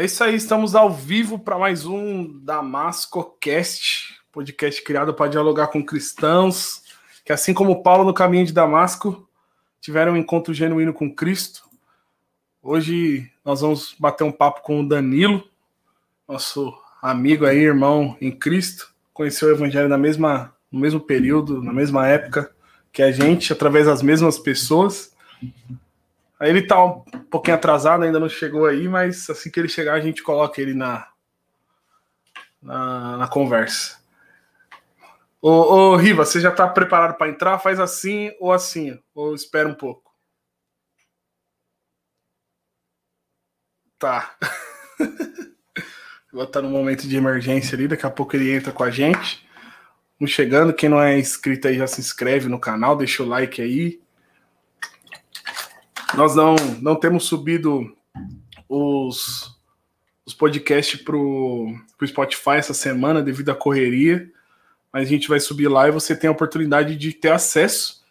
É isso aí, estamos ao vivo para mais um DamascoCast, podcast criado para dialogar com cristãos, que assim como Paulo no caminho de Damasco, tiveram um encontro genuíno com Cristo. Hoje nós vamos bater um papo com o Danilo, nosso amigo aí, irmão em Cristo, conheceu o evangelho na mesma, no mesmo período, na mesma época que a gente, através das mesmas pessoas. Ele tá um pouquinho atrasado, ainda não chegou aí, mas assim que ele chegar, a gente coloca ele na, na, na conversa. Ô, ô, Riva, você já tá preparado para entrar? Faz assim ou assim, ou espera um pouco. Tá. Vou estar no momento de emergência ali, daqui a pouco ele entra com a gente. Vamos chegando, quem não é inscrito aí já se inscreve no canal, deixa o like aí. Nós não, não temos subido os, os podcasts para o Spotify essa semana devido à correria, mas a gente vai subir lá e você tem a oportunidade de ter acesso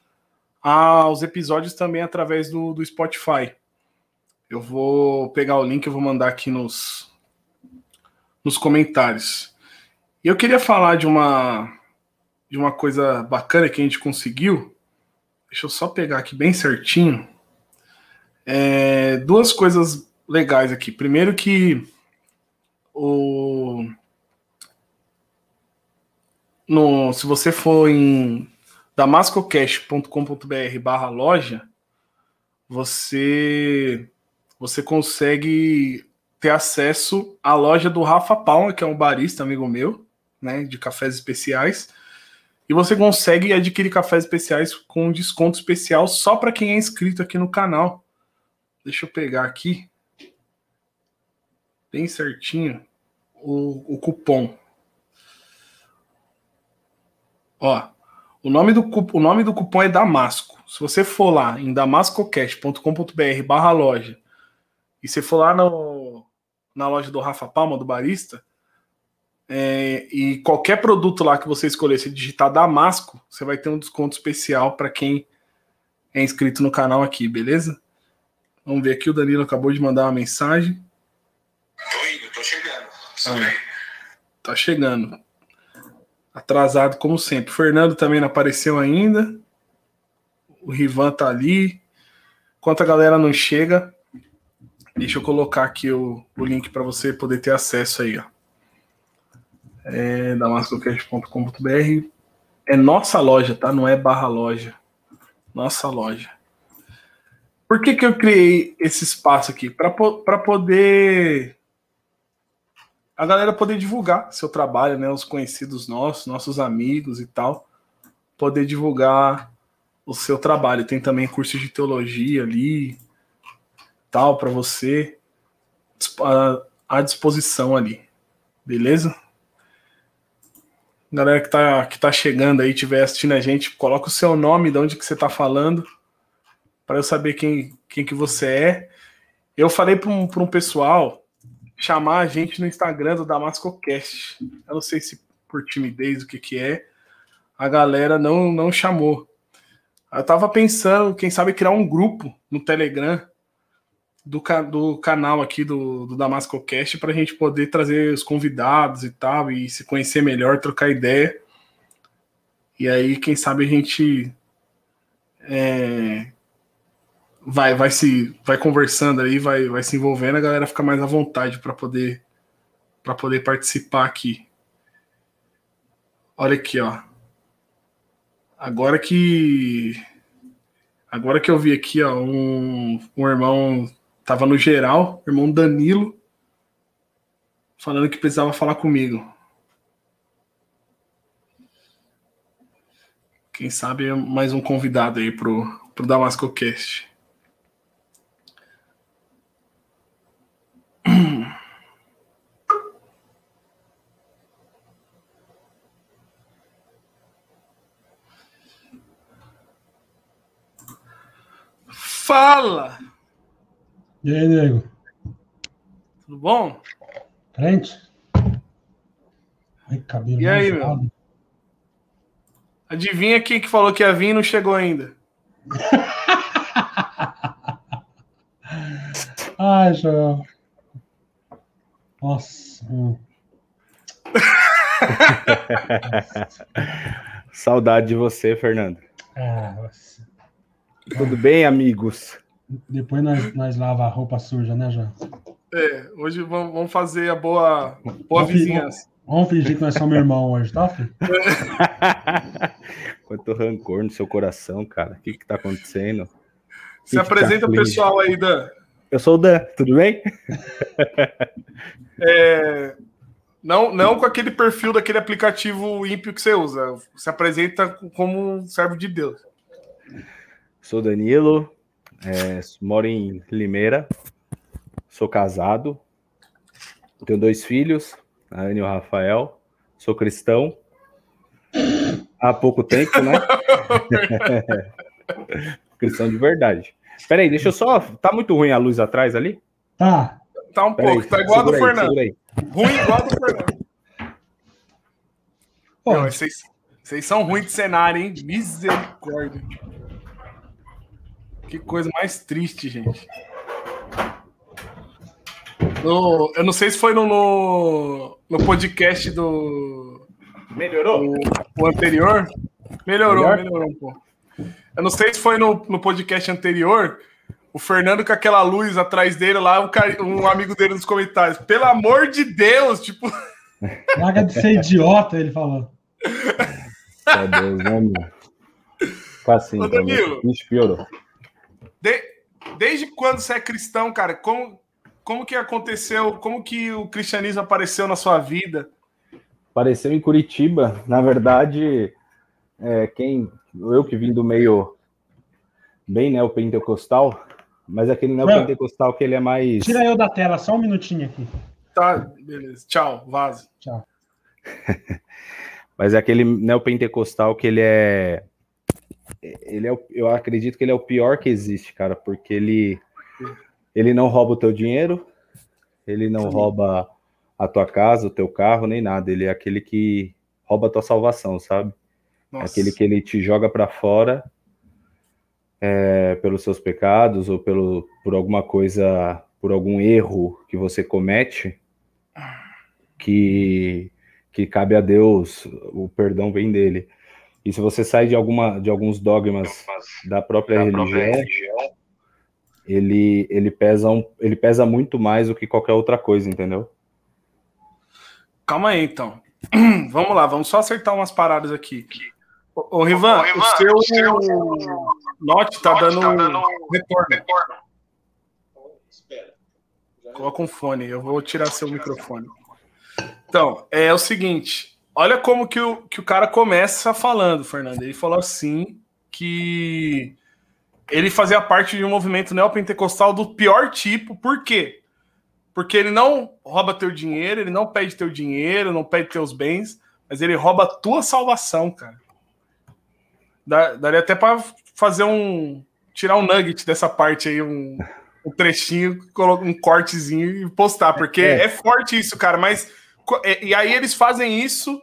aos episódios também através do, do Spotify. Eu vou pegar o link e vou mandar aqui nos, nos comentários. E eu queria falar de uma de uma coisa bacana que a gente conseguiu. Deixa eu só pegar aqui bem certinho. É, duas coisas legais aqui. Primeiro que o no, se você for em damascocash.com.br barra loja, você você consegue ter acesso à loja do Rafa Palma, que é um barista amigo meu, né, de cafés especiais. E você consegue adquirir cafés especiais com desconto especial só para quem é inscrito aqui no canal. Deixa eu pegar aqui. Bem certinho. O, o cupom. Ó, o nome, do, o nome do cupom é Damasco. Se você for lá em damascocast.com.br barra loja e você for lá no, na loja do Rafa Palma, do Barista, é, e qualquer produto lá que você escolher, se digitar Damasco, você vai ter um desconto especial para quem é inscrito no canal aqui, beleza? Vamos ver aqui, o Danilo acabou de mandar uma mensagem. Tô indo, tô chegando. Ah, tá chegando. Atrasado como sempre. O Fernando também não apareceu ainda. O Rivan tá ali. Enquanto a galera não chega, deixa eu colocar aqui o, o link para você poder ter acesso aí, ó. É damascocast.com.br. É nossa loja, tá? Não é barra loja. Nossa loja. Por que, que eu criei esse espaço aqui? Para poder a galera poder divulgar seu trabalho, né? Os conhecidos nossos, nossos amigos e tal, poder divulgar o seu trabalho. Tem também curso de teologia ali, tal, para você à disposição ali, beleza? Galera que tá, que tá chegando aí, tiver assistindo a gente, coloca o seu nome, de onde que você tá falando para eu saber quem, quem que você é. Eu falei para um, um pessoal chamar a gente no Instagram do DamascoCast. Eu não sei se por timidez, o que que é. A galera não, não chamou. Eu tava pensando, quem sabe, criar um grupo no Telegram do, do canal aqui do, do DamascoCast para a gente poder trazer os convidados e tal, e se conhecer melhor, trocar ideia. E aí, quem sabe a gente é, vai vai se vai conversando aí, vai vai se envolvendo, a galera fica mais à vontade para poder para poder participar aqui. Olha aqui, ó. Agora que agora que eu vi aqui, ó, um, um irmão tava no geral, irmão Danilo, falando que precisava falar comigo. Quem sabe mais um convidado aí pro, pro Damasco Cast. Fala! E aí, nego? Tudo bom? Crente? Ai, cabelo. E aí, meu? Adivinha quem que falou que ia vir e não chegou ainda? Ai, João. Nossa. Saudade de você, Fernando. Ah, nossa. Tudo bem, amigos? Depois nós, nós lava a roupa suja, né, João? É, hoje vamos fazer a boa, boa Vamos vizinhança. Vamos fingir que nós somos irmãos hoje, tá, filho? Quanto rancor no seu coração, cara. O que que tá acontecendo? Se que apresenta o aflige? pessoal aí, Dan. Eu sou o Dan, tudo bem? É, não, não com aquele perfil daquele aplicativo ímpio que você usa. Se apresenta como um servo de Deus. Sou Danilo, é, moro em Limeira, sou casado, tenho dois filhos, a Anne e o Rafael, sou cristão. Há pouco tempo, né? cristão de verdade. Peraí, deixa eu só. Tá muito ruim a luz atrás ali? Tá. Tá um Peraí, pouco, tá igual a do aí, Fernando. Ruim igual a do Fernando. Não, vocês, vocês são ruins de cenário, hein? Misericórdia. Que coisa mais triste, gente. No- eu não sei se foi no, no, no podcast do. Melhorou? O, anterior. Melhorou, Melhor? melhorou um pouco. Eu não sei se foi no, no podcast anterior. O Fernando com aquela luz atrás dele lá, um, um amigo dele nos comentários. Pelo amor de Deus, tipo. larga de ser idiota, ele falou. Meu Deus, né, meu? Fica assim, Ô, Danilo. Ixi, piorou. De- desde quando você é cristão, cara? Como, como que aconteceu? Como que o cristianismo apareceu na sua vida? Apareceu em Curitiba. Na verdade, é, quem eu que vim do meio bem neopentecostal, mas aquele neopentecostal que ele é mais. Tira eu da tela, só um minutinho aqui. Tá, beleza. Tchau, vaza. Tchau. Mas é aquele neopentecostal que ele é. Ele é o- eu acredito que ele é o pior que existe, cara, porque ele, ele não rouba o teu dinheiro, ele não rouba a tua casa, o teu carro, nem nada. Ele é aquele que rouba a tua salvação, sabe? É Nossa. aquele que ele te joga para fora é, pelos seus pecados ou pelo, por alguma coisa, por algum erro que você comete, que, que cabe a Deus, o perdão vem dele. E se você sai de, alguma, de alguns dogmas da própria religião, ele, ele, pesa um, ele pesa muito mais do que qualquer outra coisa, entendeu? Calma aí, então. vamos lá, vamos só acertar umas paradas aqui. Ô, ô, Rivan, Ô, Rivan, o seu, o seu note tá dando, tá dando retorno. retorno. Espera. Coloca um fone, eu vou tirar seu microfone. Então, é o seguinte, olha como que o, que o cara começa falando, Fernando. Ele falou assim que ele fazia parte de um movimento neopentecostal do pior tipo, por quê? Porque ele não rouba teu dinheiro, ele não pede teu dinheiro, não pede teus bens, mas ele rouba a tua salvação, cara. Dá- daria até para fazer um. tirar um nugget dessa parte aí, um, um trechinho, um cortezinho e postar, porque É. é, forte isso, cara. Mas. é- E aí eles fazem isso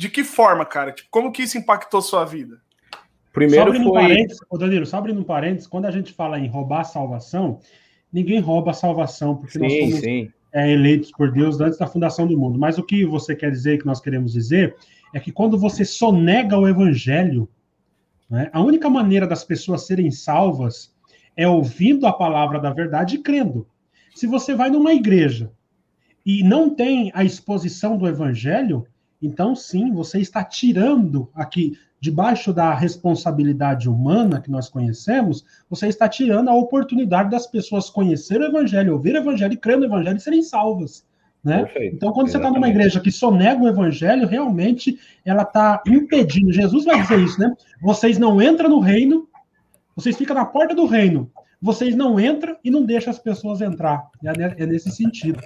de que forma, cara? Tipo, como que isso impactou sua vida? Só Primeiro um foi. parênteses, Danilo, só abrindo um parênteses, quando a gente fala em roubar a salvação, ninguém rouba a salvação, porque nós Sim, somos sim. é, eleitos por Deus antes da fundação do mundo. Mas o que você quer dizer, que nós queremos dizer, é que quando você sonega o evangelho, né, a única maneira das pessoas serem salvas é ouvindo a palavra da verdade e crendo. Se você vai numa igreja e não tem a exposição do evangelho, então sim, você está tirando aqui, debaixo da responsabilidade humana que nós conhecemos, você está tirando a oportunidade das pessoas conhecer o evangelho, ouvir o evangelho e crer no evangelho e serem salvas. Né? Perfeito. Então, quando você está numa Exatamente. igreja que sonega o evangelho, realmente ela está impedindo. Jesus vai dizer isso, né? Vocês não entram no reino, vocês ficam na porta do reino, vocês não entram e não deixam as pessoas entrar. É ne- é nesse sentido.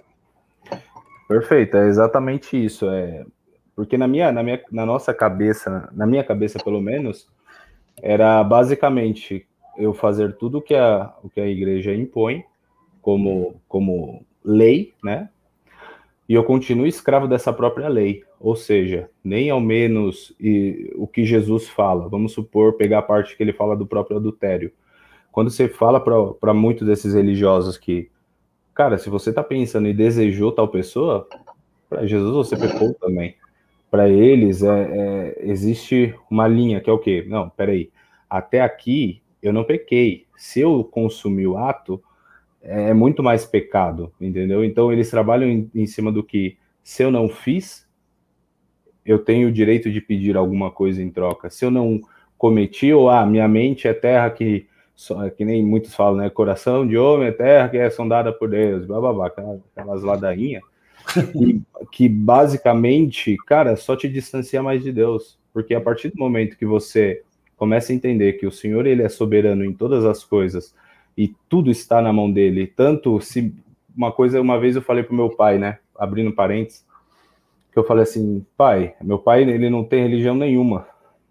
Perfeito, é exatamente isso. É porque na minha, na minha, na nossa cabeça, na minha cabeça pelo menos, era basicamente eu fazer tudo que a, o que a igreja impõe como, como lei, né? E eu continuo escravo dessa própria lei, ou seja, nem ao menos e, o que Jesus fala. Vamos supor pegar a parte que ele fala do próprio adultério. Quando você fala para muitos desses religiosos que cara, se você tá pensando e desejou tal pessoa, para Jesus você pecou também. Para eles é, é, existe uma linha que é o quê? Não, peraí. Até aqui eu não pequei. Se eu consumir o ato, é muito mais pecado, entendeu? Então eles trabalham em, em cima do que se eu não fiz, eu tenho o direito de pedir alguma coisa em troca. Se eu não cometi, ou ah, minha mente é terra que, que nem muitos falam, né? Coração de homem é terra que é sondada por Deus, blá blá blá, aquelas ladainhas, que, que basicamente, cara, só te distancia mais de Deus. Porque a partir do momento que você começa a entender que o Senhor ele é soberano em todas as coisas e tudo está na mão dele, tanto se uma coisa, uma vez eu falei pro meu pai, né, abrindo parênteses, que eu falei assim, pai, meu pai ele não tem religião nenhuma,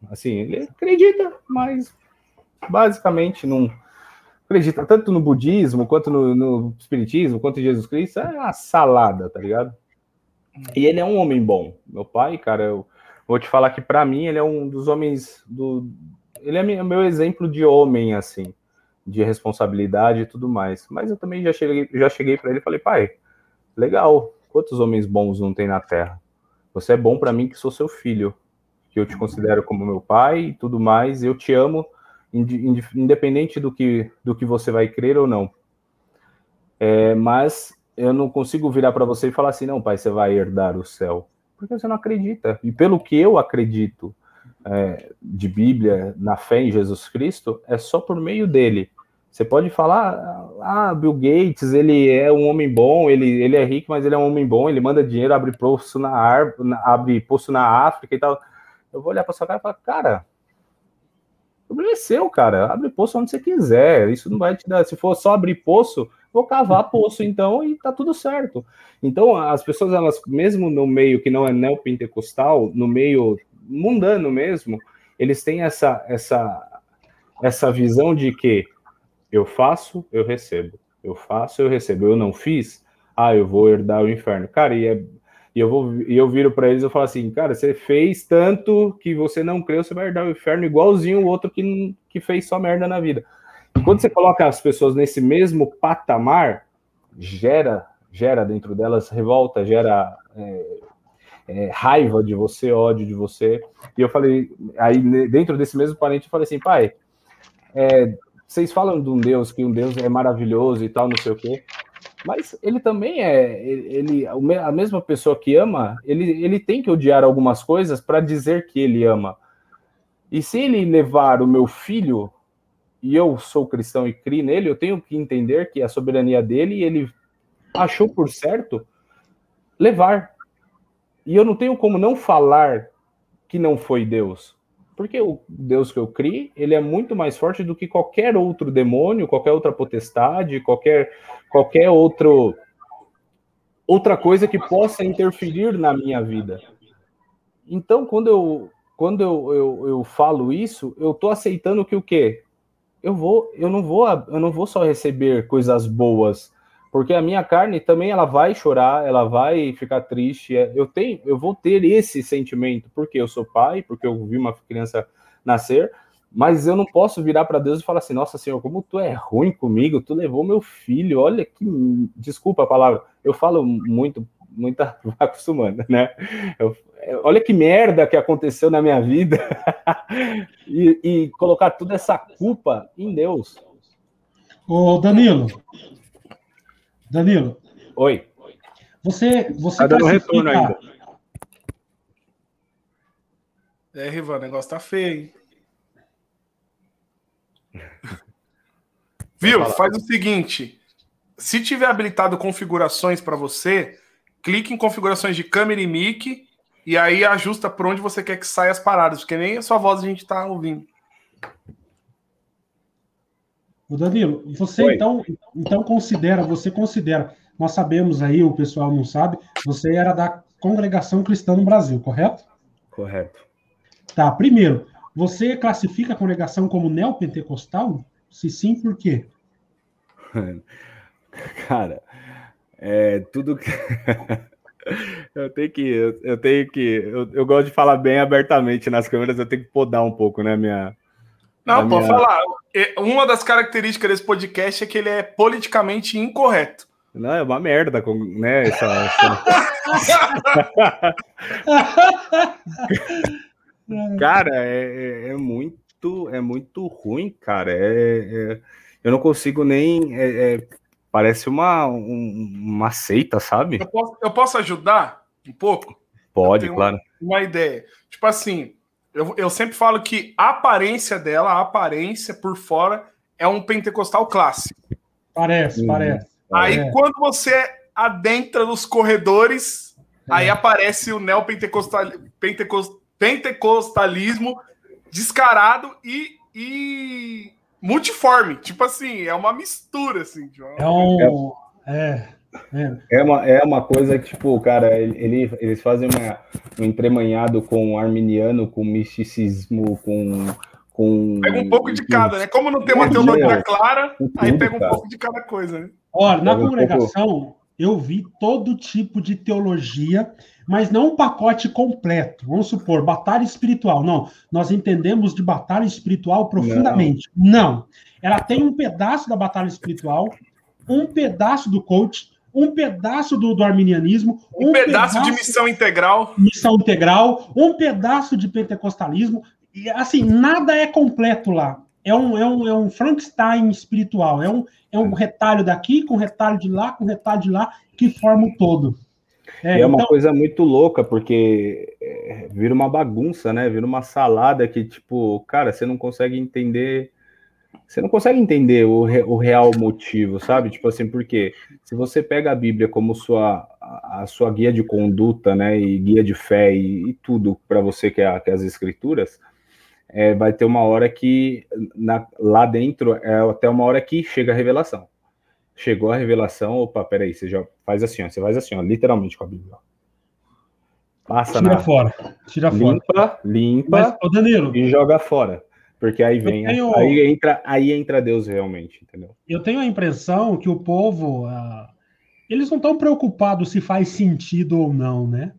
assim, ele acredita, mas basicamente não acredita tanto no budismo quanto no, no espiritismo quanto em Jesus Cristo, é uma salada, tá ligado? E ele é um homem bom. Meu pai, cara, eu vou te falar que para mim ele é um dos homens do ele é meu exemplo de homem assim, de responsabilidade e tudo mais. Mas eu também já cheguei já cheguei para ele e falei: "Pai, legal. Quantos homens bons não tem na terra? Você é bom para mim que sou seu filho, que eu te considero como meu pai e tudo mais. Eu te amo independente do que do que você vai crer ou não. É, mas eu não consigo virar para você e falar assim, não, pai, você vai herdar o céu porque você não acredita. E pelo que eu acredito é, de Bíblia, na fé em Jesus Cristo, é só por meio dele. Você pode falar, ah, Bill Gates, ele é um homem bom, ele, ele é rico, mas ele é um homem bom, ele manda dinheiro, abre poço na árvore, abre poço na África e tal. Eu vou olhar para sua cara e falar, cara, problema é seu, cara. Abre poço onde você quiser. Isso não vai te dar. Se for só abrir poço, vou cavar poço então e tá tudo certo. Então, as pessoas, elas, mesmo no meio que não é neopentecostal, no meio mundano mesmo, eles têm essa, essa, essa visão de que eu faço, eu recebo. Eu faço, eu recebo. Eu não fiz, ah, eu vou herdar o inferno. Cara, e, é, e eu vou e eu viro para eles e falo assim, cara, você fez tanto que você não creu, você vai herdar o inferno igualzinho o outro que, que fez só merda na vida. Quando você coloca as pessoas nesse mesmo patamar, gera, gera dentro delas revolta, gera é, é, raiva de você, ódio de você. E eu falei, aí dentro desse mesmo parente, eu falei assim, pai, é, vocês falam de um Deus que um Deus é maravilhoso e tal, não sei o quê, mas ele também é, ele, a mesma pessoa que ama, ele, ele tem que odiar algumas coisas para dizer que ele ama. E se ele levar o meu filho e eu sou cristão e crio nele, eu tenho que entender que a soberania dele, ele achou por certo levar. E eu não tenho como não falar que não foi Deus. Porque o Deus que eu criei, ele é muito mais forte do que qualquer outro demônio, qualquer outra potestade, qualquer, qualquer outro, outra coisa que possa interferir na minha vida. Então, quando eu, quando eu, eu, eu falo isso, eu estou aceitando que o quê? eu vou, eu não vou, eu não vou só receber coisas boas, porque a minha carne também ela vai chorar, ela vai ficar triste. É, eu tenho, eu vou ter esse sentimento, porque eu sou pai, porque eu vi uma criança nascer, mas eu não posso virar para Deus e falar assim: "Nossa, Senhor, como tu é ruim comigo, tu levou meu filho". Olha que desculpa a palavra. Eu falo muito muita acostumando, né? Eu, olha que merda que aconteceu na minha vida e, e, colocar toda essa culpa em Deus. Ô Danilo, Danilo. Oi. Você, você tá dando retorno ainda. É, Rivan, o negócio tá feio, hein? Viu? Faz o seguinte: se tiver habilitado configurações para você, clique em configurações de câmera e mic e aí ajusta por onde você quer que saia as paradas, porque nem a sua voz a gente está ouvindo. O Danilo, você então, então considera, você considera, nós sabemos aí, o pessoal não sabe, você era da congregação cristã no Brasil, correto? Correto. Tá, primeiro, você classifica a congregação como neopentecostal? Se sim, por quê? Cara, é, tudo que. eu tenho que. Eu, eu tenho que. Eu, eu, gosto de falar bem abertamente nas câmeras, eu tenho que podar um pouco, né, minha. Não, pode minha... falar. Uma das características desse podcast é que ele é politicamente incorreto. Não, é uma merda, com- né? Essa, essa- Cara, é, é- é muito, é muito ruim, cara. É, é- eu não consigo nem. é- é- parece uma, um- uma seita, sabe? Eu posso, eu posso ajudar um pouco? Pode, claro. Uma ideia. Tipo assim, eu, eu sempre falo que a aparência dela, a aparência por fora, é um pentecostal clássico. Parece, Uhum. parece. Aí É. quando você adentra nos corredores, aí aparece o neopentecostal, pentecos- pentecostalismo descarado e, e multiforme. Tipo assim, é uma mistura, assim. de uma- É um. É. é. É uma, é uma coisa que, tipo, cara, ele, eles fazem uma, um entremanhado com arminiano, com misticismo, com. com Pega um pouco de cada, né? Como não tem uma teologia clara, com aí tudo, pega um cara. pouco de cada coisa, né? Olha, na Pega um congregação, eu vi todo tipo de teologia, mas não um pacote completo. Vamos supor, batalha espiritual. Não, nós entendemos de batalha espiritual profundamente. Não. Ela tem um pedaço da batalha espiritual, um pedaço do coach, um pedaço do, do arminianismo, Um, pedaço, de missão integral. missão integral, um pedaço de pentecostalismo. E assim, nada é completo lá. É um, é um, é um Frankenstein espiritual. É um, é um retalho daqui, com retalho de lá, com retalho de lá, que forma o todo. É, E é uma então, coisa muito louca, porque é, vira uma bagunça, né? Vira uma salada que, tipo, cara, você não consegue entender. Você não consegue entender o, re- o real motivo, sabe? Tipo assim, porque se você pega a Bíblia como sua, a, a sua guia de conduta, né? E guia de fé e, e tudo para você que é, que é as escrituras, é, vai ter uma hora que na- lá dentro é até uma hora que chega a revelação. Chegou a revelação, opa, peraí, você já faz assim, ó, você faz assim, ó, literalmente com a Bíblia. Passa tira na fora. Tira fora. limpa, limpa Mas, ô Danilo, e joga fora. Porque aí vem, tenho- aí entra, aí entra Deus realmente, entendeu? eu tenho a impressão que o povo, ah, eles não estão preocupados se faz sentido ou não, né?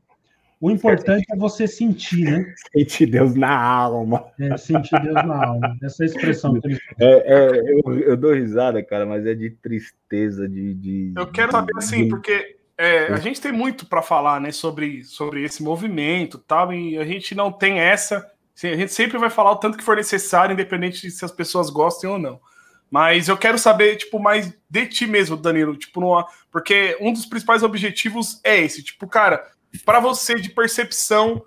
O importante é você sentir, né? Sente Deus na alma. É, sentir Deus na alma. Essa é a expressão que eles É, é, eu, eu dou risada, cara, mas é de tristeza, de. de Eu quero saber de- assim, porque é, a gente tem muito para falar, né, sobre, sobre esse movimento, tal, e a gente não tem essa. A gente sempre vai falar o tanto que for necessário, independente de se as pessoas gostem ou não. Mas eu quero saber, tipo, mais de ti mesmo, Danilo, tipo, numa, porque um dos principais objetivos é esse, tipo, cara, para você de percepção,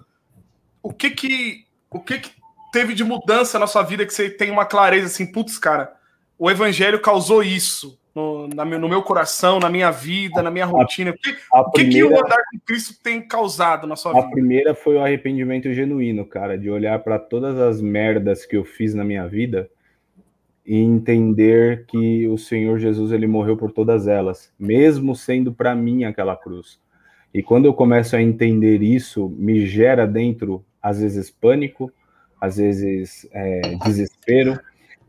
o que que o que que teve de mudança na sua vida que você tem uma clareza assim, putz, cara, o evangelho causou isso no, na meu- no meu coração, na minha vida, na minha rotina. O que, A o que, que o andar com Cristo tem causado na sua a vida? primeira foi o arrependimento genuíno, cara, de olhar para todas as merdas que eu fiz na minha vida e entender que o Senhor Jesus ele morreu por todas elas, mesmo sendo para mim aquela cruz. E quando eu começo a entender isso, me gera dentro, às vezes, pânico, às vezes é, desespero,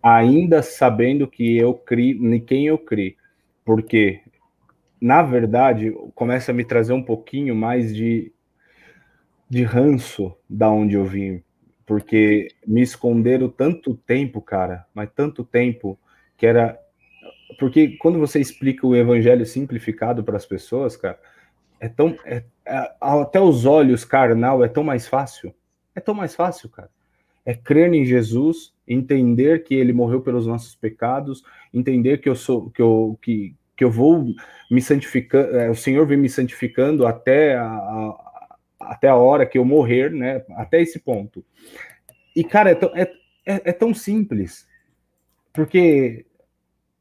ainda sabendo que eu crio, em quem eu criei. Porque, na verdade, começa a me trazer um pouquinho mais de, de ranço da onde eu vim. Porque me esconderam tanto tempo, cara, mas tanto tempo, que era. Porque quando você explica o evangelho simplificado para as pessoas, cara, é tão. é- é- até os olhos carnal é tão mais fácil. É tão mais fácil, cara. É crer em Jesus, entender que ele morreu pelos nossos pecados, entender que eu sou, que eu, que, que eu vou me santificando, é, o Senhor vem me santificando até a, a- até a hora que eu morrer, né? Até esse ponto. E, cara, é é, é- é tão simples. Porque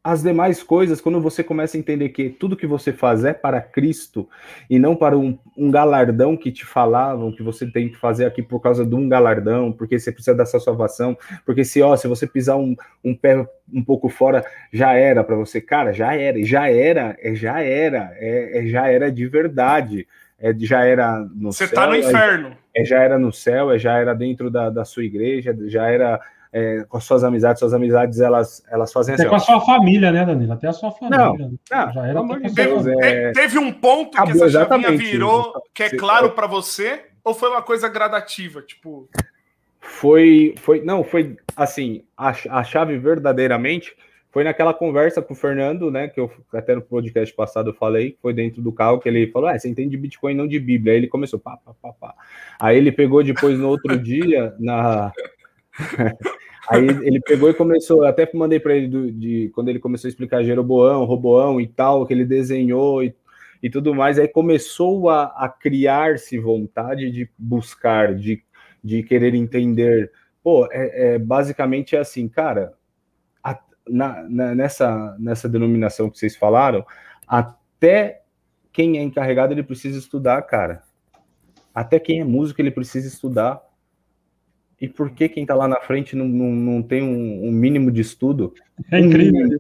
as demais coisas, quando você começa a entender que tudo que você faz é para Cristo e não para um, um galardão que te falavam que você tem que fazer aqui por causa de um galardão, porque você precisa dessa salvação, porque se, ó, se você pisar um, um pé um pouco fora, já era para você. Cara, já era, já era, é, já era, é, é, já era de verdade. É, já era no Você céu, tá no é- inferno. é, já era no céu, é, já era dentro da, da sua igreja, já era é, com as suas amizades, suas amizades elas, elas fazem Até assim. com a sua família, né, Danilo? Até a sua família. Não, né? não, já era amor de Deus, é- Te- Teve um ponto que Acabou, essa chavinha virou que é claro pra você? Ou foi uma coisa gradativa? Tipo, Foi, foi, não, foi assim, a, a chave verdadeiramente foi naquela conversa com o Fernando, né? Que eu até no podcast passado eu falei, que foi dentro do carro, que ele falou: Ah, você entende de Bitcoin, não de Bíblia. Aí ele começou, pá, pá, pá, pá. Aí ele pegou depois no outro dia, na. Aí ele pegou e começou, até mandei para ele do, de quando ele começou a explicar Jeroboão, Roboão e tal, que ele desenhou e, e tudo mais, aí começou a, a criar-se vontade de buscar, de, de querer entender. Pô, é, é basicamente é assim, cara, a, na, na, nessa, nessa denominação que vocês falaram, até quem é encarregado ele precisa estudar, cara. Até quem é músico ele precisa estudar e por que quem está lá na frente não, não, não tem um, um, mínimo de estudo? É incrível.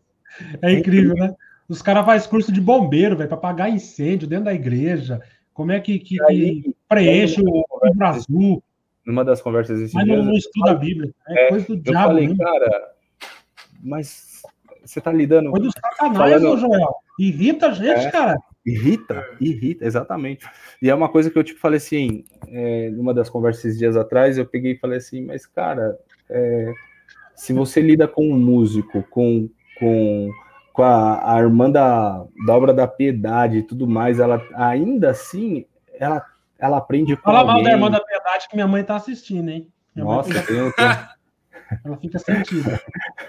É incrível, né? Os caras fazem curso de bombeiro, velho, para apagar incêndio dentro da igreja. Como é que, que, aí, que preenche o livro azul? Numa das conversas esse Mas dia, não, estuda a Bíblia. É, é, coisa do eu diabo. Eu falei, cara, mas você tá lidando. Coisa do satanás, falando... Joel. Irrita a gente, é. cara. Irrita, é. irrita, exatamente. E é uma coisa que eu tipo falei assim, é, numa das conversas dias atrás, eu peguei e falei assim, mas cara, é, se você lida com um músico, com, com, com a, a irmã da, da obra da piedade e tudo mais, ela ainda assim, ela, ela aprende com Fala alguém. mal da irmã da piedade que minha mãe tá assistindo, hein? Minha Nossa, fica... eu tenho... Ela fica sentida.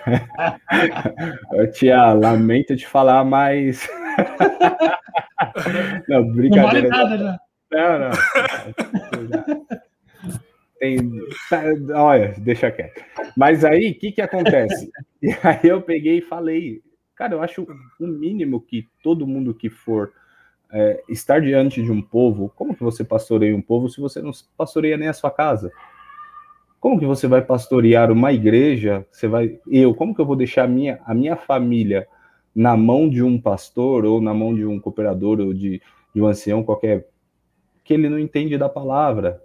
Tia, lamento te falar, mas não, brincadeira. Não vale nada já. Não, não. Tem, tá, olha, deixa quieto. Mas aí, o que que acontece? E aí eu peguei e falei, cara, eu acho o mínimo que todo mundo que for é, estar diante de um povo, como que você pastoreia um povo se você não pastoreia nem a sua casa? Como que você vai pastorear uma igreja? Você vai, eu, como que eu vou deixar a minha, a minha família na mão de um pastor ou na mão de um cooperador ou de, de um ancião qualquer que ele não entende da palavra.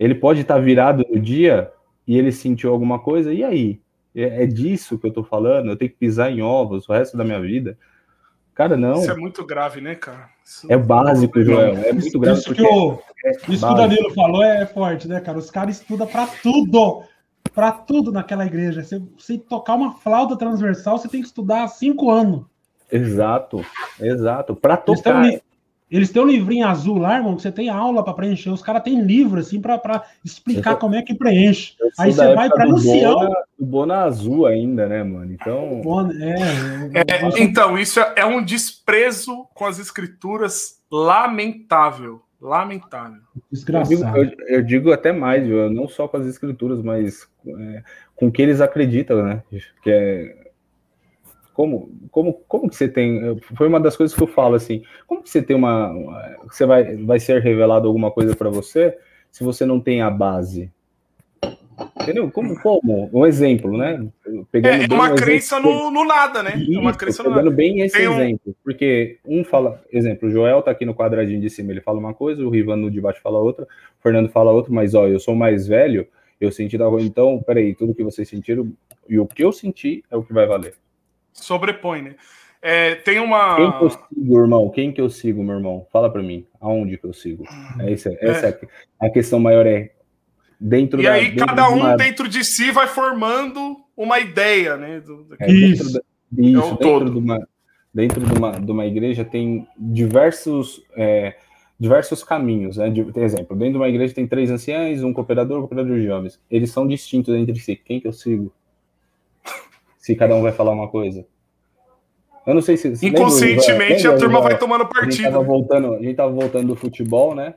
Ele pode estar virado no dia e ele sentiu alguma coisa, e aí? É, é disso que eu tô falando? Eu tenho que pisar em ovos o resto da minha vida? Cara, não. Isso é muito grave, né, cara? Isso é básico, Joel. É muito grave. Isso, que, o, é isso que o Danilo falou é forte, né, cara? Os caras estudam para tudo para tudo naquela igreja. Se você tocar uma flauta transversal, você tem que estudar cinco anos. Exato, exato. Para tocar. Eles têm, um, eles têm um livrinho azul lá, irmão, que você tem aula para preencher. Os caras têm livro, assim, para explicar como é que preenche. Aí você vai para ancião. O Bona azul ainda, né, mano? Então. Bona, é, é, então, isso é um desprezo com as escrituras lamentável. Lamentável. Desgraçado. Eu digo, eu, eu digo até mais, viu? não só com as escrituras, mas é, com o que eles acreditam, né? Que é como, como, como que você tem? Foi uma das coisas que eu falo assim. Como que você tem uma, você vai, vai ser revelado alguma coisa para você se você não tem a base? Entendeu? Como, como? Um exemplo, né? Pegando é, uma crença no, no, nada, né? Isso, uma crença pegando no nada. bem esse Tem exemplo. Um... Porque um fala, exemplo, o Joel tá aqui no quadradinho de cima, ele fala uma coisa, o Rivan no de baixo fala outra, o Fernando fala outra, mas ó, eu sou mais velho, eu senti da rua, então, peraí, tudo que vocês sentiram e o que eu senti é o que vai valer. Sobrepõe, né? É, tem uma. Quem que eu sigo, irmão? Quem que eu sigo, meu irmão? Fala para mim. Aonde que eu sigo? É essa, essa é. é a questão maior é dentro e da, aí cada um uma... dentro de si vai formando uma ideia, né? Do, é, isso, da, isso é dentro, todo. De uma, dentro de uma, de uma igreja tem diversos é, diversos caminhos, né? De, por exemplo, dentro de uma igreja tem três anciães, um cooperador, um cooperador de jovens. Eles são distintos entre si. Quem que eu sigo? Se cada um vai falar uma coisa. Eu não sei se. Inconscientemente lembra, a turma vai tomando partido. A gente tava voltando, a gente tava voltando do futebol, né?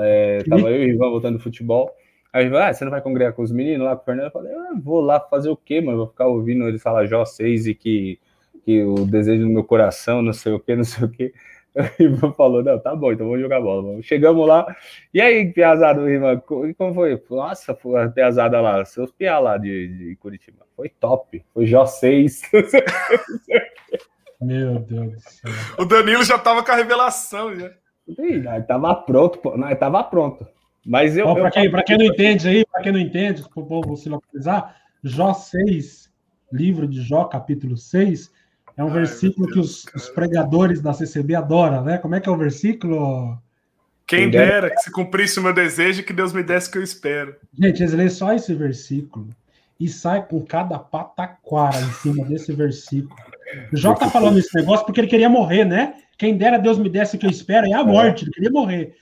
É, tava eu e o Ivan voltando do futebol. Aí ele ah, você não vai congregar com os meninos lá com o Fernando? Eu falei, ah, vou lá fazer o quê, mano? Vou ficar ouvindo ele falar Jó 6 e que, que o desejo do meu coração, não sei o quê, não sei o quê. O Ivan falou, não, tá bom, então vamos jogar bola. Mano. Chegamos lá, e aí, piazada, Ivan, como foi? Nossa, a piazada lá, seus piá lá de, de Curitiba. Foi top, foi Jó 6. Meu Deus do céu. O Danilo já tava com a revelação, já. Ih, tava pronto, pô. Não, tava pronto. Mas eu. Para quem, quem não entende aí, para quem não entende, para o povo se localizar, Jó 6, livro de Jó, capítulo 6, é um Ai, versículo Deus, que os, os, pregadores da CCB adoram, né? Como é que é o versículo? Quem dera que se cumprisse o meu desejo que Deus me desse o que eu espero. Gente, eles lêem só esse versículo e sai com cada pataquara em cima desse versículo. O Jó tá falando esse negócio porque ele queria morrer, né? Quem dera Deus me desse o que eu espero é a morte, ele queria morrer.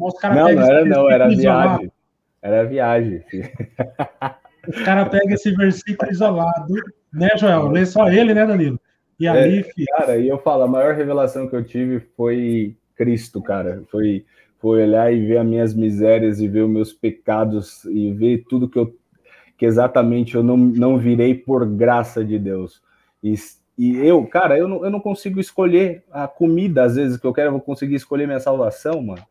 Mas os não, não era não, era viagem. Era viagem. Os caras pegam esse versículo isolado, né, Joel? Lê só ele, né, Danilo? E aí, é, filho... Cara, e eu falo, a maior revelação que eu tive foi Cristo, cara. Foi, foi olhar e ver as minhas misérias e ver os meus pecados e ver tudo que eu que exatamente eu não, não virei por graça de Deus. E, e eu, cara, eu não, eu não consigo escolher a comida às vezes que eu quero, eu vou conseguir escolher minha salvação, mano.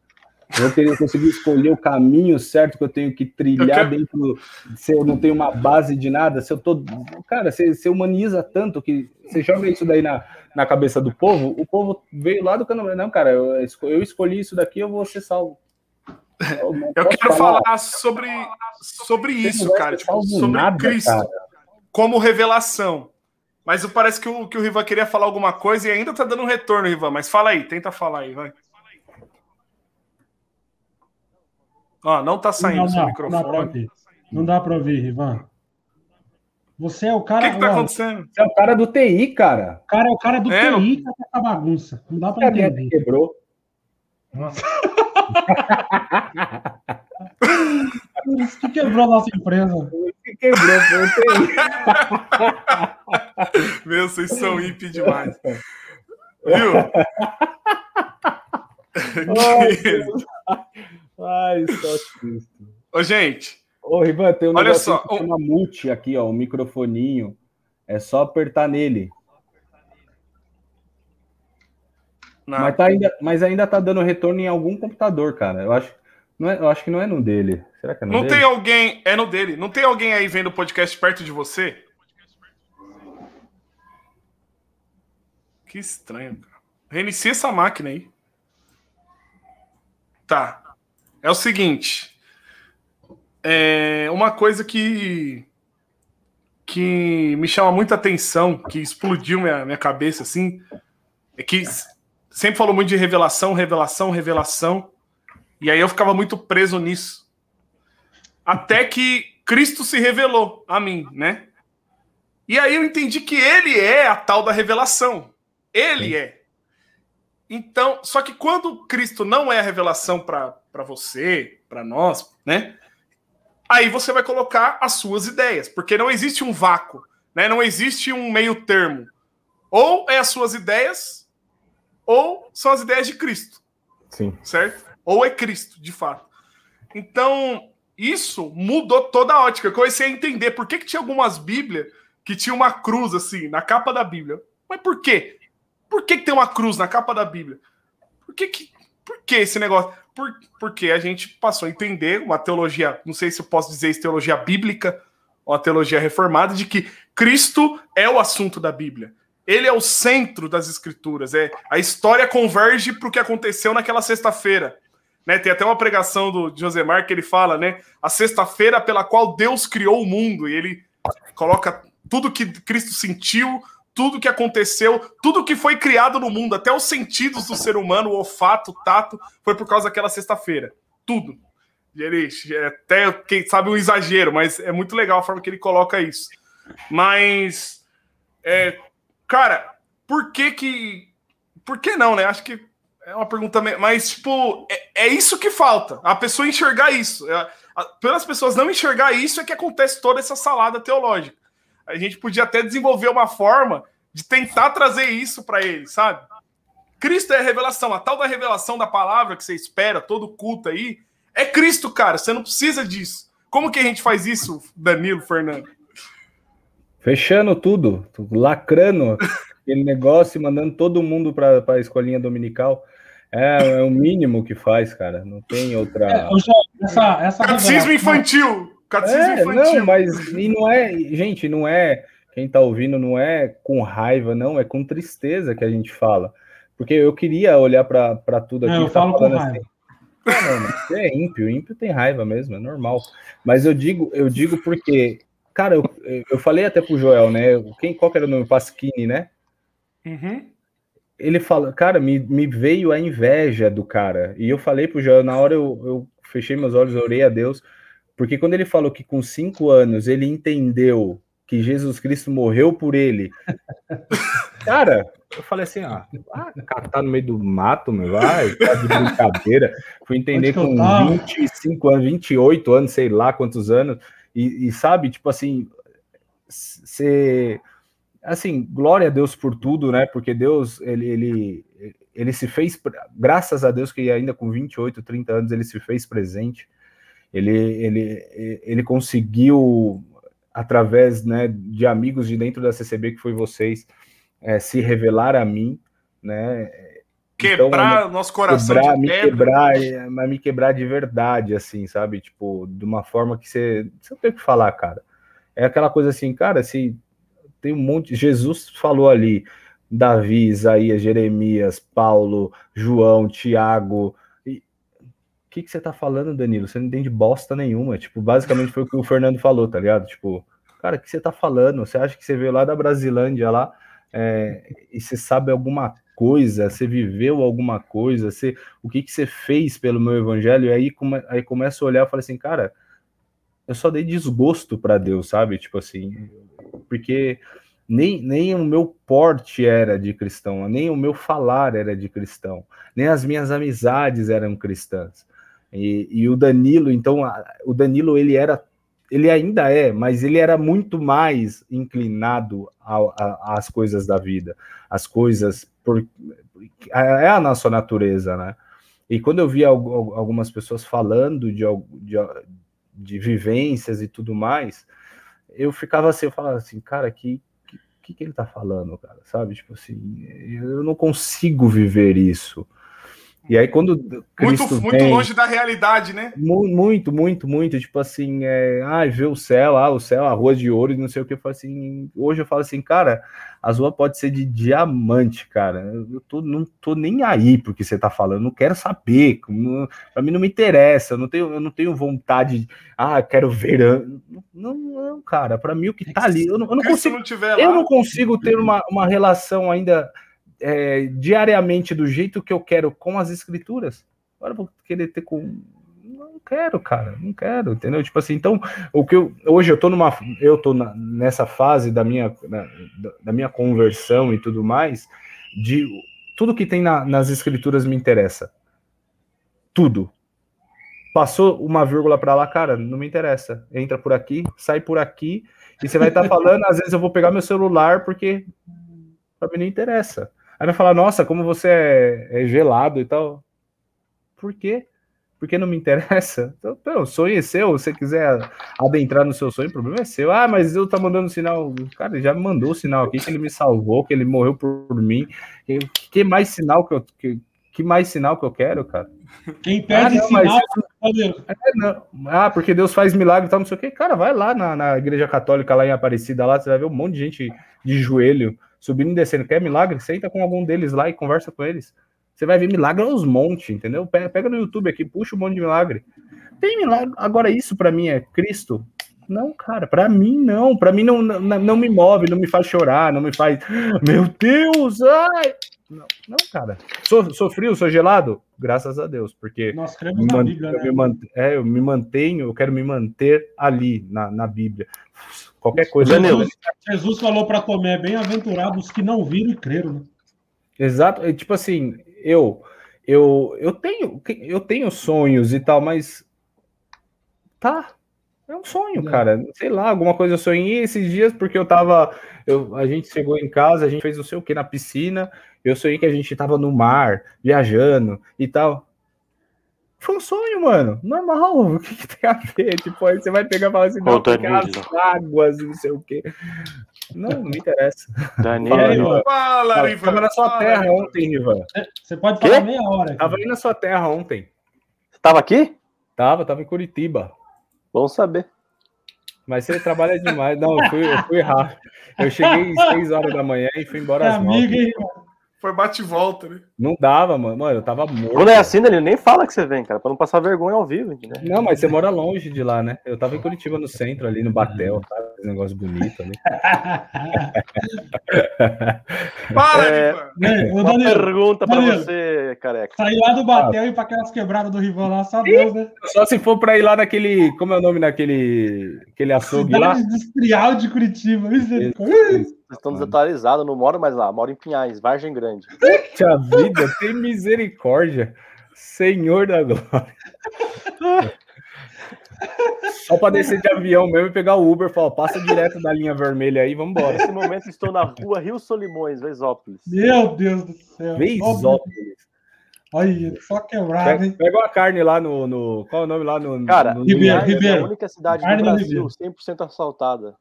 Eu teria conseguir escolher o caminho certo que eu tenho que trilhar quero... dentro. Se eu não tenho uma base de nada, se eu tô. Cara, você, você humaniza tanto que você joga isso daí na, na cabeça do povo, o povo veio lá do canal. Não, cara, eu, eu escolhi isso daqui, eu vou ser salvo. Eu, eu quero falar, falar sobre, sobre isso, cara. Tipo, sobre nada, Cristo cara. como revelação. Mas parece que o, que o Riva queria falar alguma coisa e ainda tá dando um retorno, Riva. Mas fala aí, tenta falar aí, vai. Ó, não tá saindo não, seu microfone. Não dá para ouvir, Rivan. Você é o cara. O que, que tá acontecendo? Você é o cara do TI, cara. O cara é o cara do é, TI que tá essa bagunça. Não dá para entender. Quebrou. Nossa. Por isso que quebrou a nossa empresa. Que quebrou, foi o TI. Meu, vocês são hippie demais. Viu? Ai, só Cristo. Ô, gente. Ô, Rivan, tem um olha só, que chama mute aqui, ó, o um microfoninho. É só apertar nele. Mas, tá ainda, mas ainda tá dando retorno em algum computador, cara. Eu acho, não é, eu acho que não é no dele. Será que é no não dele? tem alguém. É no dele. Não tem alguém aí vendo o podcast perto de você? Que estranho, cara. Reinicia essa máquina aí. Tá. É o seguinte. É uma coisa que que me chama muita atenção, que explodiu minha, minha cabeça assim, é que sempre falou muito de revelação, revelação, revelação, e aí eu ficava muito preso nisso. Até que Cristo se revelou a mim, né? E aí eu entendi que ele é a tal da revelação. Ele é. Então, só que quando Cristo não é a revelação para você, para nós, né? Aí você vai colocar as suas ideias, porque não existe um vácuo, né? Não existe um meio termo. Ou é as suas ideias, ou são as ideias de Cristo. Sim. Certo? Ou é Cristo, de fato. Então, isso mudou toda a ótica. Eu comecei a entender por que, que tinha algumas Bíblias que tinha uma cruz assim, na capa da Bíblia. Mas por quê? Por que, que tem uma cruz na capa da Bíblia? Por que, que, por que esse negócio? Por, porque a gente passou a entender uma teologia, não sei se eu posso dizer isso, teologia bíblica ou a teologia reformada, de que Cristo é o assunto da Bíblia. Ele é o centro das escrituras. É a história converge para o que aconteceu naquela sexta-feira. Né, tem até uma pregação do Josemar que ele fala, né? A sexta-feira pela qual Deus criou o mundo. E ele coloca tudo que Cristo sentiu, tudo que aconteceu, tudo que foi criado no mundo, até os sentidos do ser humano, o olfato, o tato, foi por causa daquela sexta-feira. Tudo. E ele, é até, quem sabe, um exagero, mas é muito legal a forma que ele coloca isso. Mas, é, cara, por que que. Por que não, né? Acho que é uma pergunta. Mas, tipo, é, é isso que falta. A pessoa enxergar isso. É, a, pelas pessoas não enxergar isso é que acontece toda essa salada teológica a gente podia até desenvolver uma forma de tentar trazer isso para ele, sabe? Cristo é a revelação, a tal da revelação da palavra que você espera, todo culto aí, é Cristo, cara. Você não precisa disso. Como que a gente faz isso, Danilo, Fernando? Fechando tudo, lacrando aquele negócio e mandando todo mundo para a escolinha dominical. É, é, o mínimo que faz, cara. Não tem outra. É, essa, essa Catecismo infantil. Catecismo é, infantil. Não, mas e não é, gente, não é. Quem tá ouvindo não é com raiva, não, é com tristeza que a gente fala. Porque eu queria olhar para tudo aqui. Não, eu tá falo com raiva. Assim, não, não, é ímpio, ímpio tem raiva mesmo, é normal. Mas eu digo, eu digo porque, cara, eu, eu falei até pro Joel, né? Quem, qual que era o nome? Pasquini, né? Uhum. Ele fala, cara, me, me veio a inveja do cara. E eu falei pro Joel, na hora eu, eu fechei meus olhos, orei a Deus Porque quando ele falou que com cinco anos ele entendeu que Jesus Cristo morreu por ele, cara, eu falei assim, ah, ah cara, tá no meio do mato, meu, vai, tá de brincadeira. Fui entender com 25 anos, 28 anos, sei lá quantos anos, e, e sabe, tipo assim, ser assim, glória a Deus por tudo, né? Porque Deus, ele, ele, ele se fez, graças a Deus que ainda com 28, 30 anos ele se fez presente. Ele, ele, ele conseguiu, através né, de amigos de dentro da CCB, que foi vocês, é, se revelar a mim, né? Quebrar então, nosso coração quebrar, me quebrar, mas me quebrar de verdade, assim, sabe? Tipo, de uma forma que você, você não tem o que falar, cara. É aquela coisa assim, cara, se tem um monte. Jesus falou ali, Davi, Isaías, Jeremias, Paulo, João, Tiago. O que, que você tá falando, Danilo? Você não entende bosta nenhuma. Tipo, basicamente foi o que o Fernando falou, tá ligado? Tipo, cara, o que você tá falando? Você acha que você veio lá da Brasilândia lá é, e você sabe alguma coisa, você viveu alguma coisa, você, o que, que você fez pelo meu evangelho? E aí, come, aí começa a olhar e fala assim, cara, eu só dei desgosto para Deus, sabe? Tipo assim, porque nem, nem o meu porte era de cristão, nem o meu falar era de cristão, nem as minhas amizades eram cristãs. E, e o Danilo, então, o Danilo ele era, ele ainda é, mas ele era muito mais inclinado às coisas da vida, as coisas por, é a nossa natureza, né? E quando eu via algumas pessoas falando de, de, de vivências e tudo mais, eu ficava assim, eu falava assim, cara, que que, que ele tá falando, cara? Sabe? Tipo assim, eu não consigo viver isso. E aí, quando. Cristo muito, muito longe da realidade, né? Muito, muito, muito. Tipo assim, é, ah, ver o céu, ah, o céu, a rua de ouro e não sei o que. Eu falo assim, hoje eu falo assim, cara, a rua pode ser de diamante, cara. Eu tô, não tô nem aí porque você tá falando, não quero saber. Não, pra mim não me interessa, eu não tenho, eu não tenho vontade, de, ah, quero ver. Não, não, cara, pra mim o que tá ali, eu não, eu não consigo. Não eu não consigo ter uma, uma relação ainda é, diariamente do jeito que eu quero com as escrituras, agora vou querer ter com. Não quero, cara, não quero, entendeu? Tipo assim, então, o que eu, hoje eu tô numa. Eu tô na, nessa fase da minha, da, da, minha conversão e tudo mais, de tudo que tem na, nas escrituras me interessa. Tudo. Passou uma vírgula para lá, cara, não me interessa. Entra por aqui, sai por aqui, e você vai estar tá falando, às vezes eu vou pegar meu celular porque para mim não interessa. Aí vai falar, nossa, como você é, é gelado e tal. Por quê? Porque não me interessa. Então, sonho é seu. Se você quiser adentrar no seu sonho, o problema é seu. Ah, mas eu tá mandando sinal. Cara, ele já me mandou o sinal aqui que ele me salvou, que ele morreu por mim. Que, que mais sinal que eu. Que, que mais sinal que eu quero, cara? Quem pede ah, não, sinal. É, não. Ah, porque Deus faz milagre e tal, não sei o quê. Cara, vai lá na, na igreja católica, lá em Aparecida, lá, você vai ver um monte de gente de joelho subindo e descendo. Quer milagre? Senta com algum deles lá e conversa com eles. Você vai ver milagre aos montes, entendeu? Pega no YouTube aqui, puxa um monte de milagre. Tem milagre. Agora, isso para mim é Cristo? Não, cara, para mim não. Para mim não, não, não me move, não me faz chorar, não me faz. Meu Deus! Ai! Não, não cara. Sou, sou frio, sou gelado? Graças a Deus, porque Nós cremos na Bíblia, eu, né? me é, eu me mantenho, eu quero me manter ali na, na Bíblia. Qualquer coisa. Jesus, Jesus falou para Tomé: bem-aventurados que não viram e creram. Né? Exato. Tipo assim, eu, eu, eu tenho, eu tenho sonhos e tal, mas tá. É um sonho, é. cara. Sei lá, alguma coisa eu sonhei esses dias porque eu tava. Eu, a gente chegou em casa, a gente fez não sei o que na piscina. Eu sonhei que a gente tava no mar, viajando e tal. Foi um sonho, mano. Normal. O que, que tem a ver? Tipo, aí você vai pegar e falar assim, não, as águas, não sei o quê. Não, não me interessa. Daniel. Fala, Riva. Tava na sua terra ontem, Riva. Você pode falar Quê? meia hora. Aqui. Tava aí na sua terra ontem. Você tava aqui? Tava, tava em Curitiba. Bom saber. Mas você trabalha demais. Não, eu fui, eu fui errar. Eu cheguei às 6 horas da manhã e fui embora às é 9. Foi bate e volta, né? Não dava, mano. Mano, eu tava morto. Quando é assim, ele nem fala que você vem, cara, pra não passar vergonha ao vivo, entendeu? Não, mas você mora longe de lá, né? Eu tava em Curitiba, no centro, ali no Batel, sabe? Negócio bonito ali. Para, É. Né, ô, Uma Danilo, pergunta pra Danilo. você, careca. sair lá do Batel e ir pra aquelas quebradas do Rival lá, só Deus, né? Só se for pra ir lá naquele. Como é o nome daquele. Aquele açougue lá? Cidade industrial de Curitiba. misericórdia. Vocês estão desatualizados, não moro mais lá, moro em Pinhais, Vargem Grande. Puxa vida, tem misericórdia. Senhor da glória. Só pra descer de avião mesmo e pegar o Uber, falar, passa direto da linha vermelha aí, vambora. Nesse momento estou na rua Rio Solimões, Vesópolis. Meu Deus do céu. Veisópolis. Olha, só quebrado, hein? pega uma carne lá no, no. Qual é o nome lá no. Cara, no, Ribeiro, Pinhais é Ribeiro. a única cidade Carne do no Brasil Ribeiro. 100% assaltada.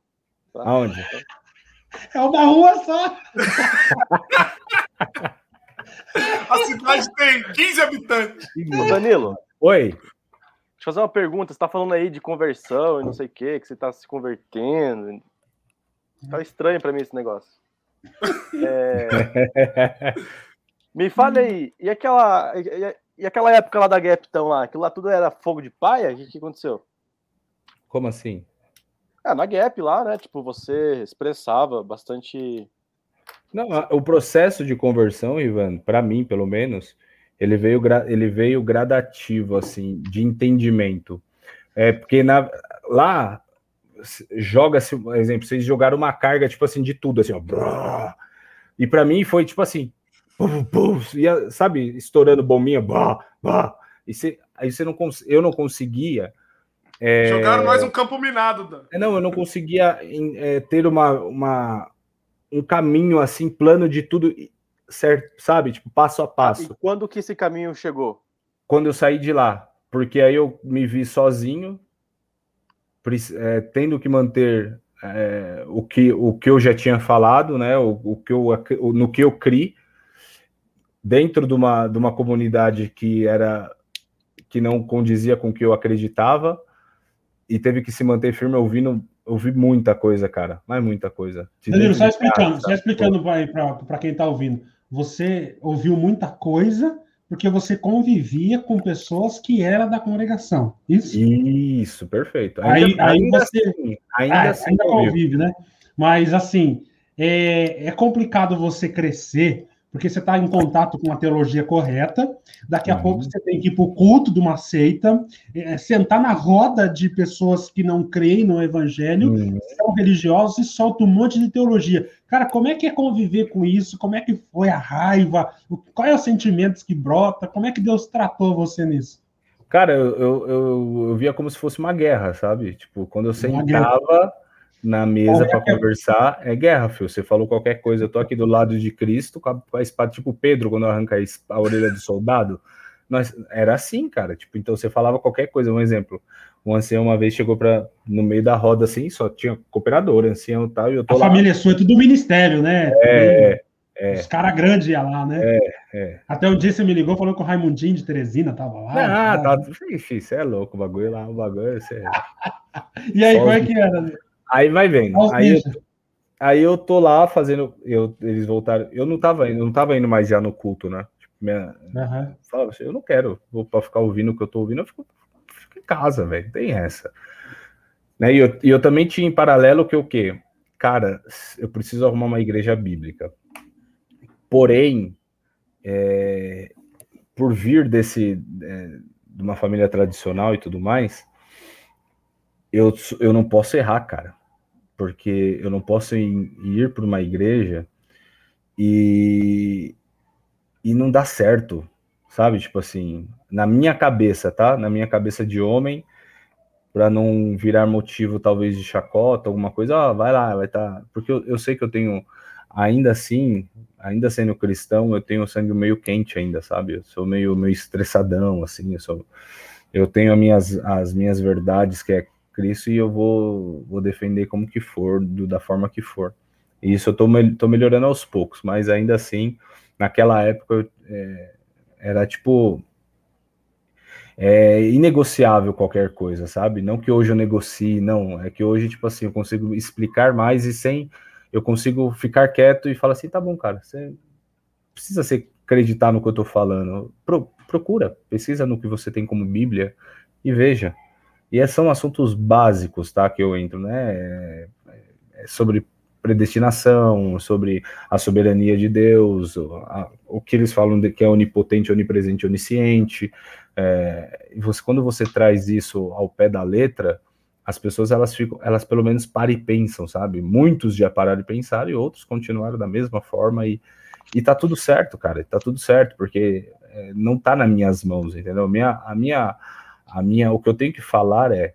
tá? Aonde? É uma rua só. A cidade tem 15 habitantes. Ô, Danilo, Oi. Fazer uma pergunta. Você tá falando aí de conversão e não sei o que, que você tá se convertendo. Tá estranho pra mim esse negócio. É, Me fale aí, e aquela, e, e aquela época lá da Gaptão lá? Aquilo lá tudo era fogo de paia? O que, que aconteceu? Como assim? Ah, na Gap lá, né? Tipo, você expressava bastante. Não, o processo de conversão, Ivan, para mim, pelo menos, ele veio, ele veio gradativo, assim, de entendimento. É porque na, lá joga-se, por exemplo, vocês jogaram uma carga, tipo assim, de tudo, assim, ó. brá. E para mim foi tipo assim, puf, puf, ia, sabe, estourando bombinha, bah, bah, e você, aí você não, eu não conseguia. é, Jogaram mais um campo minado, Dan. é, Não, eu não conseguia é, ter uma, uma, um caminho assim, plano de tudo certo, sabe? Tipo, passo a E passo. quando que esse caminho chegou? Quando eu saí de lá, porque aí eu me vi sozinho, é, tendo que manter é, o, que, o que eu já tinha falado, né? O, o que eu, o- no que eu criei, dentro de uma, de uma comunidade que era que não condizia com o que eu acreditava e teve que se manter firme ouvindo ouvi muita coisa, cara, mas muita coisa. Danilo, só explicando, só explicando para quem está ouvindo. Você ouviu muita coisa porque você convivia com pessoas que eram da congregação. Isso? Isso, perfeito. Aí- Ainda, aí ainda você- assim, ainda Ah, assim ainda convive, né? Mas assim, é, é complicado você crescer, porque você está em contato com a teologia correta. Daqui a Uhum. pouco você tem que ir para o culto de uma seita, é, sentar na roda de pessoas que não creem no evangelho, Hum, são religiosos e solta um monte de teologia. Cara, como é que é conviver com isso? Como é que foi a raiva? Qual é os sentimentos que brota? Como é que Deus tratou você nisso? Cara, eu, eu, eu, eu via como se fosse uma guerra, sabe? Tipo, quando eu sentava na mesa é para é? conversar, é guerra, filho. Você falou qualquer coisa, eu tô aqui do lado de Cristo com a, espada, tipo Pedro, quando arranca a, orelha do soldado. Nós, era assim, cara. Tipo, então você falava qualquer coisa. Um exemplo, um ancião uma vez chegou para no meio da roda assim, só tinha cooperador, ancião e tal, e eu tô A lá. família sua é tudo ministério, né? É, é. Os caras grandes iam lá, né? é. Até um dia você me ligou falou que o Raimundinho de Teresina tava lá. Ah, tá. Ixi, você é louco, o bagulho lá, o bagulho. Você... E aí, Só como é que era? Aí vai vendo. Aí eu, aí eu tô lá fazendo. Eu, eles voltaram. Eu não tava indo, eu não tava indo mais já no culto, né? Tipo, minha, Aham. falava assim, eu não quero, vou para ficar ouvindo o que eu tô ouvindo, eu fico, fico em casa, velho. Tem essa. Né? E eu, e eu também tinha em paralelo que o quê? Cara, eu preciso arrumar uma igreja bíblica. Porém, é, por vir desse é, de uma família tradicional e tudo mais, eu, eu não posso errar, cara. Porque eu não posso ir, para uma igreja e, e não dá certo, sabe? Tipo assim, na minha cabeça, tá? Na minha cabeça de homem, para não virar motivo talvez de chacota, alguma coisa, ó, vai lá, vai estar. Tá... Porque eu, eu sei que eu tenho, ainda assim, ainda sendo cristão, eu tenho o sangue meio quente ainda, sabe? Eu sou meio, meio estressadão, assim, eu sou. Eu tenho as minhas, as minhas verdades, que é Cristo, e eu vou, vou defender como que for, do, da forma que for. E isso eu tô, tô melhorando aos poucos, mas ainda assim, naquela época, eu, é, era tipo. É inegociável qualquer coisa, sabe? Não que hoje eu negocie, não. É que hoje, tipo assim, eu consigo explicar mais e sem. Eu consigo ficar quieto e falar assim: tá bom, cara, você precisa se acreditar no que eu tô falando. Pro, procura, pesquisa no que você tem como Bíblia e veja. E esses são assuntos básicos, tá? Que eu entro, né? é sobre predestinação, sobre a soberania de Deus, o, a, o que eles falam de que é onipotente, onipresente, onisciente. É, e você, quando você traz isso ao pé da letra, as pessoas elas ficam, elas pelo menos param e pensam, sabe? Muitos já pararam de pensar e outros continuaram da mesma forma e, e tá tudo certo, cara, tá tudo certo, porque é, não tá nas minhas mãos, entendeu? Minha, a minha, a minha, o que eu tenho que falar é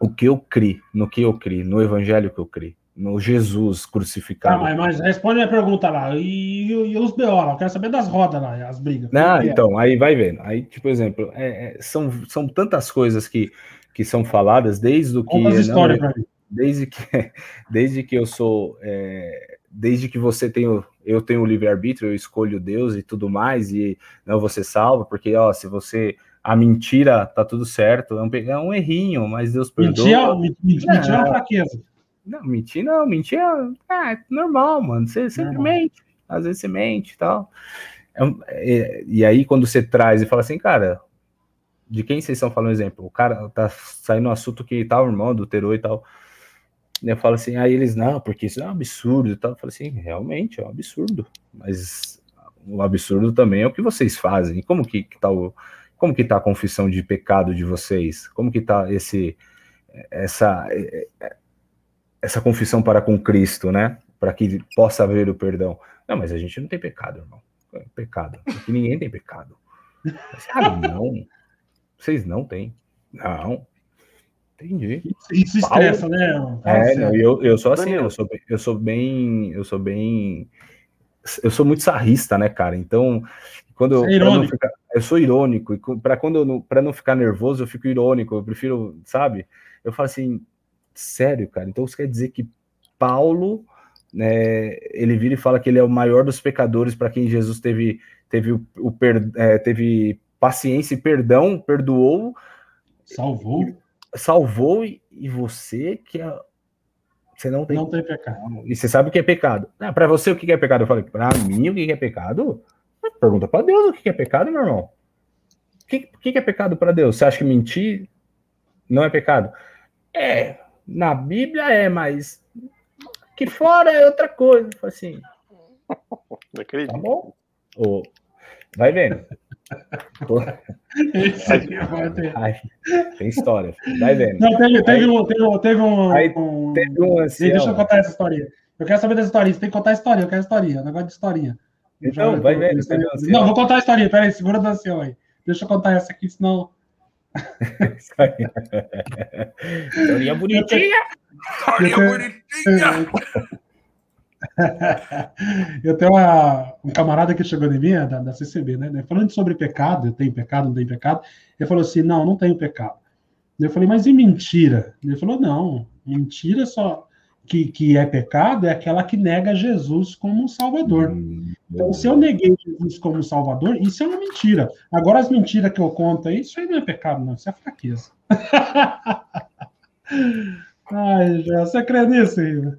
o que eu criei, no que eu criei, no evangelho que eu criei, no Jesus crucificado. Ah, mas, responde a minha pergunta lá. E, e, e os BO lá? Eu quero saber das rodas lá, as brigas. Não, Como que é? então, aí vai vendo. Aí, tipo, exemplo, é, é, são, são tantas coisas que, que são faladas desde o que. Conta as não, histórias mim. desde que desde que eu sou é, desde que você tem o, eu tenho o livre arbítrio eu escolho Deus e tudo mais e não você salva porque ó se você a mentira tá tudo certo é um, é um errinho mas Deus perdoa. Mentira, é uma fraqueza. não mentir não mentir é, é normal mano. Você sempre mente às vezes você mente e tal. É é- e aí quando você traz e fala assim cara de quem vocês estão falando exemplo? O cara tá saindo um assunto que tal irmão adulterou e tal. Eu falo assim, aí eles, não, porque isso é um absurdo e tal. Eu falo assim, realmente é um absurdo, mas o absurdo também é o que vocês fazem. Como que, que tá o, como que tá a confissão de pecado de vocês? Como que tá esse, essa, essa confissão para com Cristo, né? Para que possa haver o perdão. Não, mas a gente não tem pecado, irmão. É pecado. Aqui ninguém tem pecado. Mas, ah, não. Vocês não têm. Não. Entendi. Isso estressa, né? É, não, eu, eu sou assim, eu sou, bem- eu sou bem, eu sou bem, eu sou muito sarrista, né, cara? Então, quando eu, é pra não irônico. ficar- eu sou irônico e para quando não, para não ficar nervoso, eu fico irônico. Eu prefiro, sabe? Eu falo assim, sério, cara. Então, isso quer dizer que Paulo, né, ele vira e fala que ele é o maior dos pecadores para quem Jesus teve, teve o, o per- é, teve paciência e perdão, perdoou Salvou, salvou e, e você que é, você não tem não tem pecado. e você sabe o que é pecado. Ah, para você o que é pecado? Eu falei, para mim o que é pecado? Pergunta para Deus o que é pecado, meu irmão. O que, o que é pecado para Deus? Você acha que mentir não é pecado? É, na Bíblia é, mas que fora é outra coisa. Assim, Não acredito. tá bom? Ô, vai vendo. Ai, tem história, vai vendo. Não, teve, teve, Aí- um, teve, um- teve um. Aí um- Teve um ancião. Deixa eu contar essa historinha. Eu quero saber dessa historinha. Você tem que contar a historinha. Eu quero a historinha. Negócio de historinha. Então, Já- vai teve um ancião. Não, vou contar a historinha. Peraí, segura do ancião aí. Deixa eu contar essa aqui, senão. Isso aí. Historinha bonitinha. Eu tenho- uma- um camarada que chegou em mim, é da, da CCB, né? Falando sobre pecado, eu tenho pecado, não tenho pecado. Ele falou assim: não, não tenho pecado. Eu falei, mas e mentira? Ele falou: não, mentira só que, que é pecado é aquela que nega Jesus como um Salvador. Hum, Então, se eu neguei Jesus como Salvador, isso é uma mentira. Agora, as mentiras que eu conto aí, isso aí não é pecado, não, isso é fraqueza. Ai, já, você crê nisso aí?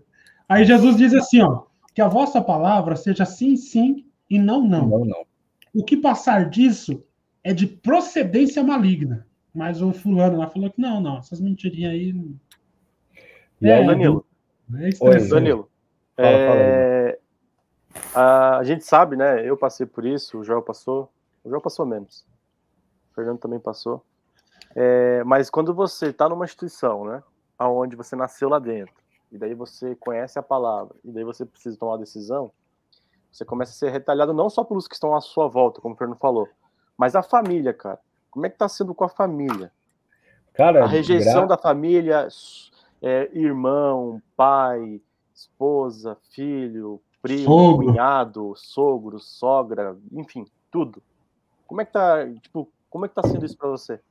Aí Jesus diz assim, ó, que a vossa palavra seja sim, sim e não, não. Não, não. O que passar disso é de procedência maligna. Mas o fulano lá falou que não, não, essas mentirinhas aí E É, aí, Danilo, é estressante. Danilo, Fala, é, a, a gente sabe, né? Eu passei por isso, o Joel passou. O Joel passou menos. O Fernando também passou. É, mas quando você está numa instituição, né? Onde você nasceu lá dentro, e daí você conhece a palavra, e daí você precisa tomar uma decisão, você começa a ser retalhado não só pelos que estão à sua volta, como o Fernando falou, mas a família, cara. Como é que tá sendo com a família? Cara, A rejeição gra- da família, é, irmão, pai, esposa, filho, primo, Sogro. cunhado, sogro, sogra, enfim, tudo. Como é que tá, tipo, como é que tá sendo isso pra você?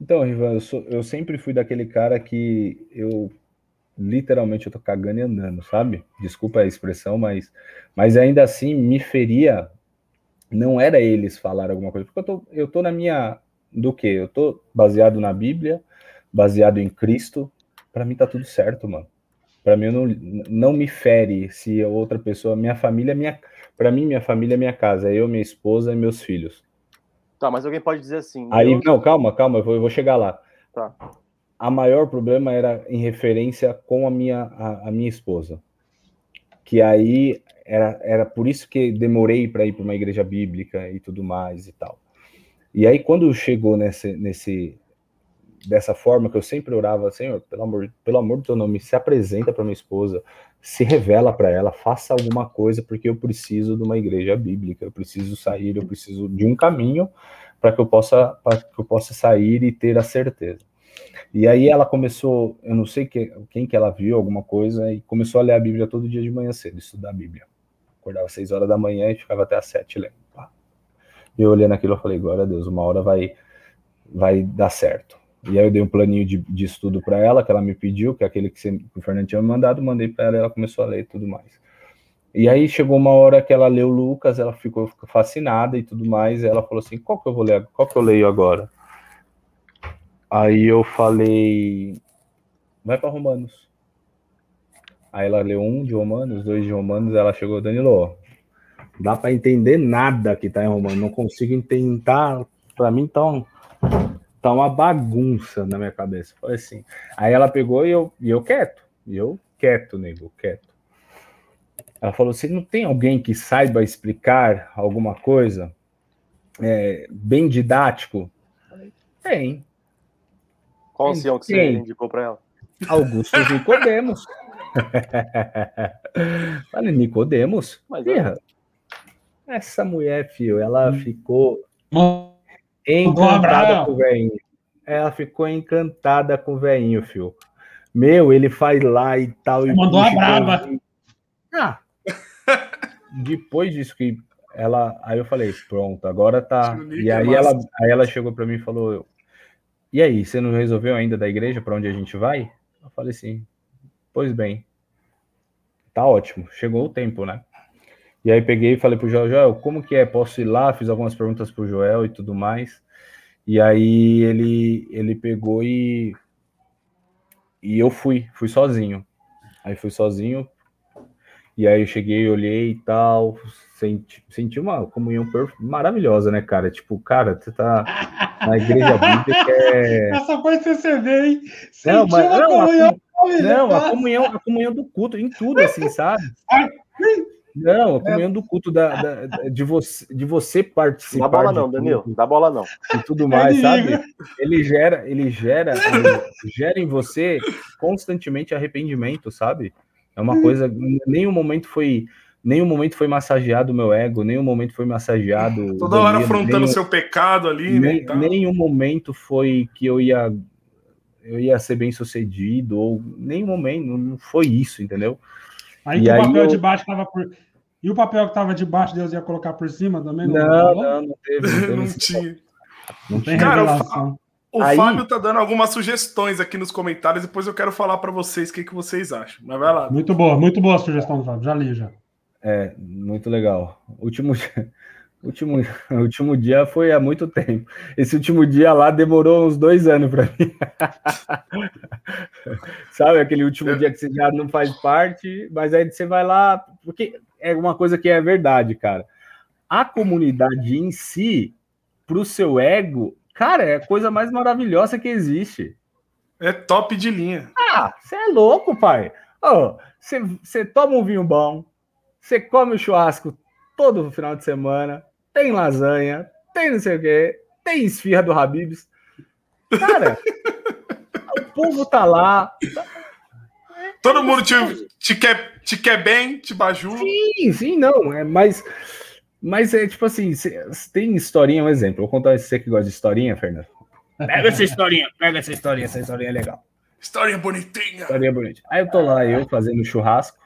Então, Rivan, eu, sou- eu sempre fui daquele cara que eu literalmente eu tô cagando e andando, sabe? Desculpa a expressão, mas, mas ainda assim me feria. Não era eles falar alguma coisa, porque eu tô, eu tô na minha. Do quê? Eu tô baseado na Bíblia, baseado em Cristo. Pra mim tá tudo certo, mano. Pra mim não, não me fere se outra pessoa. Minha família, é minha. Pra mim, minha família é minha casa. Eu, minha esposa e meus filhos. Tá, mas alguém pode dizer assim. Aí, eu- não, calma, calma, eu vou, eu vou chegar lá. Tá. a maior problema era em referência com a minha, a, a minha esposa. Que aí era, era por isso que demorei para ir para uma igreja bíblica e tudo mais e tal. E aí, quando chegou nesse, nesse, dessa forma que eu sempre orava, Senhor, pelo amor, pelo amor do teu nome, se apresenta para minha esposa, se revela para ela, faça alguma coisa, porque eu preciso de uma igreja bíblica, eu preciso sair, eu preciso de um caminho para que eu possa para que eu possa sair e ter a certeza. E aí ela começou, eu não sei que, quem que ela viu, alguma coisa, e começou a ler a Bíblia todo dia de manhã cedo, estudar a Bíblia. Acordava às seis horas da manhã e ficava até às sete lendo. E eu olhando aquilo, eu falei, glória a Deus, uma hora vai, vai dar certo. E aí eu dei um planinho de, de estudo para ela, que ela me pediu, que é aquele que, você, que o Fernando tinha me mandado, mandei para ela e ela começou a ler e tudo mais. E aí chegou uma hora que ela leu Lucas, ela ficou fascinada e tudo mais, e ela falou assim, qual que eu vou ler, qual que eu leio agora? Aí eu falei, vai para Romanos. Aí ela leu um de Romanos, dois de Romanos, ela chegou, Danilo, dá para entender nada que tá em Romanos, não consigo entender, tá, para mim um, tá uma bagunça na minha cabeça. Foi assim. Aí ela pegou e eu, e eu quieto, e eu quieto, nego, quieto. Ela falou: você não tem alguém que saiba explicar alguma coisa é, bem didático? Tem. Qual ancião que você indicou para ela? Augusto Nicodemos. Falei, Nicodemos? Mas, Pirra, essa mulher, filho, ela hum. ficou encantada com o velhinho. Ela ficou encantada com o velhinho, filho. Meu, ele faz lá e tal. E mandou a brava. Ah, depois disso que ela, aí eu falei, pronto, agora tá. E aí ela, aí ela chegou para mim e falou, e aí, você não resolveu ainda da igreja para onde a gente vai? Eu falei assim, pois bem, tá ótimo, chegou o tempo, né? E aí peguei e falei pro Joel, Joel, como que é? Posso ir lá? Fiz algumas perguntas pro Joel e tudo mais. E aí ele ele pegou e e eu fui, fui sozinho. Aí fui sozinho. E aí eu cheguei, olhei e tal, senti, senti uma comunhão maravilhosa, né, cara? Tipo, cara, você tá na igreja bíblica é... Essa foi CCD, hein? Não, mas, não, comunhão, a, não, a comunhão, a comunhão do culto, em tudo, assim, sabe? Não, a comunhão do culto da, da, de, você, de você participar. Dá bola não, Danilo. Dá bola não. E tudo mais, sabe? Ele gera, ele gera, ele gera em você constantemente arrependimento, sabe? É uma coisa. Nenhum momento foi. Nenhum momento foi massageado o meu ego, nenhum momento foi massageado. Toda hora afrontando o seu pecado ali, nem, né? Nenhum momento foi que eu ia eu ia ser bem sucedido, ou nenhum momento, não foi isso, entendeu? Aí e o papel eu... de baixo tava por. E o papel que tava debaixo, Deus ia colocar por cima também? Não, não, não, não teve. Não, teve não tinha. Não tem Cara, revelação. O, Aí... Fábio tá dando algumas sugestões aqui nos comentários, depois eu quero falar para vocês o que, que vocês acham. Mas vai lá. Muito boa, muito boa a sugestão do Fábio, já li já. É, muito legal. Último, último, último dia foi há muito tempo. Esse último dia lá demorou uns dois anos para mim. Sabe aquele último dia que você já não faz parte, mas aí você vai lá, porque é uma coisa que é verdade, cara. A comunidade em si, para o seu ego, cara, é a coisa mais maravilhosa que existe. É top de linha. Ah, você é louco, pai. Você oh, toma um vinho bom, você come o churrasco todo final de semana, tem lasanha, tem não sei o quê, tem esfirra do Habibs. Cara, o povo tá lá. Todo mundo te, te, quer, te quer bem, te bajula. Sim, sim, não. É, mas, mas é tipo assim, tem historinha, um exemplo. Vou contar você que gosta de historinha, Fernando. Pega essa historinha, pega essa historinha, essa historinha é legal. Historinha bonitinha. Historinha bonitinha. Aí eu tô lá, eu fazendo churrasco.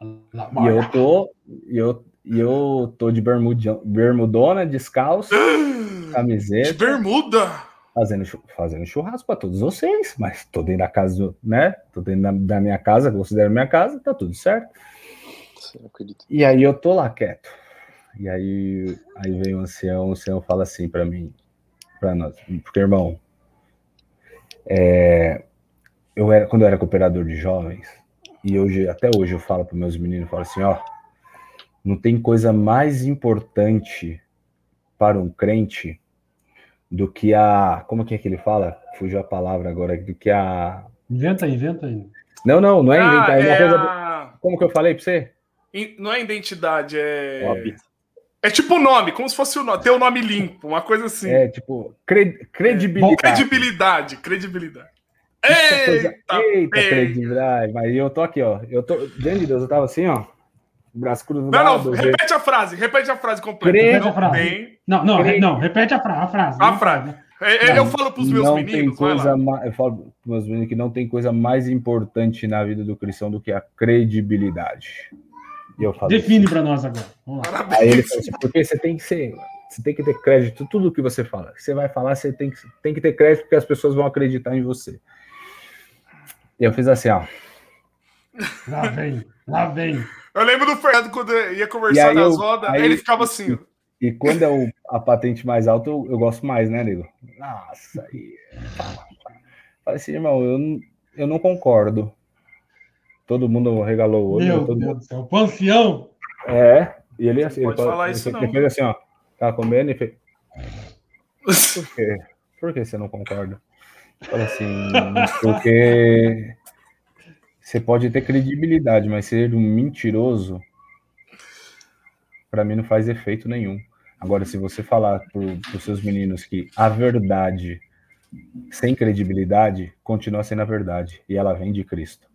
E eu tô, e eu e eu tô de bermudona, descalço, camiseta. De bermuda! Fazendo, fazendo churrasco para todos vocês, mas tô dentro da casa, né? Tô dentro da, da minha casa, considero minha casa, tá tudo certo. E aí eu tô lá quieto. E aí, aí vem o ancião, o ancião fala assim para mim, para nós, porque irmão, é, eu era quando eu era cooperador de jovens e hoje até hoje eu falo para meus meninos, falo assim, ó, não tem coisa mais importante para um crente do que a. Como que é que ele fala? Fugiu a palavra agora, do que a. Inventa aí, inventa aí. Não, não, não é Ah, inventar, é uma é coisa. a- Como que eu falei pra você? in- Não é identidade, é. Óbvio. É tipo o nome, como se fosse o nome, ter o nome limpo, uma coisa assim. É tipo, cre- credibilidade. Credibilidade, credibilidade. Eita, Eita, bem. credibilidade. Mas eu tô aqui, ó. Eu tô. Diante de Deus, eu tava assim, ó. Braço cruzado. Não, não, repete a frase, repete a frase completa. Repete a Não frase. tem. Não, não, não, repete a, fra- a frase. A Não, frase. É, é, Eu falo pros meus não meninos, tem coisa eu falo pros meus meninos que não tem coisa mais importante na vida do cristão do que a credibilidade. E eu falo. Define para nós agora. Vamos lá. Aí ele falou assim, porque você tem que ser, você tem que ter crédito, tudo que você fala. Você vai falar, você tem que, tem que ter crédito porque as pessoas vão acreditar em você. E eu fiz assim, ó. Lá vem, lá vem. Eu lembro do Fernando quando ia E conversar nas eu- rodas, aí- ele ficava assim. ó. E quando é o- a patente mais alta, eu, eu gosto mais, né, nego? Nossa, aí. Falei assim, irmão, eu, não- eu não concordo. Todo mundo regalou o olho. Meu todo Deus mundo- do céu. Panfião. É, e ele assim, Pode ele, falar ele, isso ele não. fez assim, ó. Tava comendo e fez. Por quê? Por que você não concorda? Fala assim, porque você pode ter credibilidade, mas ser um mentiroso, para mim não faz efeito nenhum. Agora, se você falar para os seus meninos que a verdade sem credibilidade continua sendo a verdade e ela vem de Cristo,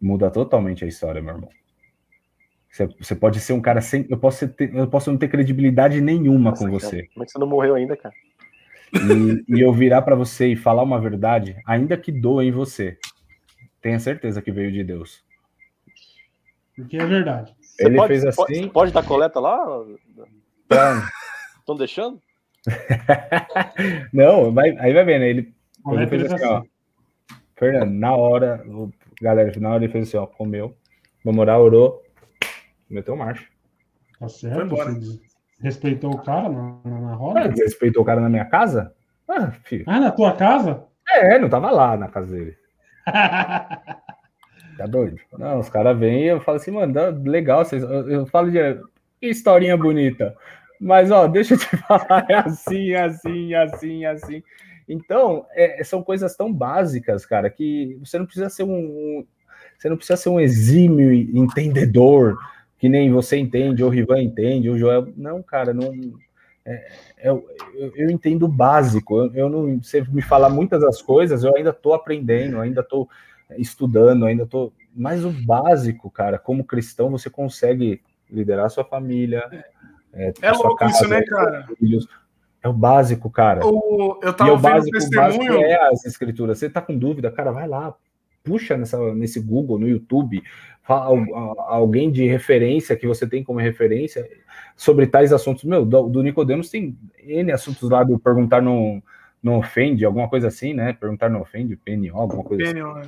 muda totalmente a história, meu irmão. Você, você pode ser um cara sem. Eu posso, ter, eu posso não ter credibilidade nenhuma Nossa, com cara, você. Como é que você não morreu ainda, cara? E, e eu virar para você e falar uma verdade, ainda que doa em você, tenha certeza que veio de Deus. Porque é verdade. Você Ele pode, fez pode- assim- Pode, dar coleta lá? Estão deixando? Não, vai, aí vai vendo. Ele, Como é ele que fez ele assim, ó. Fernando, na hora, o- galera, na hora ele fez assim, ó, comeu, vamos orar, orou, meteu marcha. Tá Foi certo. respeitou o cara na, na, na Ah, roda? respeitou o cara na minha casa? Ah, filho. Ah, na tua casa? É, não tava lá na casa dele. Tá doido? Não, os caras vêm e eu falo assim, mano, legal, vocês, eu, eu falo de que historinha bonita. Mas, ó, deixa eu te falar, é assim, assim, assim, assim. Então, é, são coisas tão básicas, cara, que você não precisa ser um, um- você não precisa ser um exímio entendedor, que nem você entende, ou o Rivan entende, ou o Joel. Não, cara, não. É- é- eu, eu entendo o básico. Eu, eu não. Você me falar muitas das coisas, eu ainda tô aprendendo, ainda tô estudando, ainda tô. Mas o básico, cara, como cristão, você consegue liderar sua família. É, É louco isso, né, seus cara? filhos. É o básico, cara. O- eu E tava o vendo o básico, o básico testemunho. é as escrituras. Você tá com dúvida, cara, vai lá, puxa nessa, nesse Google, no YouTube, alguém de referência que você tem como referência sobre tais assuntos. Meu, do, do Nicodemos tem N assuntos lá do perguntar não, não ofende, alguma coisa assim, né? Perguntar não ofende, PNO, alguma coisa assim. Gênio, né?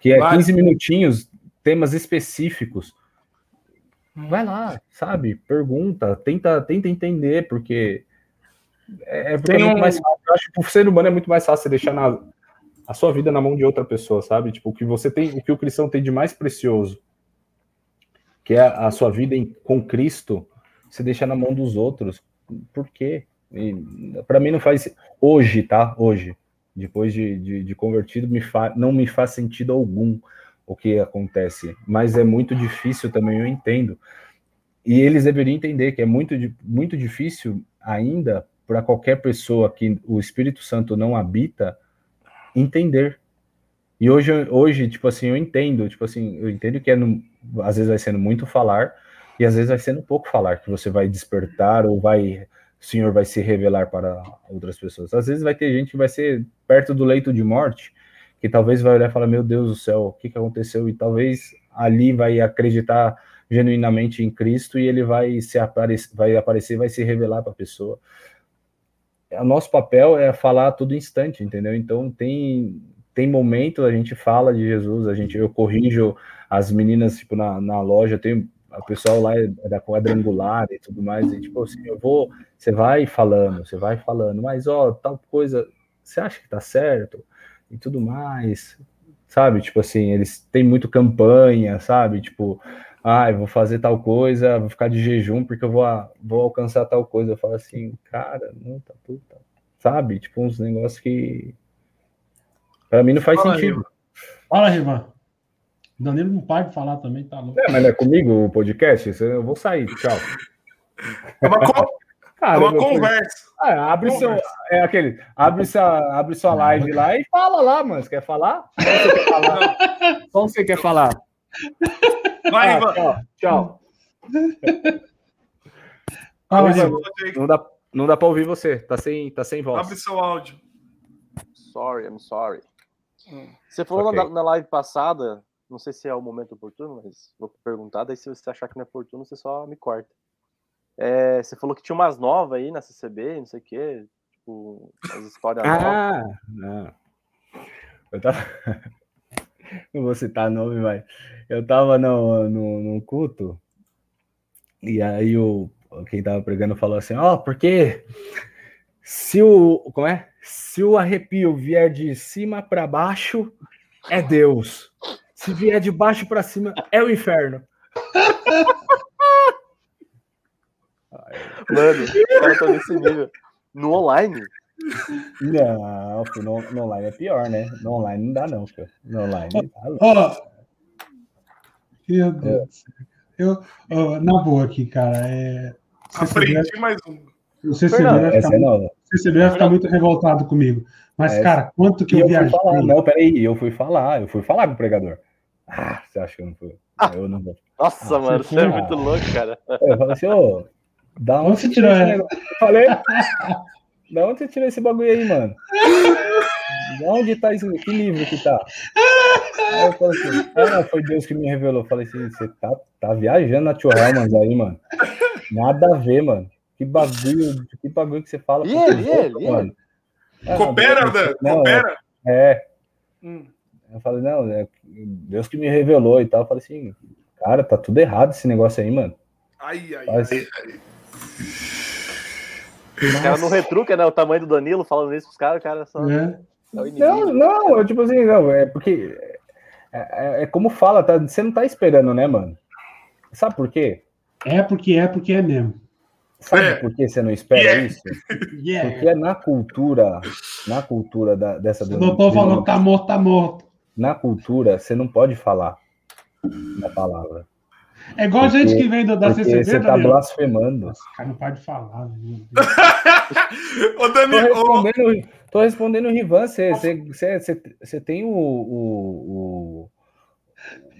Que é Vários. 15 minutinhos, temas específicos. Vai lá, sabe? Pergunta, tenta, tenta entender, porque é, é porque Tem é muito mais fácil. Eu acho que pro ser humano é muito mais fácil você deixar na, a sua vida na mão de outra pessoa, sabe? Tipo, o que você tem, o que o cristão tem de mais precioso, que é a sua vida em- com Cristo, você deixa na mão dos outros. Por quê? Para mim não faz hoje, tá? Hoje, depois de, de, de convertido, me fa, não me faz sentido algum o que acontece, mas é muito difícil também, eu entendo. E eles deveriam entender que é muito, muito difícil ainda para qualquer pessoa que o Espírito Santo não habita entender. E hoje, hoje, tipo assim, eu entendo, tipo assim, eu entendo que é no- às vezes vai sendo muito falar e às vezes vai sendo pouco falar, que você vai despertar ou vai, o Senhor vai se revelar para outras pessoas. Às vezes vai ter gente que vai ser perto do leito de morte, que talvez vai olhar e falar, meu Deus do céu, o que, que aconteceu? E talvez ali vai acreditar genuinamente em Cristo e ele vai se aparecer, vai aparecer, vai se revelar para a pessoa. O nosso papel é falar a todo instante, entendeu? Então tem tem momento a gente fala de Jesus, a gente eu corrijo as meninas tipo na, na loja, tem o pessoal lá é da quadrangular e tudo mais, e tipo assim, eu vou, você vai falando, você vai falando, mas ó, tal coisa, você acha que tá certo? E tudo mais, sabe? Tipo assim, eles têm muito campanha, sabe? Tipo, ah, eu vou fazer tal coisa, vou ficar de jejum porque eu vou, vou alcançar tal coisa. Eu falo assim, cara, não, tá tudo, tá, sabe? Tipo, uns negócios que. Pra mim não faz Fala sentido. Fala, Rivan. Danilo não para de falar também, tá louco. É, mas não é comigo o podcast? Eu vou sair, tchau. É uma, co- é Cara, uma meu, conversa. Ah, abre seu. Conversa. É aquele. Abre sua, abre sua live lá e fala lá, mano. Você quer falar? Só você quer falar. Só você quer falar. Vai, Ah, Ivan. tchau, tchau. É. Rivan. Não dá, não dá pra ouvir você. Tá sem, tá sem voz. Abre seu áudio. Sorry, I'm sorry. Hum. Você falou Ok. na, na live passada, não sei se é o momento oportuno, mas vou perguntar, daí se você achar que não é oportuno, você só me corta. É, você falou que tinha umas novas aí na CCB, não sei o quê, tipo, as histórias novas. Ah, não. Eu tava. Não vou citar nome, mas eu tava no, no, num culto e aí o quem tava pregando falou assim: Ó, porque se o. Como é? Se o arrepio vier de cima para baixo, é Deus. Se vier de baixo para cima, é o inferno. Mano, os caras estão nesse nível. No online? Não, no, no online é pior, né? No online não dá, não, filho. No online tá. Ó, meu Deus céu. Eu, ó, na boa aqui, cara, é, o CCB, vai- Aprendi mais um. o CCB vai ficar, é nova. CCB vai ficar muito revoltado comigo. Mas, É. cara, quanto que eu eu viajei. falar, não, peraí, eu fui falar, eu fui falar com o pregador. Ah, você acha que eu não fui? Eu não vou. Nossa, Ah, mano, você é muito louco, cara. Eu falei assim, ô, da onde você tirou esse essa? negócio? Eu falei, da onde você tirou esse bagulho aí, mano? Da onde tá isso? Que livro que tá? Aí eu falei assim, ah, foi Deus que me revelou. Eu falei assim, você tá, tá viajando na Tio Helmans aí, mano. Nada a ver, mano. Que bagulho, que bagulho que você fala. E ele, ele, mano. Ah, Coopera, Dan? não, Coopera? É, Hum. Eu falei, não, é Deus que me revelou e tal. Eu falei assim, cara, tá tudo errado esse negócio aí, mano. Ai, ai, Mas- ai, ai. O cara não retruca, né? O tamanho do Danilo falando isso pros caras, o cara só. né? É o. Não, não, eu, tipo assim, não, é porque é, é- é como fala, tá? Você não tá esperando, né, mano? Sabe por quê? É porque é, porque é mesmo. Sabe É. por que você não espera Yeah. isso? Yeah. Porque é na cultura, na cultura da, dessa O doutor falou que tá morto, tá morto. Na cultura, você não pode falar na palavra. É igual a Porque- gente que vem do- da CCB, você tá blasfemando. Nossa, cara não para de falar. Meu Deus. Ô, Tô Dani, ô, respondendo, tô respondendo o Rivan. Você, você, você, você- você tem o, o, o-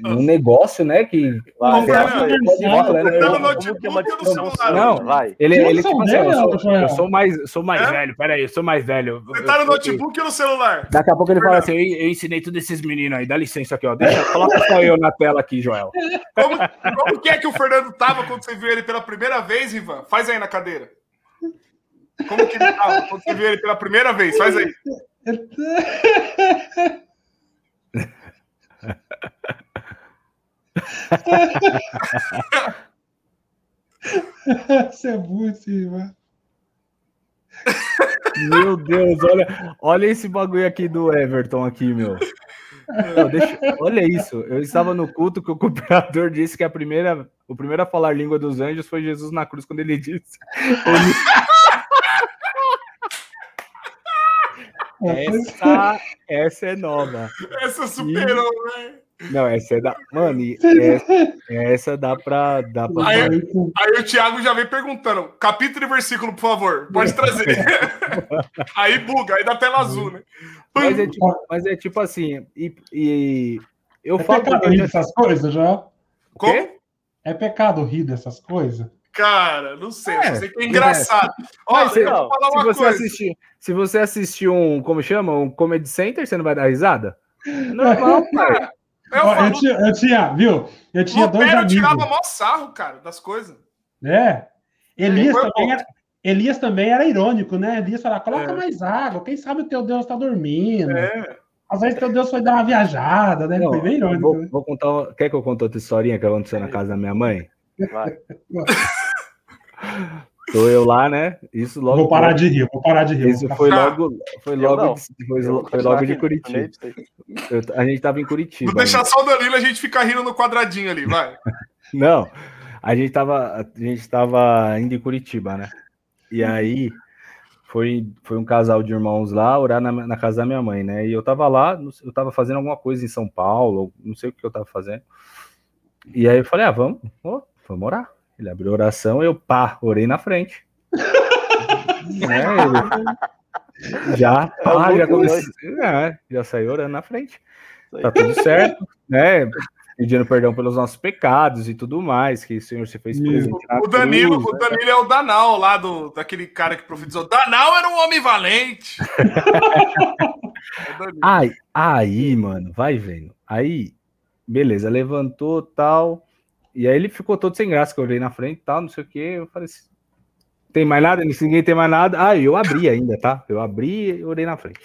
um negócio, né? Que Vai, você vai, pode falar, né? É? Não. vai. Ele, ele tipo assim, eu, sou, eu sou mais, sou mais É? velho. Peraí, eu sou mais velho. Você tá no notebook ou no celular? Daqui a pouco ele fala assim: eu, eu ensinei todos esses meninos aí, dá licença aqui, ó. Deixa, coloca só eu na tela aqui, Joel. Como, como que é que o Fernando tava quando você viu ele pela primeira vez, Ivan? Faz aí na cadeira. Como que ele tava quando você viu ele pela primeira vez? Faz aí. Você é mano. Meu Deus, olha, olha esse bagulho aqui do Everton aqui, meu. Deixa- olha isso. Eu estava no culto que o cooperador disse que a primeira, o primeiro a falar língua dos anjos foi Jesus na cruz quando ele disse. Essa, essa é nova. Essa superou, né? Não, essa é da. Mano, essa, essa dá pra. Dá pra Aí- Aí o Thiago já vem perguntando: capítulo e versículo, por favor. Pode trazer. aí buga, aí dá tela azul, né? mas, é tipo, mas é tipo assim. E, e eu É falo pecado rir já- dessas coisas, já? Como? É pecado rir dessas coisas? Cara, não sei. É, sei que é engraçado. Você- eu vou falar se uma você coisa. assistir, se você assistir um, como chama, um comedy center, você não vai dar risada? Normal, cara. Eu Ó, eu, tinha, eu tinha, viu? Eu tinha dois Lupero amigos. tirava mó sarro, cara, das coisas. É. Elias Foi também, era, Elias também era irônico, né? Elias falava, coloca É. mais água, quem sabe o teu Deus tá dormindo. É. Às vezes teu Deus foi dar uma viajada, né? Não, foi bem irônico. vou, né? vou contar. Quer que eu conte outra historinha que aconteceu na casa da minha mãe? Vai. Tô eu lá, né? Isso logo. Vou parar de rir, vou parar de rir. Isso foi logo, foi logo, foi, foi logo de Curitiba. Eu- a gente tava em Curitiba. Vou deixar só o Danilo a gente ficar rindo no quadradinho ali, vai. Não, a gente tava, a gente tava indo em Curitiba, né? E aí foi, foi um casal de irmãos lá orar na, na casa da minha mãe, né? E eu tava lá, eu tava fazendo alguma coisa em São Paulo, não sei o que eu tava fazendo. E aí eu falei, ah, vamos, vamos orar. Ele abriu a oração, eu pá, orei na frente. né? Ele, já, pá, já comecei, é, já saiu orando na frente. Tá tudo certo, né? Pedindo perdão pelos nossos pecados e tudo mais, que o Senhor se fez presente. O Danilo, cruz, o né? Danilo é o Danal lá do daquele cara que profetizou. Danal era um homem valente. É. Aí, aí, mano, vai vendo. Aí, beleza, levantou tal. E aí ele ficou todo sem graça, que eu olhei na frente e tal, não sei o que. Eu falei assim: tem mais nada? Ninguém tem mais nada. Ah, eu abri ainda, tá? Eu abri e orei na frente.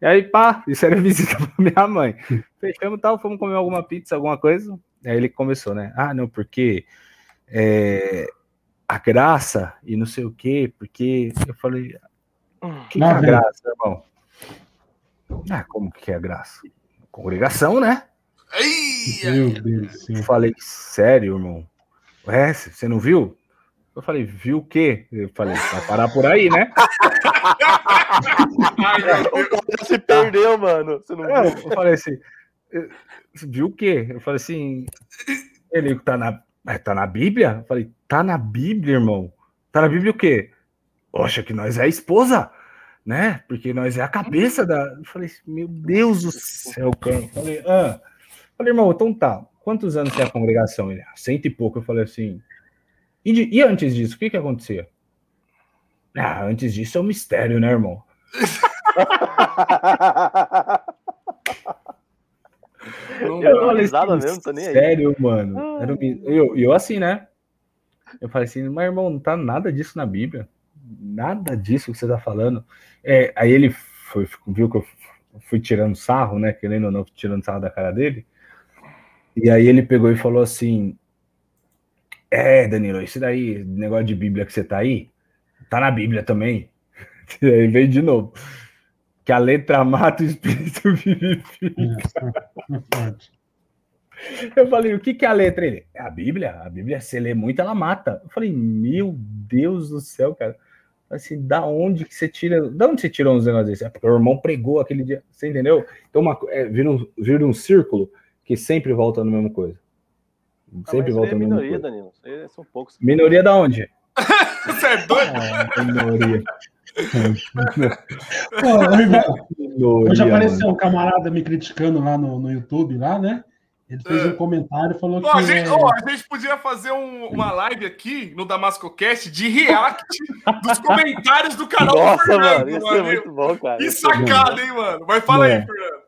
E aí, pá, isso era visita pra minha mãe. Fechamos tal, fomos comer alguma pizza, alguma coisa. Aí ele começou, né? Ah, não, porque é, a graça e não sei o quê, porque eu falei, o que, que é a graça, irmão? Ah, como que é a graça? Congregação, né? Ai, Meu Deus do céu. Eu falei, sério, irmão? É, você não viu? Eu falei, viu o quê? Eu falei, vai parar por aí, né? O cara se perdeu, mano. Você não É, viu? eu falei assim, "Eh, viu o quê? Eu falei assim, ele tá na, "É, tá na Bíblia? Eu falei, tá na Bíblia, irmão. Tá na Bíblia o quê? Poxa, que nós é a esposa, né? Porque nós é a cabeça da. Eu falei, meu Deus do céu, cara. Eu falei, ah. Falei, irmão, então tá. Quantos anos tem a congregação? Ele, "Ah, cento e pouco. Eu falei assim. E, de- e antes disso, o que que acontecia? Ah, antes disso é um mistério, né, irmão? Não Eu falei risada mesmo, tô nem aí. Sério, mano. Era um- eu, eu assim, né? Eu falei assim, mas irmão, não tá nada disso na Bíblia. Nada disso que você tá falando. É, aí ele foi, viu que eu fui tirando sarro, né? Querendo ou não, tirando sarro da cara dele. E aí ele pegou e falou assim: É, Danilo, esse daí, negócio de Bíblia que você tá aí, tá na Bíblia também. E aí veio de novo. Que a letra mata o espírito vivifica. Eu falei, o que, que é a letra? Ele, é a Bíblia. A Bíblia, se lê muito, ela mata. Eu falei, meu Deus do céu, cara. Assim, da onde que você tira. Da onde você tirou uns negócios desses? É porque o irmão pregou aquele dia. Você entendeu? Então, uma, é, vira, um, vira um círculo que sempre volta na mesma coisa. Ah, Sempre aí volta é na mesma minoria, coisa. Danilo. Aí são poucos. Minoria da onde? Você é doido? Ah, minoria. Pô, minoria hoje mano. apareceu um camarada me criticando lá no, no YouTube, lá, né? Ele fez É. um comentário e falou a, que. gente, é- ó, a gente podia fazer um- uma live aqui no DamascoCast de react dos comentários do canal do Nossa, Fernando, mano, isso é mano. muito bom, cara. Que é sacada, hein, mano? Mas fala É. aí, Fernando.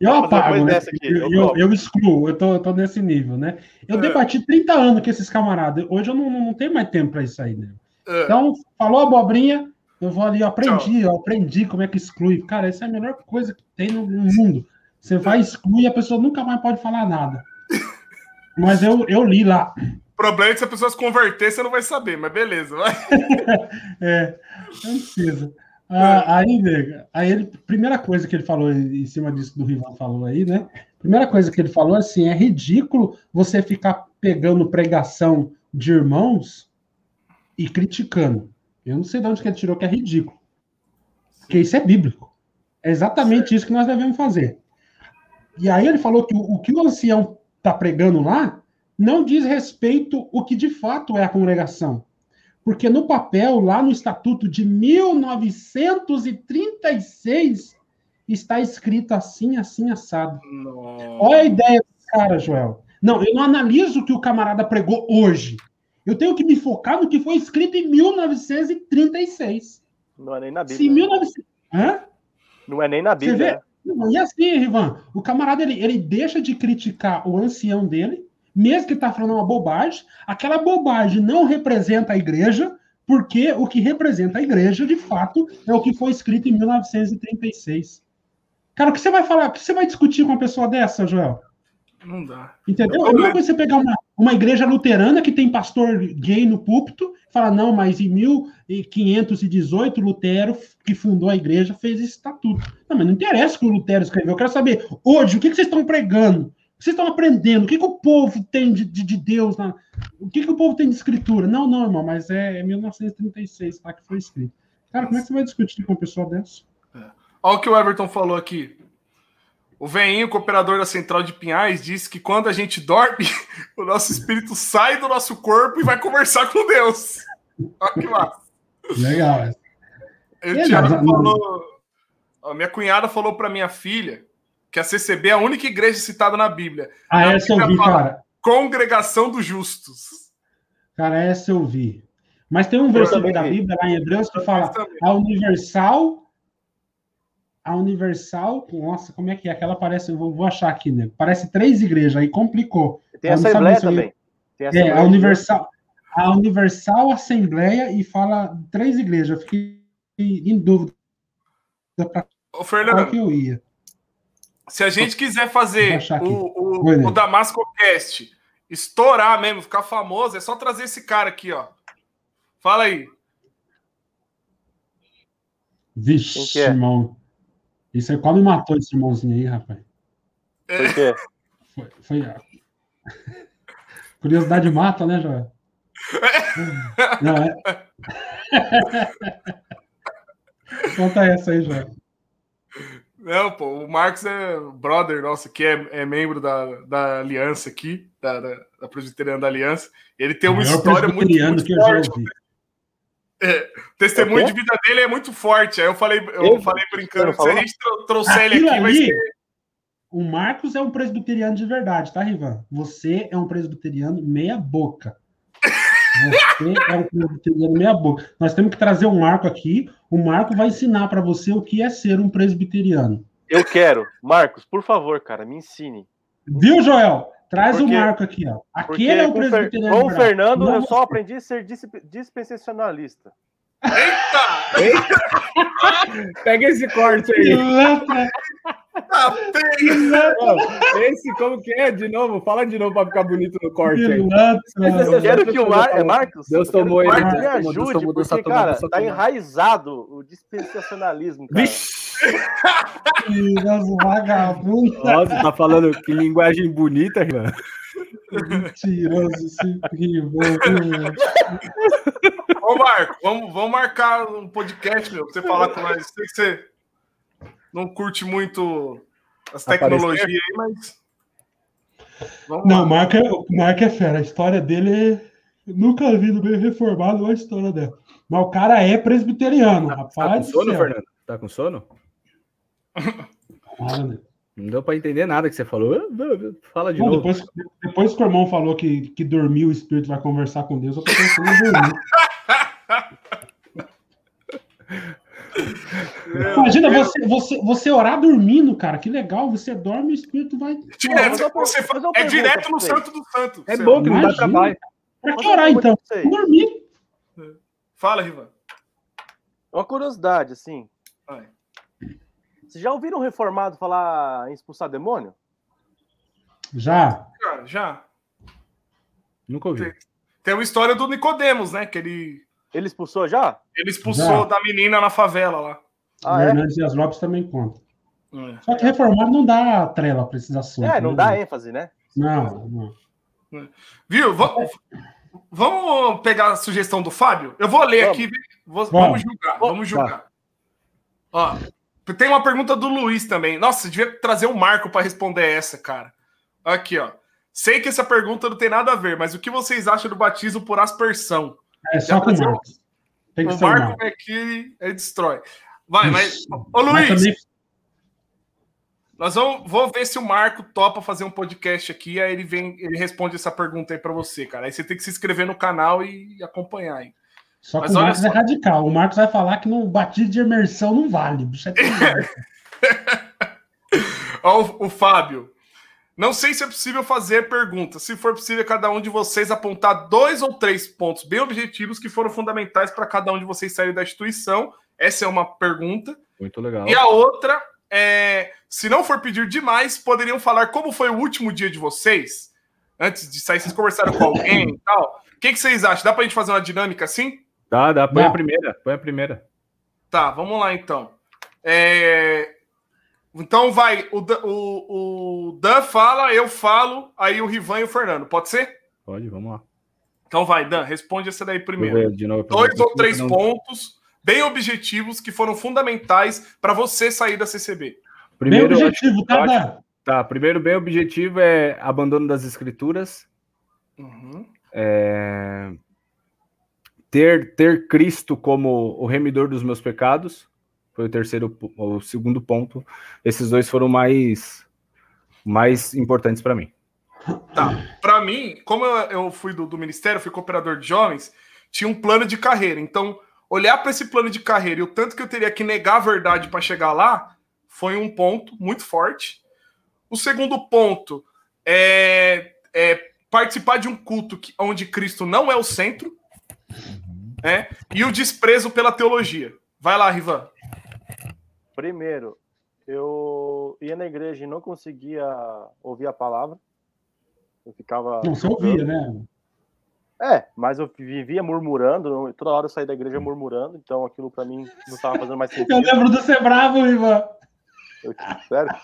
Eu apago, né? aqui, eu, eu eu, excluo, eu tô, tô nesse nível, né? Eu É. debati 30 anos com esses camaradas. Hoje eu não, não tenho mais tempo para isso aí, né? É. Então, falou abobrinha, eu vou ali, eu aprendi, eu aprendi como é que exclui. Cara, essa é a melhor coisa que tem no, no mundo. Você vai excluir e a pessoa nunca mais pode falar nada. Mas eu, eu li lá. O problema é que se a pessoa se converter, você não vai saber, mas beleza. Vai. É, não precisa. Ah, aí, nega, aí ele, primeira coisa que ele falou em cima disso que o Rivan falou aí, né? Primeira coisa que ele falou assim: é ridículo você ficar pegando pregação de irmãos e criticando. Eu não sei de onde que ele tirou que é ridículo. Porque isso é bíblico. É exatamente isso que nós devemos fazer. E aí ele falou que o, o que o ancião está pregando lá não diz respeito o que de fato é a congregação. Porque no papel, lá no Estatuto de 1936, está escrito assim, assim, assado. Olha a ideia dos caras, Joel. Não, eu não analiso o que o camarada pregou hoje. Eu tenho que me focar no que foi escrito em 1936. Não é nem na Se Bíblia. né? 1900... Hã? Não é nem na Você Bíblia. vê? né? Não, E assim, Rivan, o camarada ele, ele deixa de criticar o ancião dele, mesmo que está falando uma bobagem. Aquela bobagem não representa a igreja, porque o que representa a igreja, de fato, é o que foi escrito em 1936. Cara, o que você vai falar? O que você vai discutir com uma pessoa dessa, Joel? Não dá. Entendeu? É coisa você pegar uma, uma igreja luterana que tem pastor gay no púlpito, fala, não, mas em 1518, Lutero, que fundou a igreja, fez esse estatuto. Não, mas não interessa o que o Lutero escreveu. Eu quero saber, hoje, o que vocês estão pregando? Vocês estão aprendendo? O que, que o povo tem de, de, de Deus? Na... O que, que o povo tem de escritura? Não, não, irmão, mas é, é 1936 tá, que foi escrito. Cara, como é que você vai discutir com uma pessoa dessa? Olha o que o Everton falou aqui. O veinho, cooperador da Central de Pinhais, disse que quando a gente dorme, o nosso espírito sai do nosso corpo e vai conversar com Deus. Olha que massa. Legal. E o É, Thiago falou. A minha cunhada falou para minha filha que a CCB é a única igreja citada na Bíblia. Ah, Na essa eu vi, cara. Congregação dos Justos. Cara, essa eu vi. Mas tem um versículo da. Bíblia lá em Hebreus que fala a universal. A universal. Nossa, como é que é? Aquela parece. Eu vou, vou achar aqui, né? Parece três igrejas, aí complicou. Tem a Eu não Assembleia também. Tem a É, Assembleia a Universal, a Universal Assembleia e fala três igrejas. Eu fiquei em dúvida para Ô, qual Fernando, que eu ia. Se a gente quiser fazer o, o, o Damasco Cast estourar mesmo, ficar famoso, é só trazer esse cara aqui, ó. Fala aí. Vixe, é? irmão. Isso aí quase matou esse irmãozinho aí, rapaz. Por quê? Foi. foi a- Curiosidade mata, né, Joel? Não, é. Conta essa aí, Joel. Não, pô, o Marcos é brother nosso que é, é membro da, da aliança aqui, da, da, da Presbiteriana da Aliança. Ele tem uma história muito, muito que eu já forte. O testemunho É de vida dele é muito forte. Aí eu falei, eu Eu- falei brincando, se a gente tro- trouxer ele aqui, vai ali, ser. o Marcos é um presbiteriano de verdade, tá, Rivan? Você é um presbiteriano meia boca. Você é um presbiteriano meia boca. Nós temos que trazer o Marco aqui. O Marco vai ensinar para você o que é ser um presbiteriano. Eu quero. Marcos, por favor, cara, me ensine. Viu, Joel? Traz Porque- o Marco aqui, ó. Porque Aquele é o presbiteriano. com o. Fernando Não eu só você. aprendi a ser dis- dispensacionalista. Pega esse corte aí. Ah, esse como que é? De novo, fala de novo pra ficar bonito no corte. Eu quero que o Mar... é Marcos. Deus tomou ele, Marcos me tomou, ajude, tomou, Deus porque, tomou, cara, Deus tá tomou. enraizado o dispensacionalismo, cara. Mentiroso, vagabundo. Nossa, tá falando que linguagem bonita, irmão. Mentiroso, esse Rivan. Ô, Marco, vamos, vamos marcar um podcast, meu, pra você falar com nós. Sei que você não curte muito as Aparecer? tecnologias aí, mas. Vamos Não, lá. o Marco, é, o Marco é fera. A história dele é. Nunca vi no meio reformado a história dela. Mas o cara é presbiteriano, Tá com rapaz. do sono, céu. Fernando? Tá com sono? Né? Não deu pra entender nada que você falou. Fala de Não, novo. depois, depois que o irmão falou que, que dormiu, o espírito vai conversar com Deus, eu tô pensando em dormir. Imagina você, você, você orar dormindo, cara. Que legal. Você dorme e o espírito vai. Direto, eu- você eu é direto no. Santo do Santo. É bom que não dá trabalho. Pra que orar então? Dormir. Fala, Rivan. Uma curiosidade, assim. Vai. Vocês já ouviram um reformado falar em expulsar demônio? Já. Já, já. Nunca ouvi. Tem uma história do Nicodemos, né? Que ele, Ele expulsou já? ele expulsou Já. da menina na favela lá. Ah, o é? Hernandes e as Lopes também contam. É. Só que reformado não dá trela pra esses assuntos. É, não né? dá ênfase, né? Não, não. Viu? Va- Vamos pegar a sugestão do Fábio? Eu vou ler Vamos. aqui. Vamos. vamos julgar. Vamos julgar. Ó, tem uma pergunta do Luiz também. Nossa, devia trazer um Marco para responder essa, cara. Aqui, ó. Sei que essa pergunta não tem nada a ver, mas o que vocês acham do batismo por aspersão? É só com o Marcos. Tem que O ser o Marco Marcos. que ele destrói. Vai, mas. Ô, Mas Luiz, também- nós vamos vou ver se o Marco topa fazer um podcast aqui, aí ele vem, ele responde essa pergunta aí para você, cara. Aí você tem que se inscrever no canal e acompanhar aí. Só que Mas o olha Marcos só. é radical. O Marcos vai falar que no batismo de imersão não vale. O bicho é. Ó, o, o Fábio. Não sei se é possível fazer pergunta. Se for possível, cada um de vocês apontar dois ou três pontos bem objetivos que foram fundamentais para cada um de vocês sair da instituição. Essa é uma pergunta. Muito legal. E a outra é: se não for pedir demais, poderiam falar como foi o último dia de vocês? Antes de sair, vocês conversaram com alguém e tal. O que, que vocês acham? Dá pra gente fazer uma dinâmica assim? Dá, dá. Põe Dá. a primeira. Põe a primeira. Tá, vamos lá então. É, Então vai, o, Dan- o, o Dan fala, eu falo, aí o Rivan e o Fernando. Pode ser? Pode, vamos lá. Então vai, Dan, responde essa daí primeiro. ver de novo. Dois ou três não- pontos bem objetivos que foram fundamentais para você sair da CCB. Primeiro, Bem objetivo, tá, Dan? tá, primeiro bem objetivo é abandono das escrituras, Uhum. é, ter ter Cristo como o remidor dos meus pecados, foi o terceiro, o segundo ponto. Esses dois foram mais mais importantes para mim. Tá. Para mim, como eu, eu fui do, do ministério, fui cooperador de jovens, tinha um plano de carreira. Então, olhar para esse plano de carreira e o tanto que eu teria que negar a verdade para chegar lá foi um ponto muito forte. O segundo ponto é, é participar de um culto que, onde Cristo não é o centro, né? E o desprezo pela teologia. Vai lá, Rivan. Primeiro, eu ia na igreja e não conseguia ouvir a palavra. Eu ficava. Não, você ouvia, né? É, mas eu vivia murmurando, eu- toda hora eu saía da igreja murmurando, então aquilo pra mim não estava fazendo mais Eu sentido. lembro do ser bravo, Ivan. Eu- sério?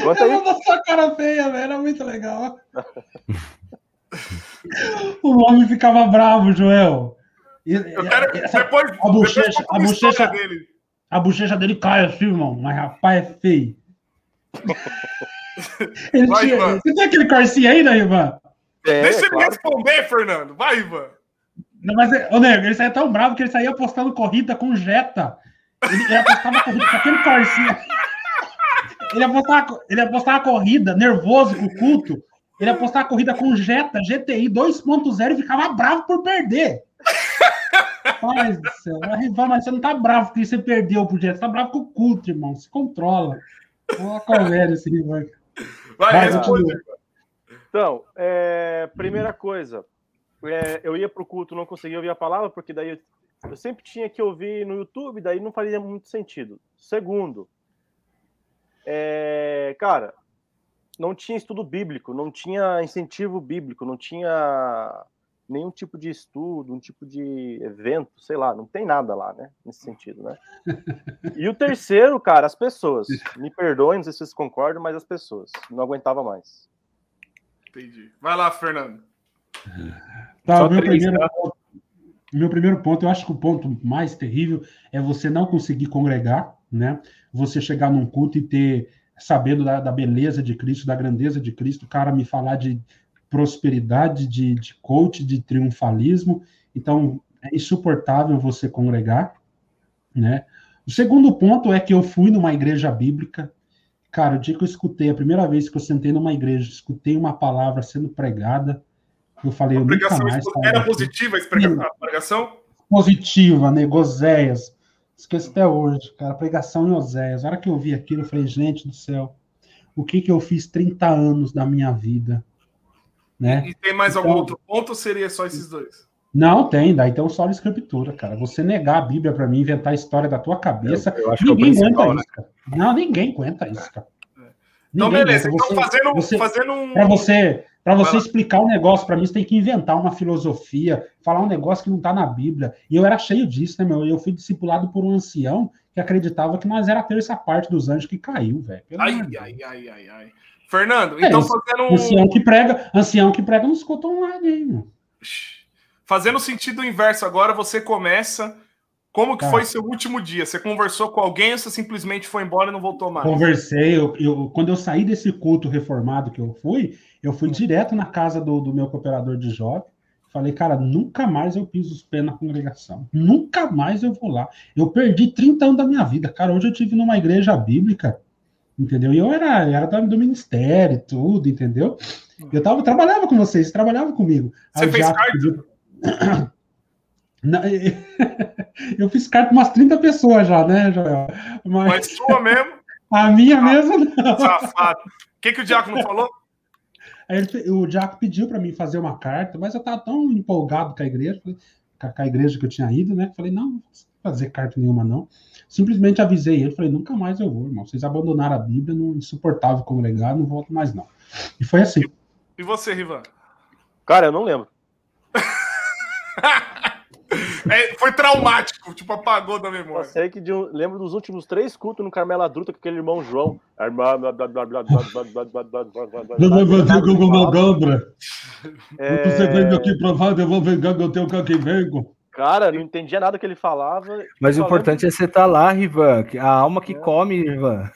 Conta Eu aí. lembro da sua cara feia, velho. Era muito legal. o homem ficava bravo, Joel. E- Eu quero. essa- depois, a bochecha- a bochecha- dele. A bochecha dele cai assim, irmão. Mas rapaz, é feio. Ele Vai, tinha- Ivan. Você tem aquele corsinho aí, né, Ivan? É, Deixa ele claro. responder, Fernando. Vai, Ivan. Não, mas, ô, nego, ele saía tão bravo que ele saía apostando corrida com Jetta. Ele, ele apostava corrida com aquele corsinho. Ele apostava, ele apostava corrida, nervoso com o culto. Ele apostava corrida com Jetta, GTI 2.0 e ficava bravo por perder. Rapaz do céu. Mas, Rivan, mas você não tá bravo porque você perdeu pro Jetta. Você tá bravo com o culto, irmão. Se controla. Olha qual velho esse Rivan. Vai, Vai, responde. Então, é, primeira coisa, é, eu ia pro culto, não conseguia ouvir a palavra, porque daí eu, eu sempre tinha que ouvir no YouTube, daí não fazia muito sentido. Segundo, é, cara, não tinha estudo bíblico, não tinha incentivo bíblico, não tinha nenhum tipo de estudo, um tipo de evento, sei lá, não tem nada lá, né? Nesse sentido, né? E o terceiro, cara, as pessoas. Me perdoem, não sei se vocês concordam, mas as pessoas. Não aguentava mais. Entendi. Vai lá, Fernando. Tá, Só meu três, primeiro, tá? meu primeiro ponto, eu acho que o ponto mais terrível é você não conseguir congregar, né? Você chegar num culto e ter, sabendo da, da beleza de Cristo, da grandeza de Cristo, o cara me falar de prosperidade, de, de coach, de triunfalismo. Então, é insuportável você congregar, né? O segundo ponto é que eu fui numa igreja bíblica. Cara, o dia que eu escutei, a primeira vez que eu sentei numa igreja, escutei uma palavra sendo pregada, eu falei, eu nunca mais era daqui. positiva a pregação? Positiva, né? Gozéias. Esqueço até hoje, cara. Pregação em Oséias. A hora que eu vi aquilo, eu falei, gente do céu, o que que eu fiz 30 anos da minha vida? Né? E tem mais algum Então- outro ponto ou seria só esses dois? Não tem, daí tem só a escritura, cara. Você negar a Bíblia para mim, inventar a história da tua cabeça, Eu, eu é o ninguém principal, aguenta né? isso, cara. Não, ninguém aguenta isso, cara. Então, Ninguém beleza. aguenta. Então, fazendo, você- fazendo um. Para você, para Vai você explicar um negócio para mim, você tem que inventar uma filosofia, falar um negócio que não está na Bíblia. E eu era cheio disso, né, meu? Eu fui discipulado por um ancião que acreditava que nós era a terça parte dos anjos que caiu, velho. Ai, ai, ai, ai, ai. Fernando, É então fazendo um. Ancião que prega, ancião que prega nos online aí, meu. Fazendo sentido inverso agora, você começa. Como que Tá. foi seu último dia? Você conversou com alguém ou você simplesmente foi embora e não voltou mais? Conversei, eu, eu- quando eu saí desse culto reformado que eu fui, eu fui direto na casa do, do meu cooperador de jovem. Falei, cara, nunca mais eu piso os pés na congregação. Nunca mais eu vou lá. Eu perdi 30 anos da minha vida. Cara, hoje eu tive numa igreja bíblica, entendeu? E eu era, eu era do ministério tudo, entendeu? Eu tava, trabalhava com vocês, trabalhava comigo. Você fez carta? pediu- Não, eu fiz carta com umas 30 pessoas já, né, Joel? Mas Mas sua mesmo, a minha mesmo não. safado. O que, que o Diácono falou? Ele o Jaco pediu para mim fazer uma carta, mas eu tava tão empolgado com a igreja, falei- com a- com a igreja que eu tinha ido, né? Falei, não, não vou fazer carta nenhuma, não. Simplesmente avisei ele, falei, nunca mais eu vou, irmão. Vocês abandonaram a Bíblia, não insuportável congregar, não volto mais, não. E foi assim. E você, Rivan? Cara, eu não lembro. É, foi traumático, tipo, apagou da Eu memória. sei que de um- lembro dos últimos três cultos no Carmela Druta com aquele irmão João. Gambra, É, aqui provado, eu vou vingar que eu tenho que vengo. Cara, não entendia nada que ele falava. Mas o importante é você estar lá, Rivan. A alma que come, Rivan.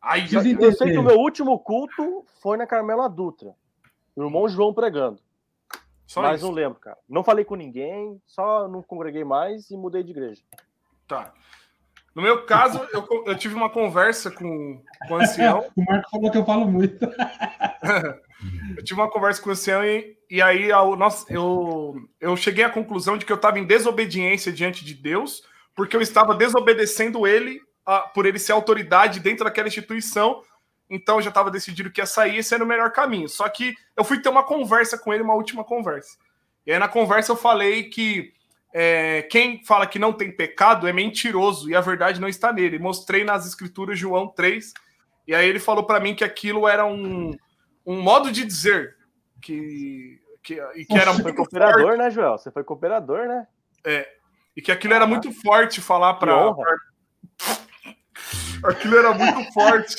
Ai, lembro- Eu sei que o meu último culto foi na Carmela Dutra. O irmão João pregando. só mas isso. não lembro, cara. Não falei com ninguém, só não congreguei mais e mudei de igreja. Tá. No meu caso, eu, eu tive uma conversa com, com o ancião. O Marco falou que eu falo muito. Eu tive uma conversa com o ancião e, e aí ao, nossa, eu, eu cheguei à conclusão de que eu estava em desobediência diante de Deus, porque eu estava desobedecendo ele ah, por ele ser autoridade dentro daquela instituição. Então eu já estava decidido que ia sair, esse era o melhor caminho. Só que eu fui ter uma conversa com ele, uma última conversa. E aí na conversa eu falei que é, quem fala que não tem pecado é mentiroso e a verdade não está nele. Mostrei nas escrituras João 3, e aí ele falou para mim que aquilo era um, um modo de dizer que, que, e que era Você foi muito cooperador, forte, né, Joel? Você foi cooperador, né? e que aquilo era muito forte falar para aquilo era muito forte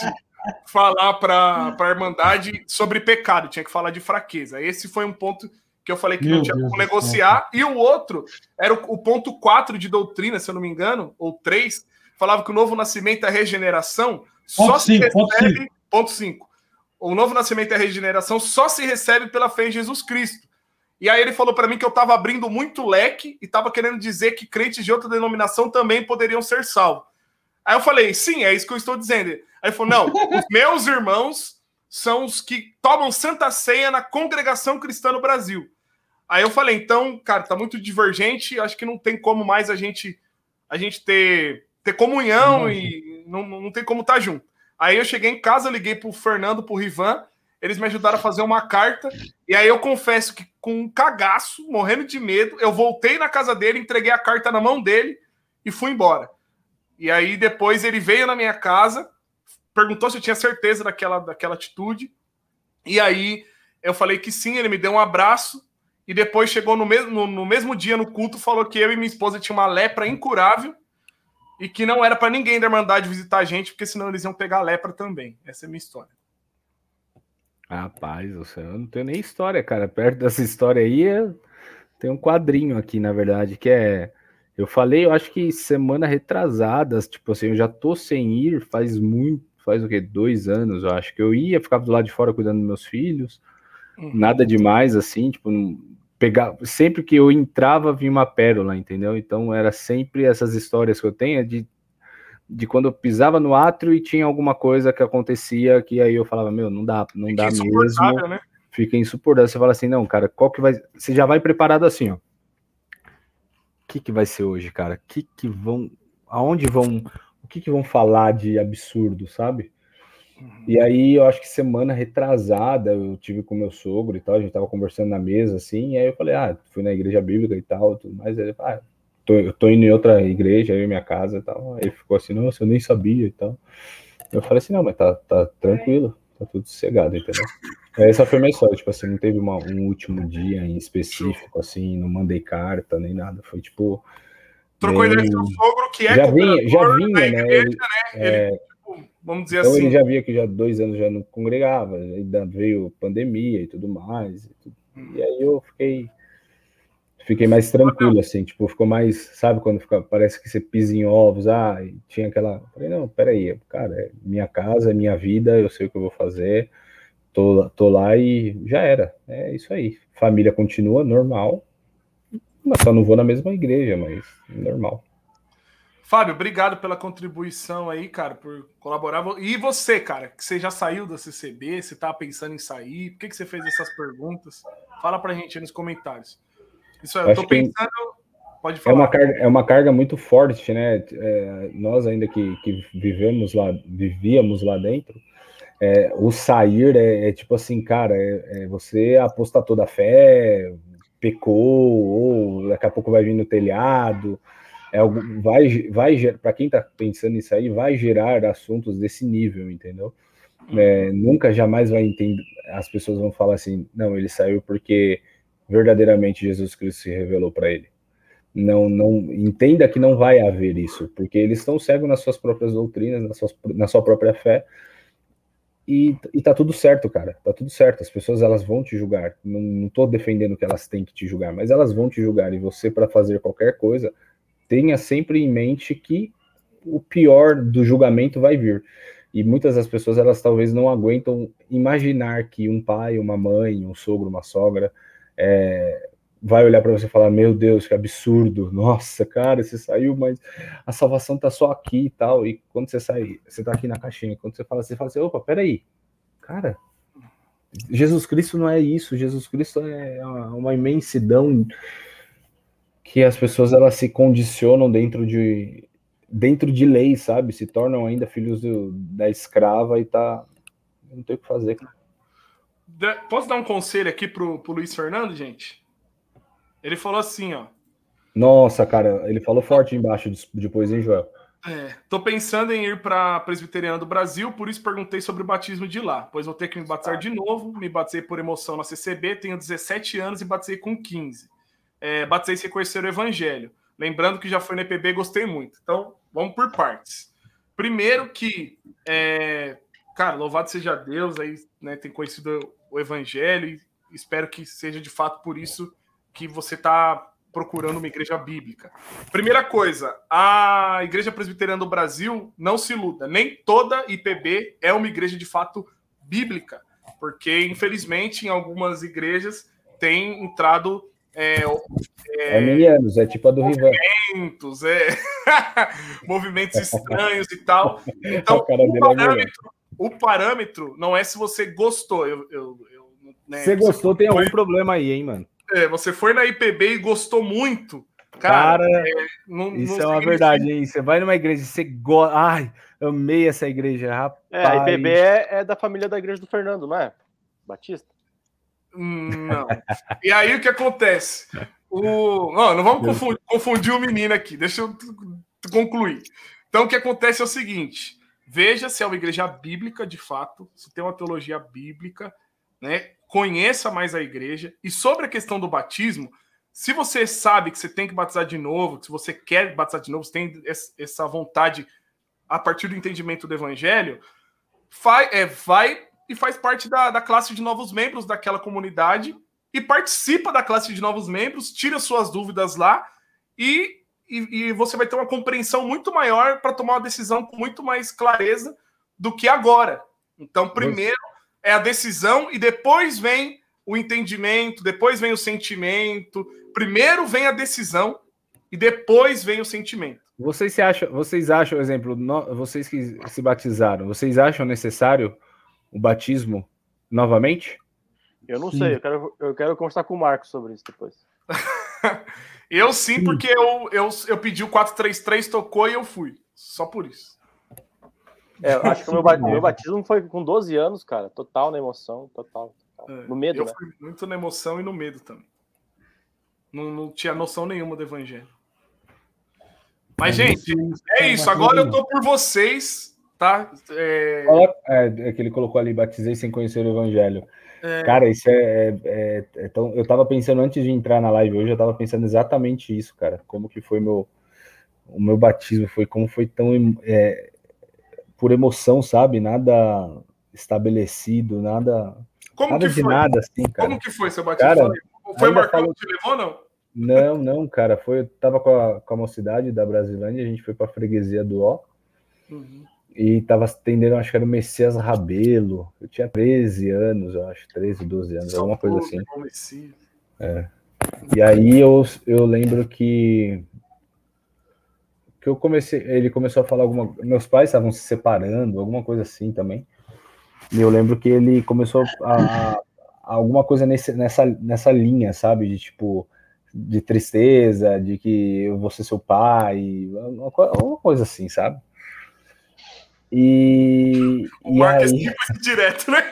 falar para a Irmandade sobre pecado, tinha que falar de fraqueza. Esse foi um ponto que eu falei que Meu não tinha Deus como negociar. E o outro era o, o ponto 4 de doutrina, se eu não me engano, ou 3, falava que o novo nascimento é regeneração, só Ponto se cinco, ponto recebe. Ponto 5. O novo nascimento é regeneração só se recebe pela fé em Jesus Cristo. E aí ele falou para mim que eu estava abrindo muito leque e estava querendo dizer que crentes de outra denominação também poderiam ser salvos. Aí eu falei, sim, é isso que eu estou dizendo. Aí ele falou, não, os meus irmãos são os que tomam santa ceia na congregação cristã no Brasil. Aí eu falei, então, cara, tá muito divergente, acho que não tem como mais a gente a gente ter, ter comunhão Uhum. e não, não tem como estar tá junto. Aí eu cheguei em casa, liguei pro Fernando, pro Rivan, eles me ajudaram a fazer uma carta, e aí eu confesso que com um cagaço, morrendo de medo, eu voltei na casa dele, entreguei a carta na mão dele e fui embora. E aí depois ele veio na minha casa, perguntou se eu tinha certeza daquela, daquela atitude, e aí eu falei que sim, ele me deu um abraço, e depois chegou no mesmo, no, no mesmo dia no culto, falou que eu e minha esposa tinha uma lepra incurável, e que não era para ninguém da Irmandade visitar a gente, porque senão eles iam pegar a lepra também. Essa é a minha história. Rapaz, você eu não tenho nem história, cara. Perto dessa história aí, tem um quadrinho aqui, na verdade, que é. Eu falei, eu acho que semana retrasada, tipo assim, eu já tô sem ir faz muito, faz o quê? Dois anos, eu acho que eu ia, ficava do lado de fora cuidando dos meus filhos, nada demais, assim, tipo, pegar, sempre que eu entrava vinha uma pérola, entendeu? Então era sempre essas histórias que eu tenho é de, de quando eu pisava no átrio e tinha alguma coisa que acontecia que aí eu falava, meu, não dá, não Fica dá mesmo né? fica insuportável. Você fala assim, não, cara, qual que vai. Você já vai preparado assim, ó. O que, que vai ser hoje, cara? O que, que vão. Aonde vão. O que, que vão falar de absurdo, sabe? E aí, eu acho que semana retrasada, eu tive com meu sogro e tal, a gente tava conversando na mesa, assim, e aí eu falei, ah, fui na igreja bíblica e tal, tudo mais. Ele falou, ah, tô, eu tô indo em outra igreja, aí minha casa e tal. Aí ele ficou assim, nossa, eu nem sabia e tal. Eu falei assim, não, mas tá, tá tranquilo, tá tudo sossegado, entendeu? Essa foi a minha história, tipo assim, não teve uma- um último dia em específico, assim, não mandei carta nem nada, foi tipo. Trocou ideia com seu sogro, que é já vinha, já vinha, né? igreja, né? Ele, tipo, vamos dizer então assim, ele já via que já dois anos já não congregava, ainda veio pandemia e tudo mais. E, tudo. E aí eu fiquei fiquei mais tranquilo, assim, tipo, ficou mais, sabe, quando fica, parece que você pisa em ovos, ah, e tinha aquela. Falei, não, peraí, cara, é minha casa, é minha vida, eu sei o que eu vou fazer, tô, tô lá e já era. É isso aí. Família continua normal. Mas só não vou na mesma igreja, mas normal. Fábio, obrigado pela contribuição aí, cara, por colaborar. E você, cara, que você já saiu da CCB, você tá pensando em sair, por que, que você fez essas perguntas? Fala pra gente aí nos comentários. Isso aí, eu Acho tô pensando. Pode É falar. uma carga, é uma carga muito forte, né? É, nós ainda que, que vivemos lá, vivíamos lá dentro, é, o sair é, é tipo assim, cara, é, é você apostatou da fé, pecou, ou daqui a pouco vai vir no telhado. É algo, vai, vai para quem tá pensando nisso aí, vai gerar assuntos desse nível, entendeu? É, nunca jamais vai entender. As pessoas vão falar assim, não, ele saiu porque verdadeiramente Jesus Cristo se revelou para ele não, não entenda que não vai haver isso, porque eles estão cegos nas suas próprias doutrinas, na sua, na sua própria fé, e, e tá tudo certo, cara. Tá tudo certo. As pessoas elas vão te julgar. Não, não tô defendendo que elas têm que te julgar, mas elas vão te julgar. E você, para fazer qualquer coisa, tenha sempre em mente que o pior do julgamento vai vir. E muitas das pessoas elas talvez não aguentam imaginar que um pai, uma mãe, um sogro, uma sogra é, vai olhar para você e falar: Meu Deus, que absurdo! Nossa, cara, você saiu, mas a salvação tá só aqui e tal. E quando você sai, você tá aqui na caixinha. Quando você fala, você fala assim: opa, peraí, cara, Jesus Cristo não é isso. Jesus Cristo é uma imensidão que as pessoas elas se condicionam dentro de dentro de lei, sabe? Se tornam ainda filhos do, da escrava e tá não tem o que fazer. Posso dar um conselho aqui pro, pro Luiz Fernando, gente? Ele falou assim, ó. Nossa, cara, ele falou forte embaixo depois, hein, Joel? É, tô pensando em ir para Presbiteriana do Brasil, por isso perguntei sobre o batismo de lá, pois vou ter que me batizar de novo. Me batizei por emoção na CCB, tenho 17 anos e batizei com 15. É, batizei sem conhecer o Evangelho. Lembrando que já foi no EPB gostei muito. Então, vamos por partes. Primeiro que, é, cara, louvado seja Deus, aí né, tem conhecido o Evangelho e espero que seja de fato por isso que você está procurando uma igreja bíblica. Primeira coisa, a Igreja Presbiteriana do Brasil não se iluda. Nem toda IPB é uma igreja de fato bíblica, porque infelizmente em algumas igrejas tem entrado é, é, é milianos, é tipo a do movimentos, é movimentos estranhos e tal. Então o é parâmetro, o parâmetro, não é se você gostou. Eu, eu, eu né, você gostou, tem algum problema aí, hein, mano? É, você foi na IPB e gostou muito. Cara, cara é, não, isso não é uma verdade, hein? Você vai numa igreja e você gosta. Ai, amei essa igreja, rapaz. É, a IPB é, é, da família da igreja do Fernando, não é? Batista? Não. e aí o que acontece? O... Não, não vamos confundir, confundir o menino aqui, deixa eu concluir. Então o que acontece é o seguinte: veja se é uma igreja bíblica de fato, se tem uma teologia bíblica, né? conheça mais a igreja. E sobre a questão do batismo, se você sabe que você tem que batizar de novo, se você quer batizar de novo, você tem essa vontade a partir do entendimento do evangelho, vai, é, vai e faz parte da, da classe de novos membros daquela comunidade e participa da classe de novos membros, tira suas dúvidas lá e, e, e você vai ter uma compreensão muito maior para tomar uma decisão com muito mais clareza do que agora. Então, primeiro, é a decisão e depois vem o entendimento, depois vem o sentimento. Primeiro vem a decisão e depois vem o sentimento. Vocês se acham, vocês acham, exemplo, vocês que se batizaram, vocês acham necessário o batismo novamente? Eu não sim. sei, eu quero, eu quero conversar com o Marcos sobre isso depois. eu sim, porque eu, eu, eu pedi o 433, tocou e eu fui. Só por isso. É, acho que o meu, batismo, meu batismo foi com 12 anos, cara. Total na emoção, total. total. É, no medo, eu né? fui muito na emoção e no medo também. Não, não tinha noção nenhuma do evangelho. Mas, é, gente, é isso. Agora eu tô por vocês, tá? É... É, é que ele colocou ali, batizei sem conhecer o evangelho. É... Cara, isso é, é, é, é, tão... Eu tava pensando antes de entrar na live hoje, eu tava pensando exatamente isso, cara. Como que foi meu o meu batismo, foi como foi tão é, por emoção, sabe? Nada estabelecido, nada. Como nada que de foi? nada assim, cara. Como que foi seu batismo? Cara, foi Marcão que te levou, não? Não, não, cara. Foi, eu tava com a, com a mocidade da Brasilândia, a gente foi pra freguesia do Ó. Uhum. E tava atendendo, acho que era o Messias Rabelo. Eu tinha 13 anos, eu acho, 13, 12 anos, Só alguma coisa assim. É. E aí eu, eu lembro que que eu comecei, ele começou a falar alguma, meus pais estavam se separando, alguma coisa assim também. E eu lembro que ele começou a, a alguma coisa nesse, nessa, nessa linha, sabe, de tipo de tristeza, de que eu vou ser seu pai, uma, uma coisa assim, sabe? E, o e Marcos aí... foi direto, né?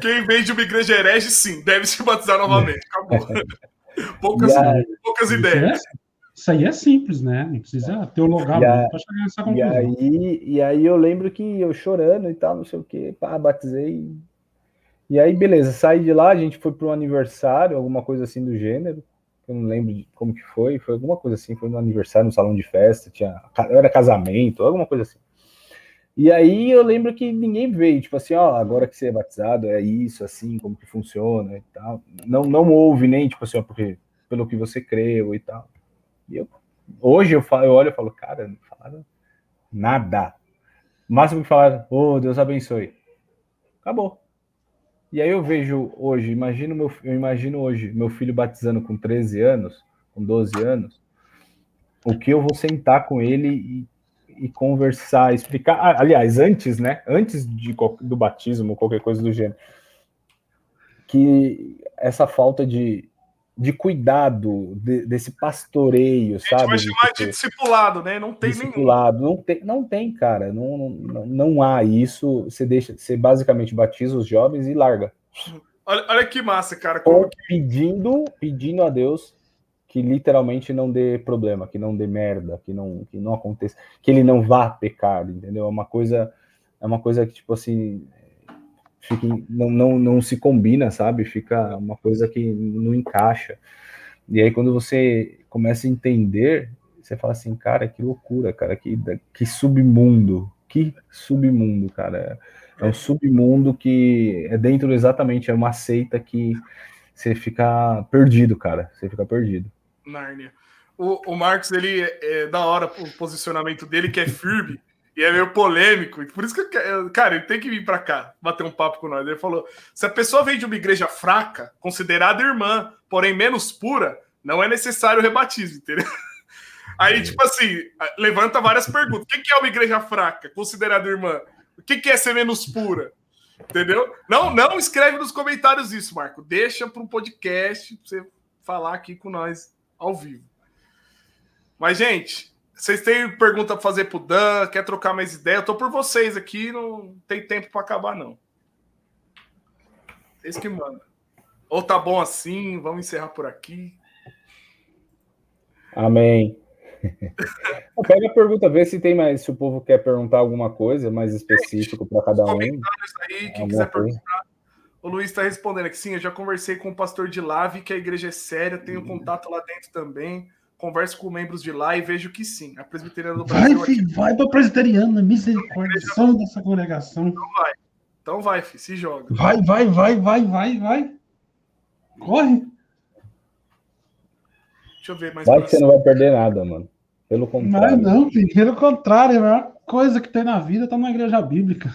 Quem vem de uma igreja herege, sim, deve se batizar novamente. Acabou. Poucas, aí, poucas ideias. É, isso aí é simples, né? Não precisa teologar muito para chegar nessa conclusão. E aí, e aí eu lembro que eu chorando e tal, não sei o que, pá, batizei. E aí, beleza, saí de lá, a gente foi para um aniversário, alguma coisa assim do gênero. Eu não lembro como que foi, foi alguma coisa assim, foi no aniversário, no salão de festa, tinha, era casamento, alguma coisa assim. E aí eu lembro que ninguém veio, tipo assim, ó, agora que você é batizado, é isso, assim, como que funciona e tal. Não, não houve nem, tipo assim, ó, porque, pelo que você creu e tal. E eu, hoje eu, falo, eu olho e falo, cara, não falaram nada. O máximo que falaram, ô, Deus abençoe. Acabou. E aí eu vejo hoje, imagino meu, eu imagino hoje meu filho batizando com 13 anos, com 12 anos, o que eu vou sentar com ele e e conversar, explicar. Ah, aliás, antes, né? Antes de, do batismo, qualquer coisa do gênero, que essa falta de, de cuidado, de, desse pastoreio, sabe? A gente vai chamar de, de discipulado, né? Não tem discipulado, nenhum. Não tem, não tem, cara. Não, não, não há isso. Você deixa, você basicamente batiza os jovens e larga. Olha, olha que massa, cara. Como... Pedindo, pedindo a Deus que literalmente não dê problema, que não dê merda, que não, que não aconteça, que ele não vá pecar, entendeu? É uma coisa, é uma coisa que tipo assim, fica, não, não, não se combina, sabe? Fica uma coisa que não encaixa. E aí quando você começa a entender, você fala assim, cara, que loucura, cara, que, que submundo, que submundo, cara. É um submundo que é dentro exatamente, é uma seita que você fica perdido, cara. Você fica perdido. Nárnia. O, o Marcos, ele é, é da hora o posicionamento dele, que é firme e é meio polêmico. Por isso que, cara, ele tem que vir para cá bater um papo com nós. Ele falou: se a pessoa vem de uma igreja fraca, considerada irmã, porém menos pura, não é necessário o rebatismo, entendeu? Aí, tipo assim, levanta várias perguntas. O que é uma igreja fraca, considerada irmã? O que é ser menos pura? Entendeu? Não, não escreve nos comentários isso, Marco. Deixa para um podcast pra você falar aqui com nós ao vivo. Mas, gente, vocês têm pergunta para fazer pro Dan? Quer trocar mais ideia? Eu tô por vocês aqui, não tem tempo para acabar, não. Vocês que mandam. Ou tá bom assim, vamos encerrar por aqui. Amém. Pega a pergunta, vê se tem mais, se o povo quer perguntar alguma coisa mais específico para cada um. Aí, quem quiser perguntar, o Luiz está respondendo aqui, sim, eu já conversei com o pastor de lá, vi que a igreja é séria, tenho uhum. contato lá dentro também, converso com membros de lá e vejo que sim, a presbiteriana do Brasil... Vai, filho, aqui... vai para a presbiteriana, misericórdia, igreja... dessa congregação. Então vai, então vai, filho, se joga. Vai, vai, vai, vai, vai, vai. Corre. Deixa eu ver mais. Vai que você não vai perder nada, mano. Pelo contrário. Não, não, filho, pelo contrário, a melhor coisa que tem na vida tá na igreja bíblica.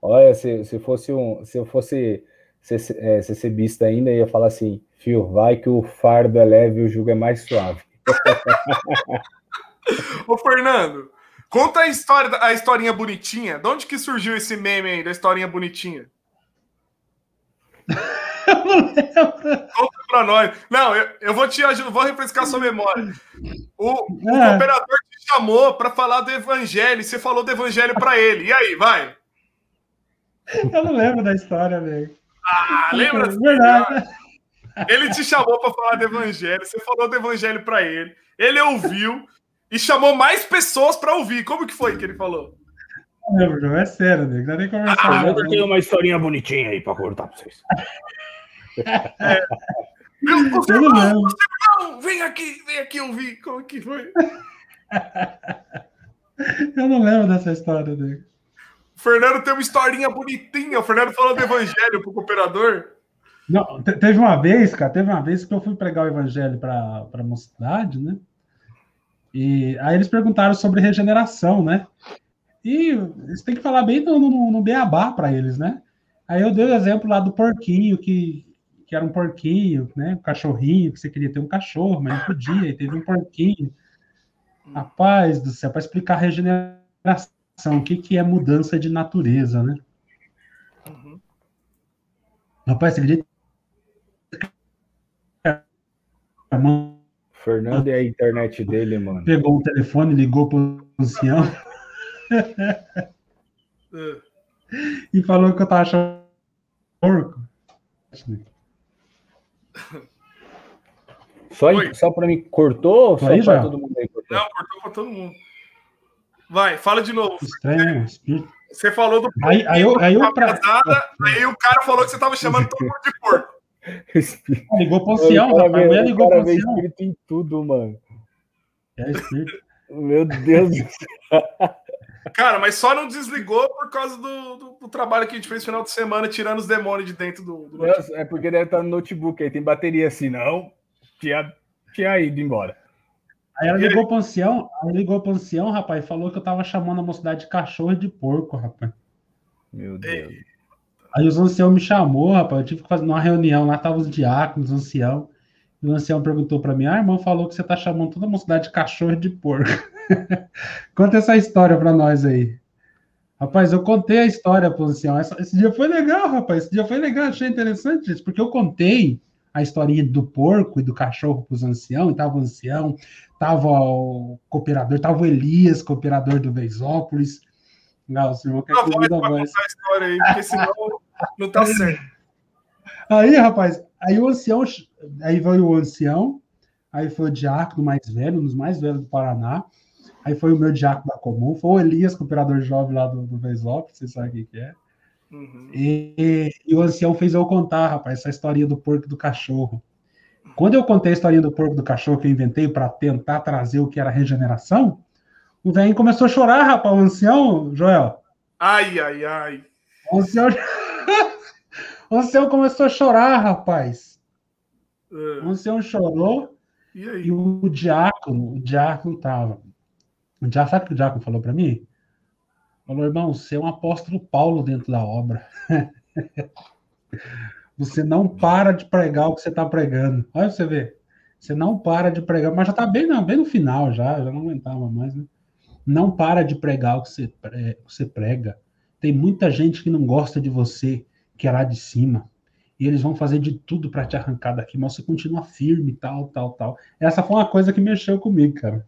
Olha, se, se fosse um, se eu fosse é, CCBista ainda ia falar assim, fio, vai que o fardo é leve e o jugo é mais suave. Ô, Fernando, conta a história, a historinha bonitinha. De onde que surgiu esse meme aí, da historinha bonitinha? Conta pra nós. Não, eu, eu vou te ajudar, vou refrescar sua memória. O, o é. operador te chamou para falar do evangelho, você falou do evangelho para ele. E aí, vai? Eu não lembro da história, velho. Ah, lembra? É verdade. Ele te chamou para falar do evangelho, você falou do evangelho para ele, ele ouviu e chamou mais pessoas para ouvir. Como que foi que ele falou? Não é sério, né? Não nem. Ah, eu tenho uma historinha bonitinha aí para contar para vocês. É. Meu, você não, você não, vem aqui, vem aqui ouvir. Como que foi? Eu não lembro dessa história dele. O Fernando tem uma historinha bonitinha. O Fernando falou do evangelho pro cooperador. Não, teve uma vez, cara, teve uma vez que eu fui pregar o evangelho para a mocidade, né? E aí eles perguntaram sobre regeneração, né? E você tem que falar bem no, no, no beabá para eles, né? Aí eu dei o exemplo lá do porquinho, que, que era um porquinho, né? Um cachorrinho, que você queria ter um cachorro, mas não podia, e teve um porquinho. Rapaz do céu, para explicar a regeneração o que, que é mudança de natureza, né? Uhum. Rapaz, você acredita? Fernando e a internet dele, mano. Pegou o telefone, ligou pro ancião. e falou que eu tava achando porco. Só, só para mim, cortou ou só para todo mundo aí? Cortou? Não, cortou para todo mundo. Vai, fala de novo. Estranho. Você falou do aí, aí, eu, aí, eu pra... aí o cara falou que você estava chamando todo mundo de porco. Ligou pro ancião, rapaz. A mulher ligou pro ancião. espírito em tudo, mano. É espírito. Meu Deus do céu. Cara, mas só não desligou por causa do, do, do trabalho que a gente fez no final de semana, tirando os demônios de dentro do. do Nossa, é porque deve estar no notebook aí, tem bateria assim, não. Tinha, tinha ido embora. Aí ela ligou pro ancião, aí ligou pro ancião, rapaz, e falou que eu tava chamando a mocidade de cachorro e de porco, rapaz. Meu Deus. Ei, Aí os ancião me chamou, rapaz, eu tive que fazer uma reunião, lá tava os diáconos, os ancião. E o ancião perguntou pra mim, ah, irmão falou que você tá chamando toda a mocidade de cachorro e de porco. Conta essa história pra nós aí. Rapaz, eu contei a história pro ancião. Esse dia foi legal, rapaz. Esse dia foi legal, achei interessante isso, porque eu contei a historinha do porco e do cachorro pros ancião, e tava o ancião, tava o cooperador, tava o Elias, cooperador do Veisópolis. Não, o senhor quer a que eu a voz. contar a história aí, porque senão não tá certo. Aí, rapaz, aí o ancião, aí veio o ancião, aí foi o diácono mais velho, um dos mais velhos do Paraná, aí foi o meu diácono da comum, foi o Elias, cooperador jovem lá do, do Veisópolis, vocês sabem o que que é. Uhum. E, e o ancião fez eu contar, rapaz, essa historinha do porco e do cachorro. Quando eu contei a historinha do porco e do cachorro que eu inventei para tentar trazer o que era regeneração, o velho começou a chorar, rapaz, o ancião, Joel. Ai, ai, ai. O ancião, o ancião começou a chorar, rapaz. Ah, O ancião chorou e e o diácono, o diácono tava. O diácono, sabe o que o diácono falou para mim? Falou, irmão, você é um apóstolo Paulo dentro da obra. você não para de pregar o que você está pregando. Olha você ver. Você não para de pregar, mas já está bem, não, bem no final já, já não aguentava mais, né? Não para de pregar o que você, você prega. Tem muita gente que não gosta de você, que é lá de cima. E eles vão fazer de tudo para te arrancar daqui, mas você continua firme, tal, tal, tal. Essa foi uma coisa que mexeu comigo, cara.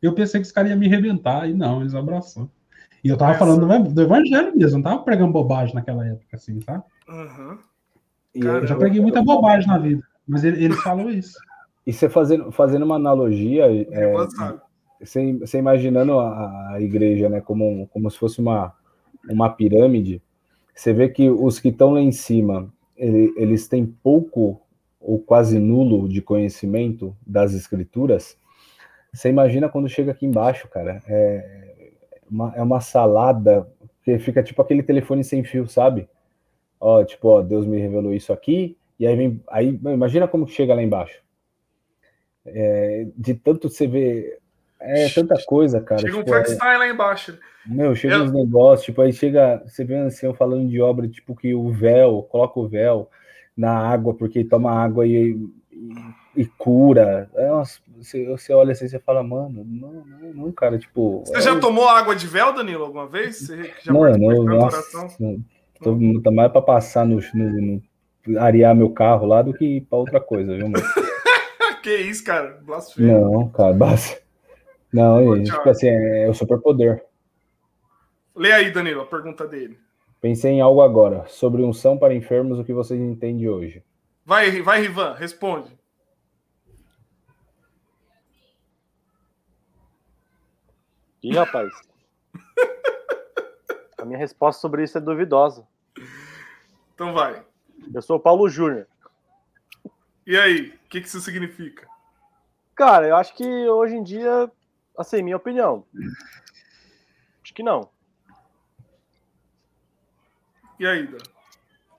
Eu pensei que os caras iam me arrebentar, e não, eles abraçou. E eu tava Essa- falando do, evangelho mesmo, não tava pregando bobagem naquela época, assim? Aham. E, Cara, Eu já preguei muita bobagem na vida, mas ele, ele falou isso. e você fazendo, fazendo uma analogia, é, você, você imaginando a, a igreja, né, como, como se fosse uma, uma pirâmide, você vê que os que estão lá em cima, ele- eles têm pouco ou quase nulo de conhecimento das escrituras. Você imagina quando chega aqui embaixo, cara, é uma, é uma salada que fica tipo aquele telefone sem fio, sabe? Ó, tipo, ó, Deus me revelou isso aqui, e aí vem, aí imagina como que chega lá embaixo. É, de tanto você vê, é tanta coisa, cara. Chega um tipo, é- Frankenstein lá embaixo. meu, chega Eu- uns negócios, tipo, aí chega, você vê um ancião falando de obra, tipo, que o véu, coloca o véu na água, porque toma água e, e, e cura. É, nossa, você, você olha assim e você fala, mano, não, não, não, cara, tipo. Você é- já tomou água de véu, Danilo, alguma vez? Você já eu, tanta nossa, tô, tá mais pra passar no, no- no- arear meu carro lá do que pra outra coisa, viu, mano? que isso, cara? Blasfêmia. Não, cara, basta. Não, e, tipo assim, é, é o superpoder. Lê aí, Danilo, a pergunta dele. Pensei em algo agora. Sobre unção para enfermos, o que vocês entendem hoje? Vai, vai, Rivan, responde. Ih, rapaz. A minha resposta sobre isso é duvidosa. Então vai. Eu sou o Paulo Júnior. E aí, o que, que isso significa? Cara, eu acho que hoje em dia, assim, minha opinião. Acho que não. E aí, Dan?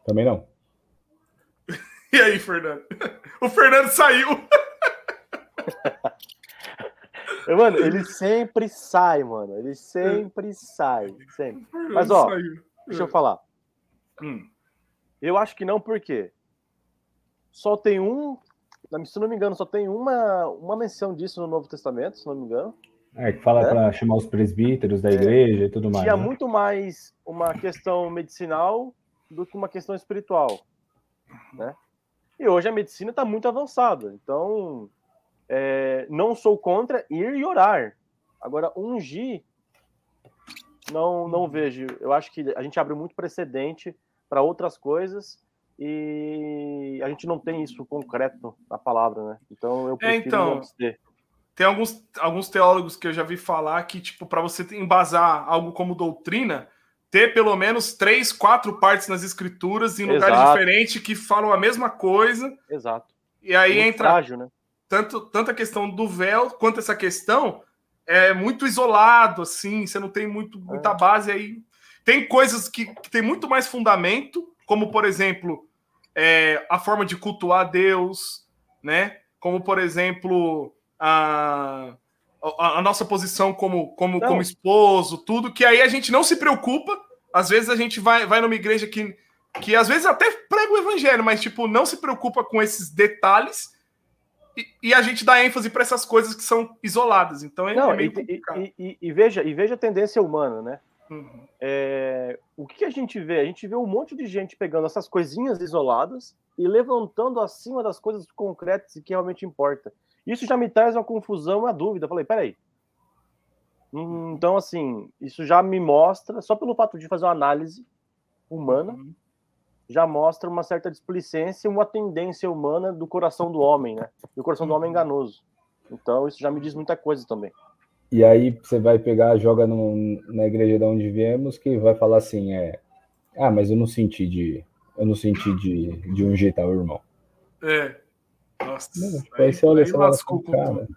Também não. E aí, Fernando? O Fernando saiu. Mano, ele sempre sai, mano. Ele sempre sai. Sempre. Mas, ó, Saiu. Deixa eu falar. Hum. Eu acho que não, porque só tem um. Se não me engano, só tem uma, uma menção disso no Novo Testamento, se não me engano. É, que fala É. para chamar os presbíteros da igreja e tudo mais. Tinha né? muito mais uma questão medicinal do que uma questão espiritual. Né? E hoje a medicina está muito avançada. Então, é, não sou contra ir e orar. Agora, ungir, não, não vejo. Eu acho que a gente abre muito precedente para outras coisas e a gente não tem isso concreto na palavra, né? Então, eu prefiro então, não ter. Tem alguns, alguns teólogos que eu já vi falar que, tipo, para você embasar algo como doutrina, ter pelo menos três, quatro partes nas escrituras em lugares Exato. diferentes que falam a mesma coisa. Exato. E aí Muito entra frágil, né? tanto, tanto a questão do véu quanto essa questão é muito isolado, assim, você não tem muito, muita É. base aí. Tem coisas que, que tem muito mais fundamento, como, por exemplo, é, a forma de cultuar Deus, né? Como, por exemplo, a, a, a nossa posição como, como, Não. como esposo, tudo, que aí a gente não se preocupa. Às vezes a gente vai, vai numa igreja que, que às vezes até prega o evangelho, mas tipo, não se preocupa com esses detalhes e, e a gente dá ênfase para essas coisas que são isoladas. Então é, Não, é meio e, complicado. e- e- e veja, e veja a tendência humana, né? Uhum. É, o que a gente vê? A gente vê um monte de gente pegando essas coisinhas isoladas e levantando acima das coisas concretas e que realmente importa. Isso já me traz uma confusão, uma dúvida. Eu falei, peraí. Hum, Então, assim, isso já me mostra, só pelo fato de fazer uma análise humana, Uhum. já mostra uma certa displicência, uma tendência humana do coração do homem, né? E o coração do homem é enganoso. Então, isso já me diz muita coisa também. E aí você vai pegar, joga no- na igreja de onde viemos, que vai falar assim, é. Ah, mas eu não senti de. Eu não senti de, de ungir tal irmão. É. Nossa. Não, aí você olha aí lascou com cara. tudo.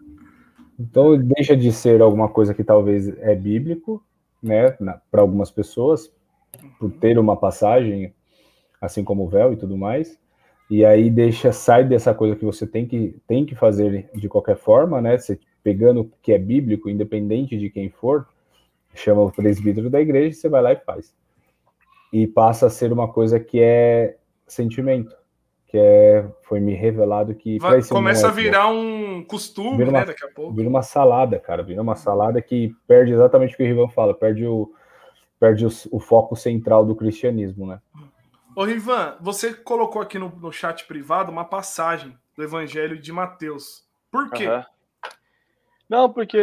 Então deixa de ser alguma coisa que talvez é bíblico, né, para algumas pessoas, por ter uma passagem, assim como o véu e tudo mais. E aí deixa, sai dessa coisa que você tem que, tem que fazer de qualquer forma, né? Você pegando o que é bíblico, independente de quem for, chama o presbítero da igreja e você vai lá e faz. E passa a ser uma coisa que é sentimento, que é foi me revelado que Vai- começa a moleque, virar um costume, Vira uma- né? Daqui a pouco. Vira uma salada, cara. Vira uma salada que perde exatamente o que o Rivan fala, perde o, perde o, o foco central do cristianismo, né? Ô, Rivan, você colocou aqui no, no chat privado uma passagem do Evangelho de Mateus. Por quê? Aham. Não, porque.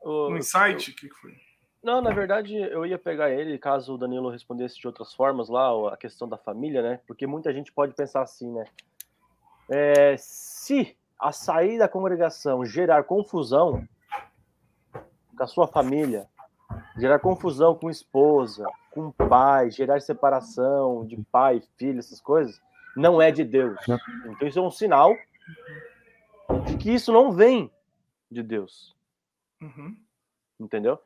o- Um insight? O que foi? Não, na verdade, eu ia pegar ele caso o Danilo respondesse de outras formas lá, a questão da família, né? Porque muita gente pode pensar assim, né? É, se a sair da congregação gerar confusão com a sua família, gerar confusão com esposa, com pai, gerar separação de pai, filho, essas coisas, não é de Deus. Então isso é um sinal de que isso não vem de Deus Uhum. entendeu?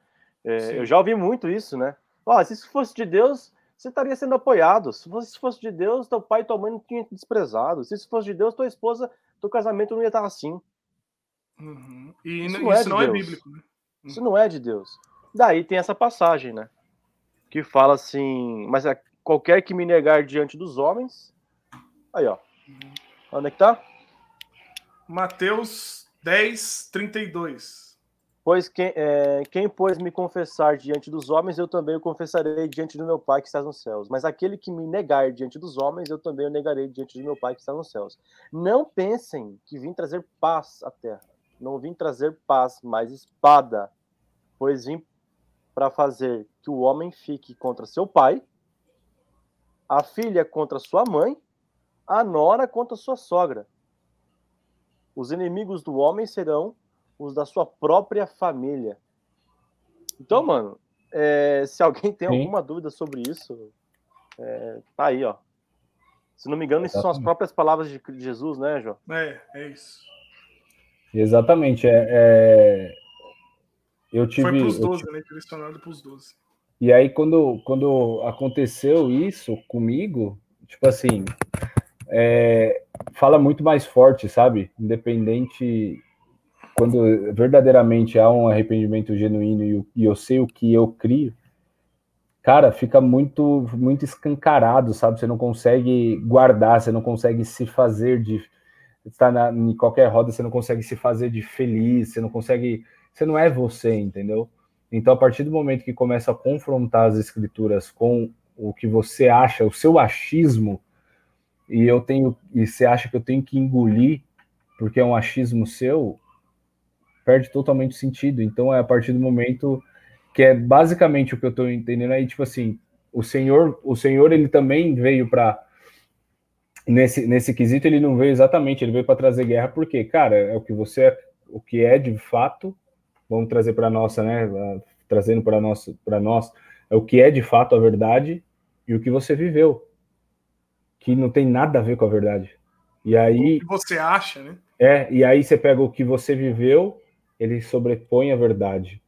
É, eu já ouvi muito isso, né? Ó, se isso fosse de Deus, você estaria sendo apoiado. Se fosse, se fosse de Deus, teu pai e tua mãe não tinham te desprezado. Se isso fosse de Deus, tua esposa, teu casamento não ia estar assim. Uhum. E Isso isso não é de não é Deus. bíblico, né? Isso não é de Deus. Daí tem essa passagem, né? Que fala assim, mas é qualquer que me negar diante dos homens. Aí, ó. Onde é que tá? Mateus 10, 32. Pois quem, é, quem, pois, me confessar diante dos homens, eu também o confessarei diante do meu Pai que está nos céus. Mas aquele que me negar diante dos homens, eu também o negarei diante do meu Pai que está nos céus. Não pensem que vim trazer paz à terra. Não vim trazer paz, mas espada. Pois vim para fazer que o homem fique contra seu pai, a filha contra sua mãe, a nora contra sua sogra. Os inimigos do homem serão os da sua própria família. Então, mano, é, se alguém tem Sim. alguma dúvida sobre isso, é, tá aí, ó. Se não me engano, isso são as próprias palavras de Jesus, né, João? É, é isso. Exatamente. É, é- Eu Foi tive. pros eu 12, né? Direcionado pros 12. E aí, quando, quando aconteceu isso comigo, tipo assim, é, fala muito mais forte, sabe? Independente, quando verdadeiramente há um arrependimento genuíno e, eu- e eu sei o que eu crio, cara, fica muito, muito escancarado, sabe? Você não consegue guardar, você não consegue se fazer de. Está na, em qualquer roda, você não consegue se fazer de feliz, você não consegue. Você não é você, entendeu? Então, a partir do momento que começa a confrontar as escrituras com o que você acha, o seu achismo, e eu tenho, e você acha que eu tenho que engolir porque é um achismo seu, perde totalmente o sentido. Então, é a partir do momento que é basicamente o que eu estou entendendo aí, tipo assim, o Senhor, o Senhor ele também veio para nesse nesse quesito ele não veio exatamente, ele veio para trazer guerra porque, cara, é o que você é, o que é de fato vamos trazer para nossa, né? Trazendo para nós, para nós, é o que é de fato a verdade e o que você viveu, que não tem nada a ver com a verdade. E aí O que você acha, né? é, e aí você pega o que você viveu ele sobrepõe a verdade.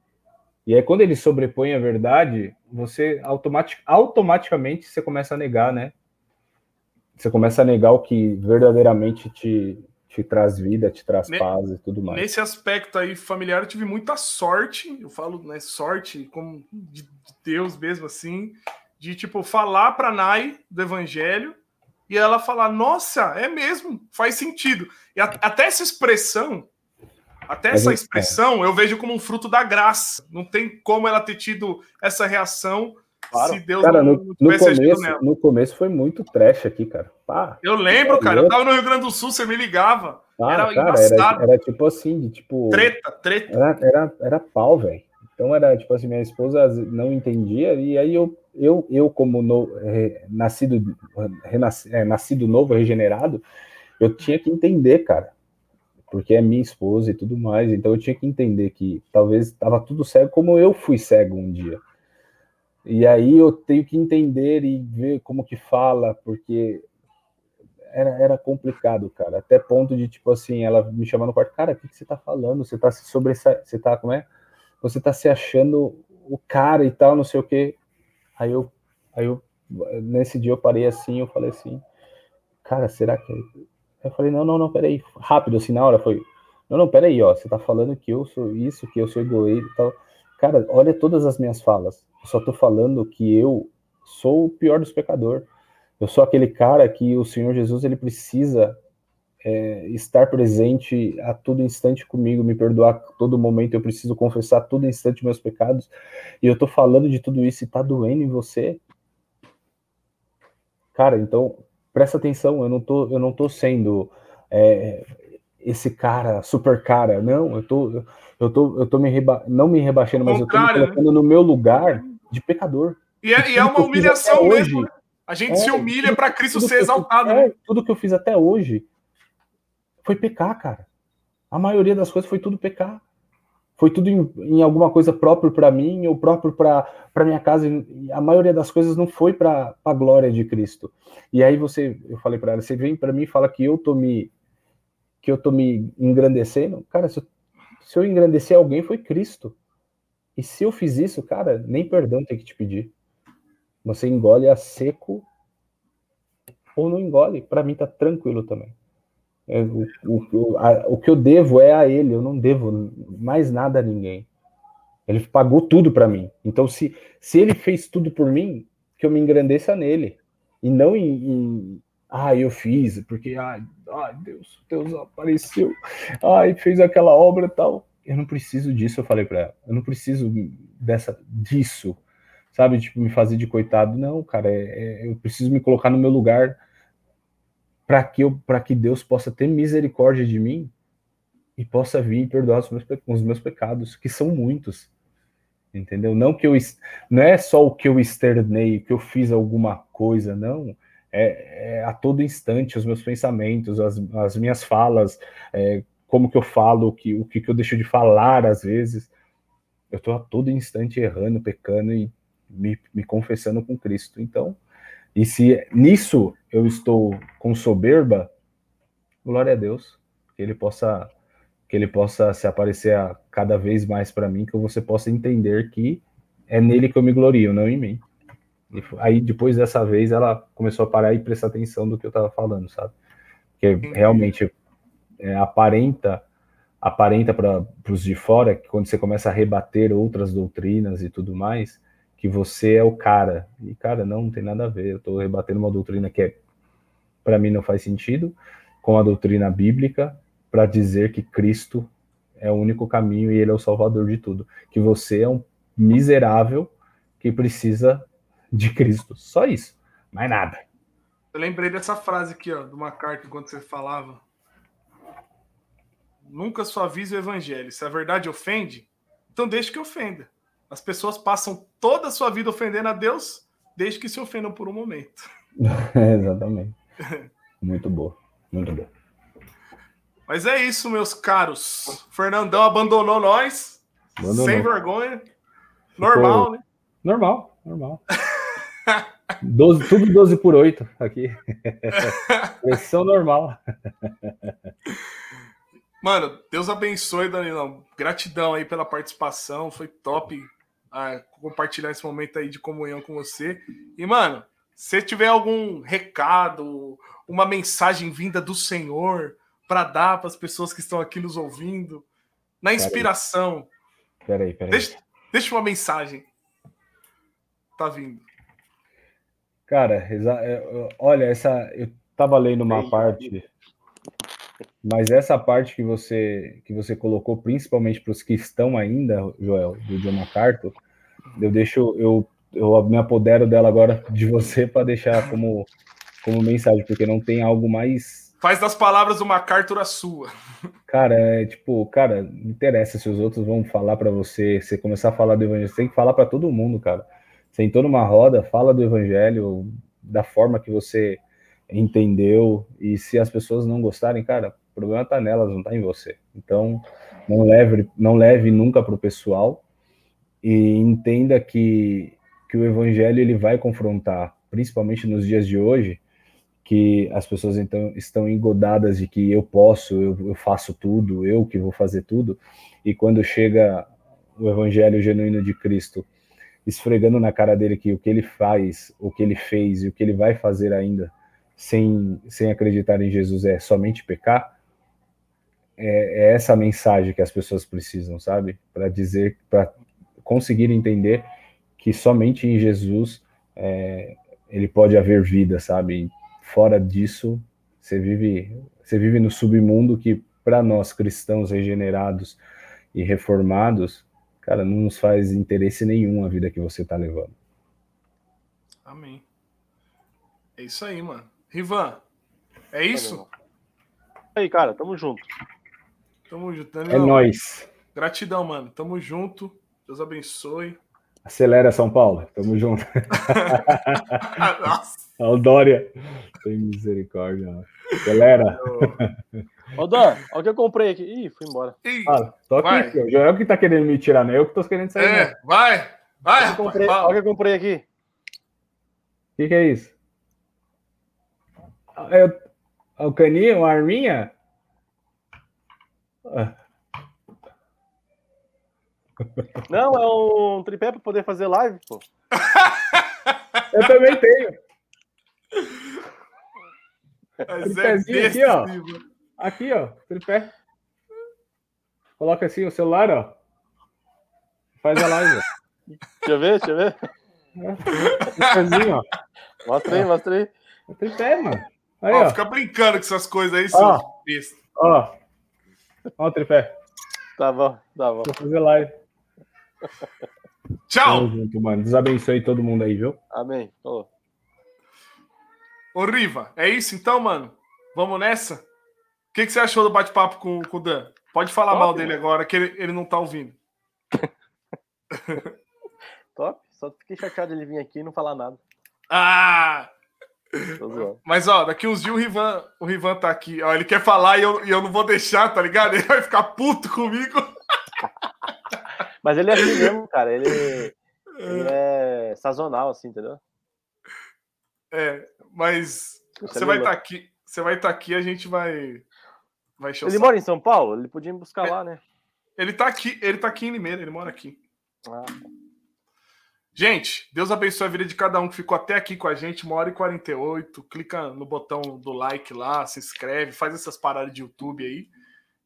E aí, quando ele sobrepõe a verdade, você automatic, automaticamente você começa a negar, né? Você começa a negar o que verdadeiramente te, te traz vida, te traz paz e tudo mais. Nesse aspecto aí familiar, eu tive muita sorte, eu falo, né, sorte como de de Deus mesmo assim, de tipo falar para Nai do evangelho e ela falar: "Nossa, é mesmo, faz sentido". E a- até essa expressão, até essa é- expressão, eu vejo como um fruto da graça. Não tem como ela ter tido essa reação Claro. se Deus Cara, não, no, não no começo, nela. no começo foi muito trash aqui, cara. Pá, Eu lembro, É cara, eu tava no Rio Grande do Sul, você me ligava. pá, Era cara, embaçado. era, era tipo assim, de tipo. Treta, treta. Era, era, era pau, velho. Então era tipo assim, minha esposa não entendia, e aí eu, eu, eu como no, eh, nascido, eh, nascido novo, regenerado, eu tinha que entender, cara. Porque é minha esposa e tudo mais, então eu tinha que entender que talvez estava tudo cego como eu fui cego um dia. E aí eu tenho que entender e ver como que fala, porque era, era complicado, cara. Até ponto de, tipo assim, ela me chamar no quarto, cara, o que, que você tá falando? Você tá se sobressa... Você tá, como é? Você tá se achando o cara e tal, não sei o quê. Aí eu, aí eu, nesse dia eu parei assim, eu falei assim, cara, será que... Eu falei, não, não, não, peraí. Rápido, assim, na hora foi, não, não, peraí, ó, você tá falando que eu sou isso, que eu sou egoísta e tal. Cara, olha todas as minhas falas. Eu só tô falando que eu sou o pior dos pecadores. Eu sou aquele cara que o Senhor Jesus ele precisa é, estar presente a todo instante comigo, me perdoar a todo momento. Eu preciso confessar a todo instante meus pecados. E eu tô falando de tudo isso e tá doendo em você. Cara, então presta atenção. Eu não tô, eu não tô sendo é, esse cara, super cara. Não, eu tô, eu tô, eu tô me reba não me rebaixando, mas eu tô me né? colocando no meu lugar de pecador. E é, e é uma humilhação mesmo. hoje, né? A gente É, se humilha para Cristo tudo ser exaltado. né? tudo que eu fiz até hoje foi pecar, cara. A maioria das coisas foi tudo pecar. Foi tudo em, em alguma coisa próprio para mim ou próprio para minha casa. A maioria das coisas não foi para a glória de Cristo. E aí você, eu falei para ela, você vem para mim e fala que eu tô me que eu tô me engrandecendo. Cara, se eu, se eu engrandecer alguém foi Cristo. E se eu fiz isso, cara, nem perdão tem que te pedir. Você engole a seco ou não engole. Para mim tá tranquilo também. É, o, o, a, o que eu devo é a ele, eu não devo mais nada a ninguém. Ele pagou tudo para mim. Então, se, se ele fez tudo por mim, que eu me engrandeça nele. E não em, em ah, eu fiz, porque ai, ai, Deus, Deus apareceu, ai, fez aquela obra tal. Eu não preciso disso, eu falei para ela. Eu não preciso dessa disso, sabe? Tipo, me fazer de coitado. Não, cara, é, é, eu preciso me colocar no meu lugar para que, eu, que Deus possa ter misericórdia de mim e possa vir e perdoar os meus, os meus pecados, que são muitos. Entendeu? Não que eu não é só o que eu externei, que eu fiz alguma coisa, não. É, é a todo instante os meus pensamentos, as, as minhas falas, é, como que eu falo, o que, o que eu deixo de falar às vezes. Eu estou a todo instante errando, pecando e me, me confessando com Cristo. Então, e se nisso eu estou com soberba, glória a Deus, que ele possa que ele possa se aparecer a cada vez mais para mim, que você possa entender que é nele que eu me glorio, não em mim. E aí depois dessa vez ela começou a parar e prestar atenção do que eu estava falando, sabe? Porque realmente é, aparenta aparenta para os de fora que quando você começa a rebater outras doutrinas e tudo mais, que você é o cara. E, cara, não, não tem nada a ver. Eu estou rebatendo uma doutrina que, é, para mim, não faz sentido, com a doutrina bíblica, para dizer que Cristo é o único caminho e Ele é o salvador de tudo. Que você é um miserável que precisa de Cristo. Só isso. Mais nada. Eu lembrei dessa frase aqui, ó, de uma carta enquanto você falava. Nunca suavize o evangelho. Se a verdade ofende, então deixe que ofenda. As pessoas passam toda a sua vida ofendendo a Deus, desde que se ofendam por um momento. Exatamente. Muito boa. Muito boa. Mas é isso, meus caros. Fernandão abandonou nós. Abandonou. Sem vergonha. Normal, Ficou... né? Normal, normal. 12, tudo 12 por 8 aqui. Pressão normal. Mano, Deus abençoe, Danilão. Gratidão aí pela participação. Foi top ah, compartilhar esse momento aí de comunhão com você. E, mano, se tiver algum recado, uma mensagem vinda do Senhor para dar para as pessoas que estão aqui nos ouvindo, na inspiração. Peraí, peraí. Deixa, deixa uma mensagem. Tá vindo. Cara, olha, essa eu tava lendo uma parte, mas essa parte que você que você colocou, principalmente para os que estão ainda, Joel, do John MacArthur, eu deixo eu eu me apodero dela agora de você para deixar como como mensagem, porque não tem algo mais Faz das palavras uma cartura sua. Cara, é tipo, cara, não interessa se os outros vão falar para você, você começar a falar do evangelho, você tem que falar para todo mundo, cara. Sentou numa roda, fala do evangelho da forma que você entendeu, e se as pessoas não gostarem, cara, o problema tá nelas, não tá em você. Então, não leve, não leve nunca pro pessoal e entenda que, que o evangelho ele vai confrontar, principalmente nos dias de hoje, que as pessoas então estão engodadas de que eu posso, eu, eu, faço tudo, eu que vou fazer tudo, e quando chega o evangelho genuíno de Cristo, esfregando na cara dele que o que ele faz, o que ele fez e o que ele vai fazer ainda, sem, sem acreditar em Jesus, é somente pecar, é, é essa mensagem que as pessoas precisam, sabe? Para dizer, para conseguir entender que somente em Jesus é, ele pode haver vida, sabe? fora disso, você vive, você vive no submundo que, para nós cristãos regenerados e reformados, cara, não nos faz interesse nenhum a vida que você está levando. Amém. É isso aí, mano. Rivan, é isso? aí, cara, tamo junto. Tamo junto. Daniel, é nós. Gratidão, mano. Tamo junto. Deus abençoe. Acelera, São Paulo. Tamo junto. Nossa. O Dória. Tem misericórdia. Acelera. Ô, Dan, olha o que eu comprei aqui. Ih, fui embora. Ih, ah, tô aqui, vai. O Joel que tá querendo me tirar, não é eu que tô querendo sair. É, vai. Vai, olha, comprei, olha o que eu comprei aqui. O que, que, é isso? É o, é o caninho, uma arminha? Não, é um tripé para poder fazer live, pô. Eu também tenho. Mas é aqui, ó. Aqui, ó, tripé. Coloca assim o celular, ó. Faz a live. Deixa eu ver, deixa eu ver. É, ó. Mostra aí, mostra aí. É tripé, mano. Aí, ó, ó. Fica brincando com essas coisas aí, seu ó. Ó. Ó o tripé. Tá bom, tá bom. Vou fazer live. Tchau. Tamo junto, mano. Deus abençoe todo mundo aí, viu? Amém. Ô, Riva, é isso então, mano? Vamos nessa? O que, que você achou do bate-papo com, com o Dan? Pode falar Top, mal dele mano. agora, que ele, ele não tá ouvindo. Top. Só fiquei chateado ele vir aqui e não falar nada. Ah! Mas, ó, daqui uns dias o Rivan, o Rivan tá aqui. Ó, ele quer falar e eu, e eu não vou deixar, tá ligado? Ele vai ficar puto comigo. Mas ele é assim mesmo, cara. Ele, ele é sazonal, assim, entendeu? É, mas você vai estar tá aqui. Você vai estar tá aqui, a gente vai. vai ele mora em São Paulo? Ele podia me buscar é, lá, né? Ele tá aqui, ele tá aqui em Limeira, ele mora aqui. Ah. Gente, Deus abençoe a vida de cada um que ficou até aqui com a gente, uma hora e 48. Clica no botão do like lá, se inscreve, faz essas paradas de YouTube aí.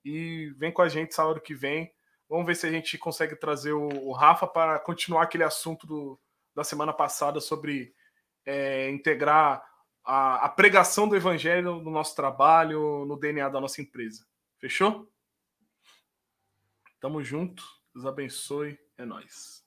E vem com a gente sábado que vem. Vamos ver se a gente consegue trazer o, Rafa para continuar aquele assunto do, da semana passada sobre é, integrar a, a, pregação do evangelho no nosso trabalho, no DNA da nossa empresa. Fechou? Tamo junto. Deus abençoe. É nóis.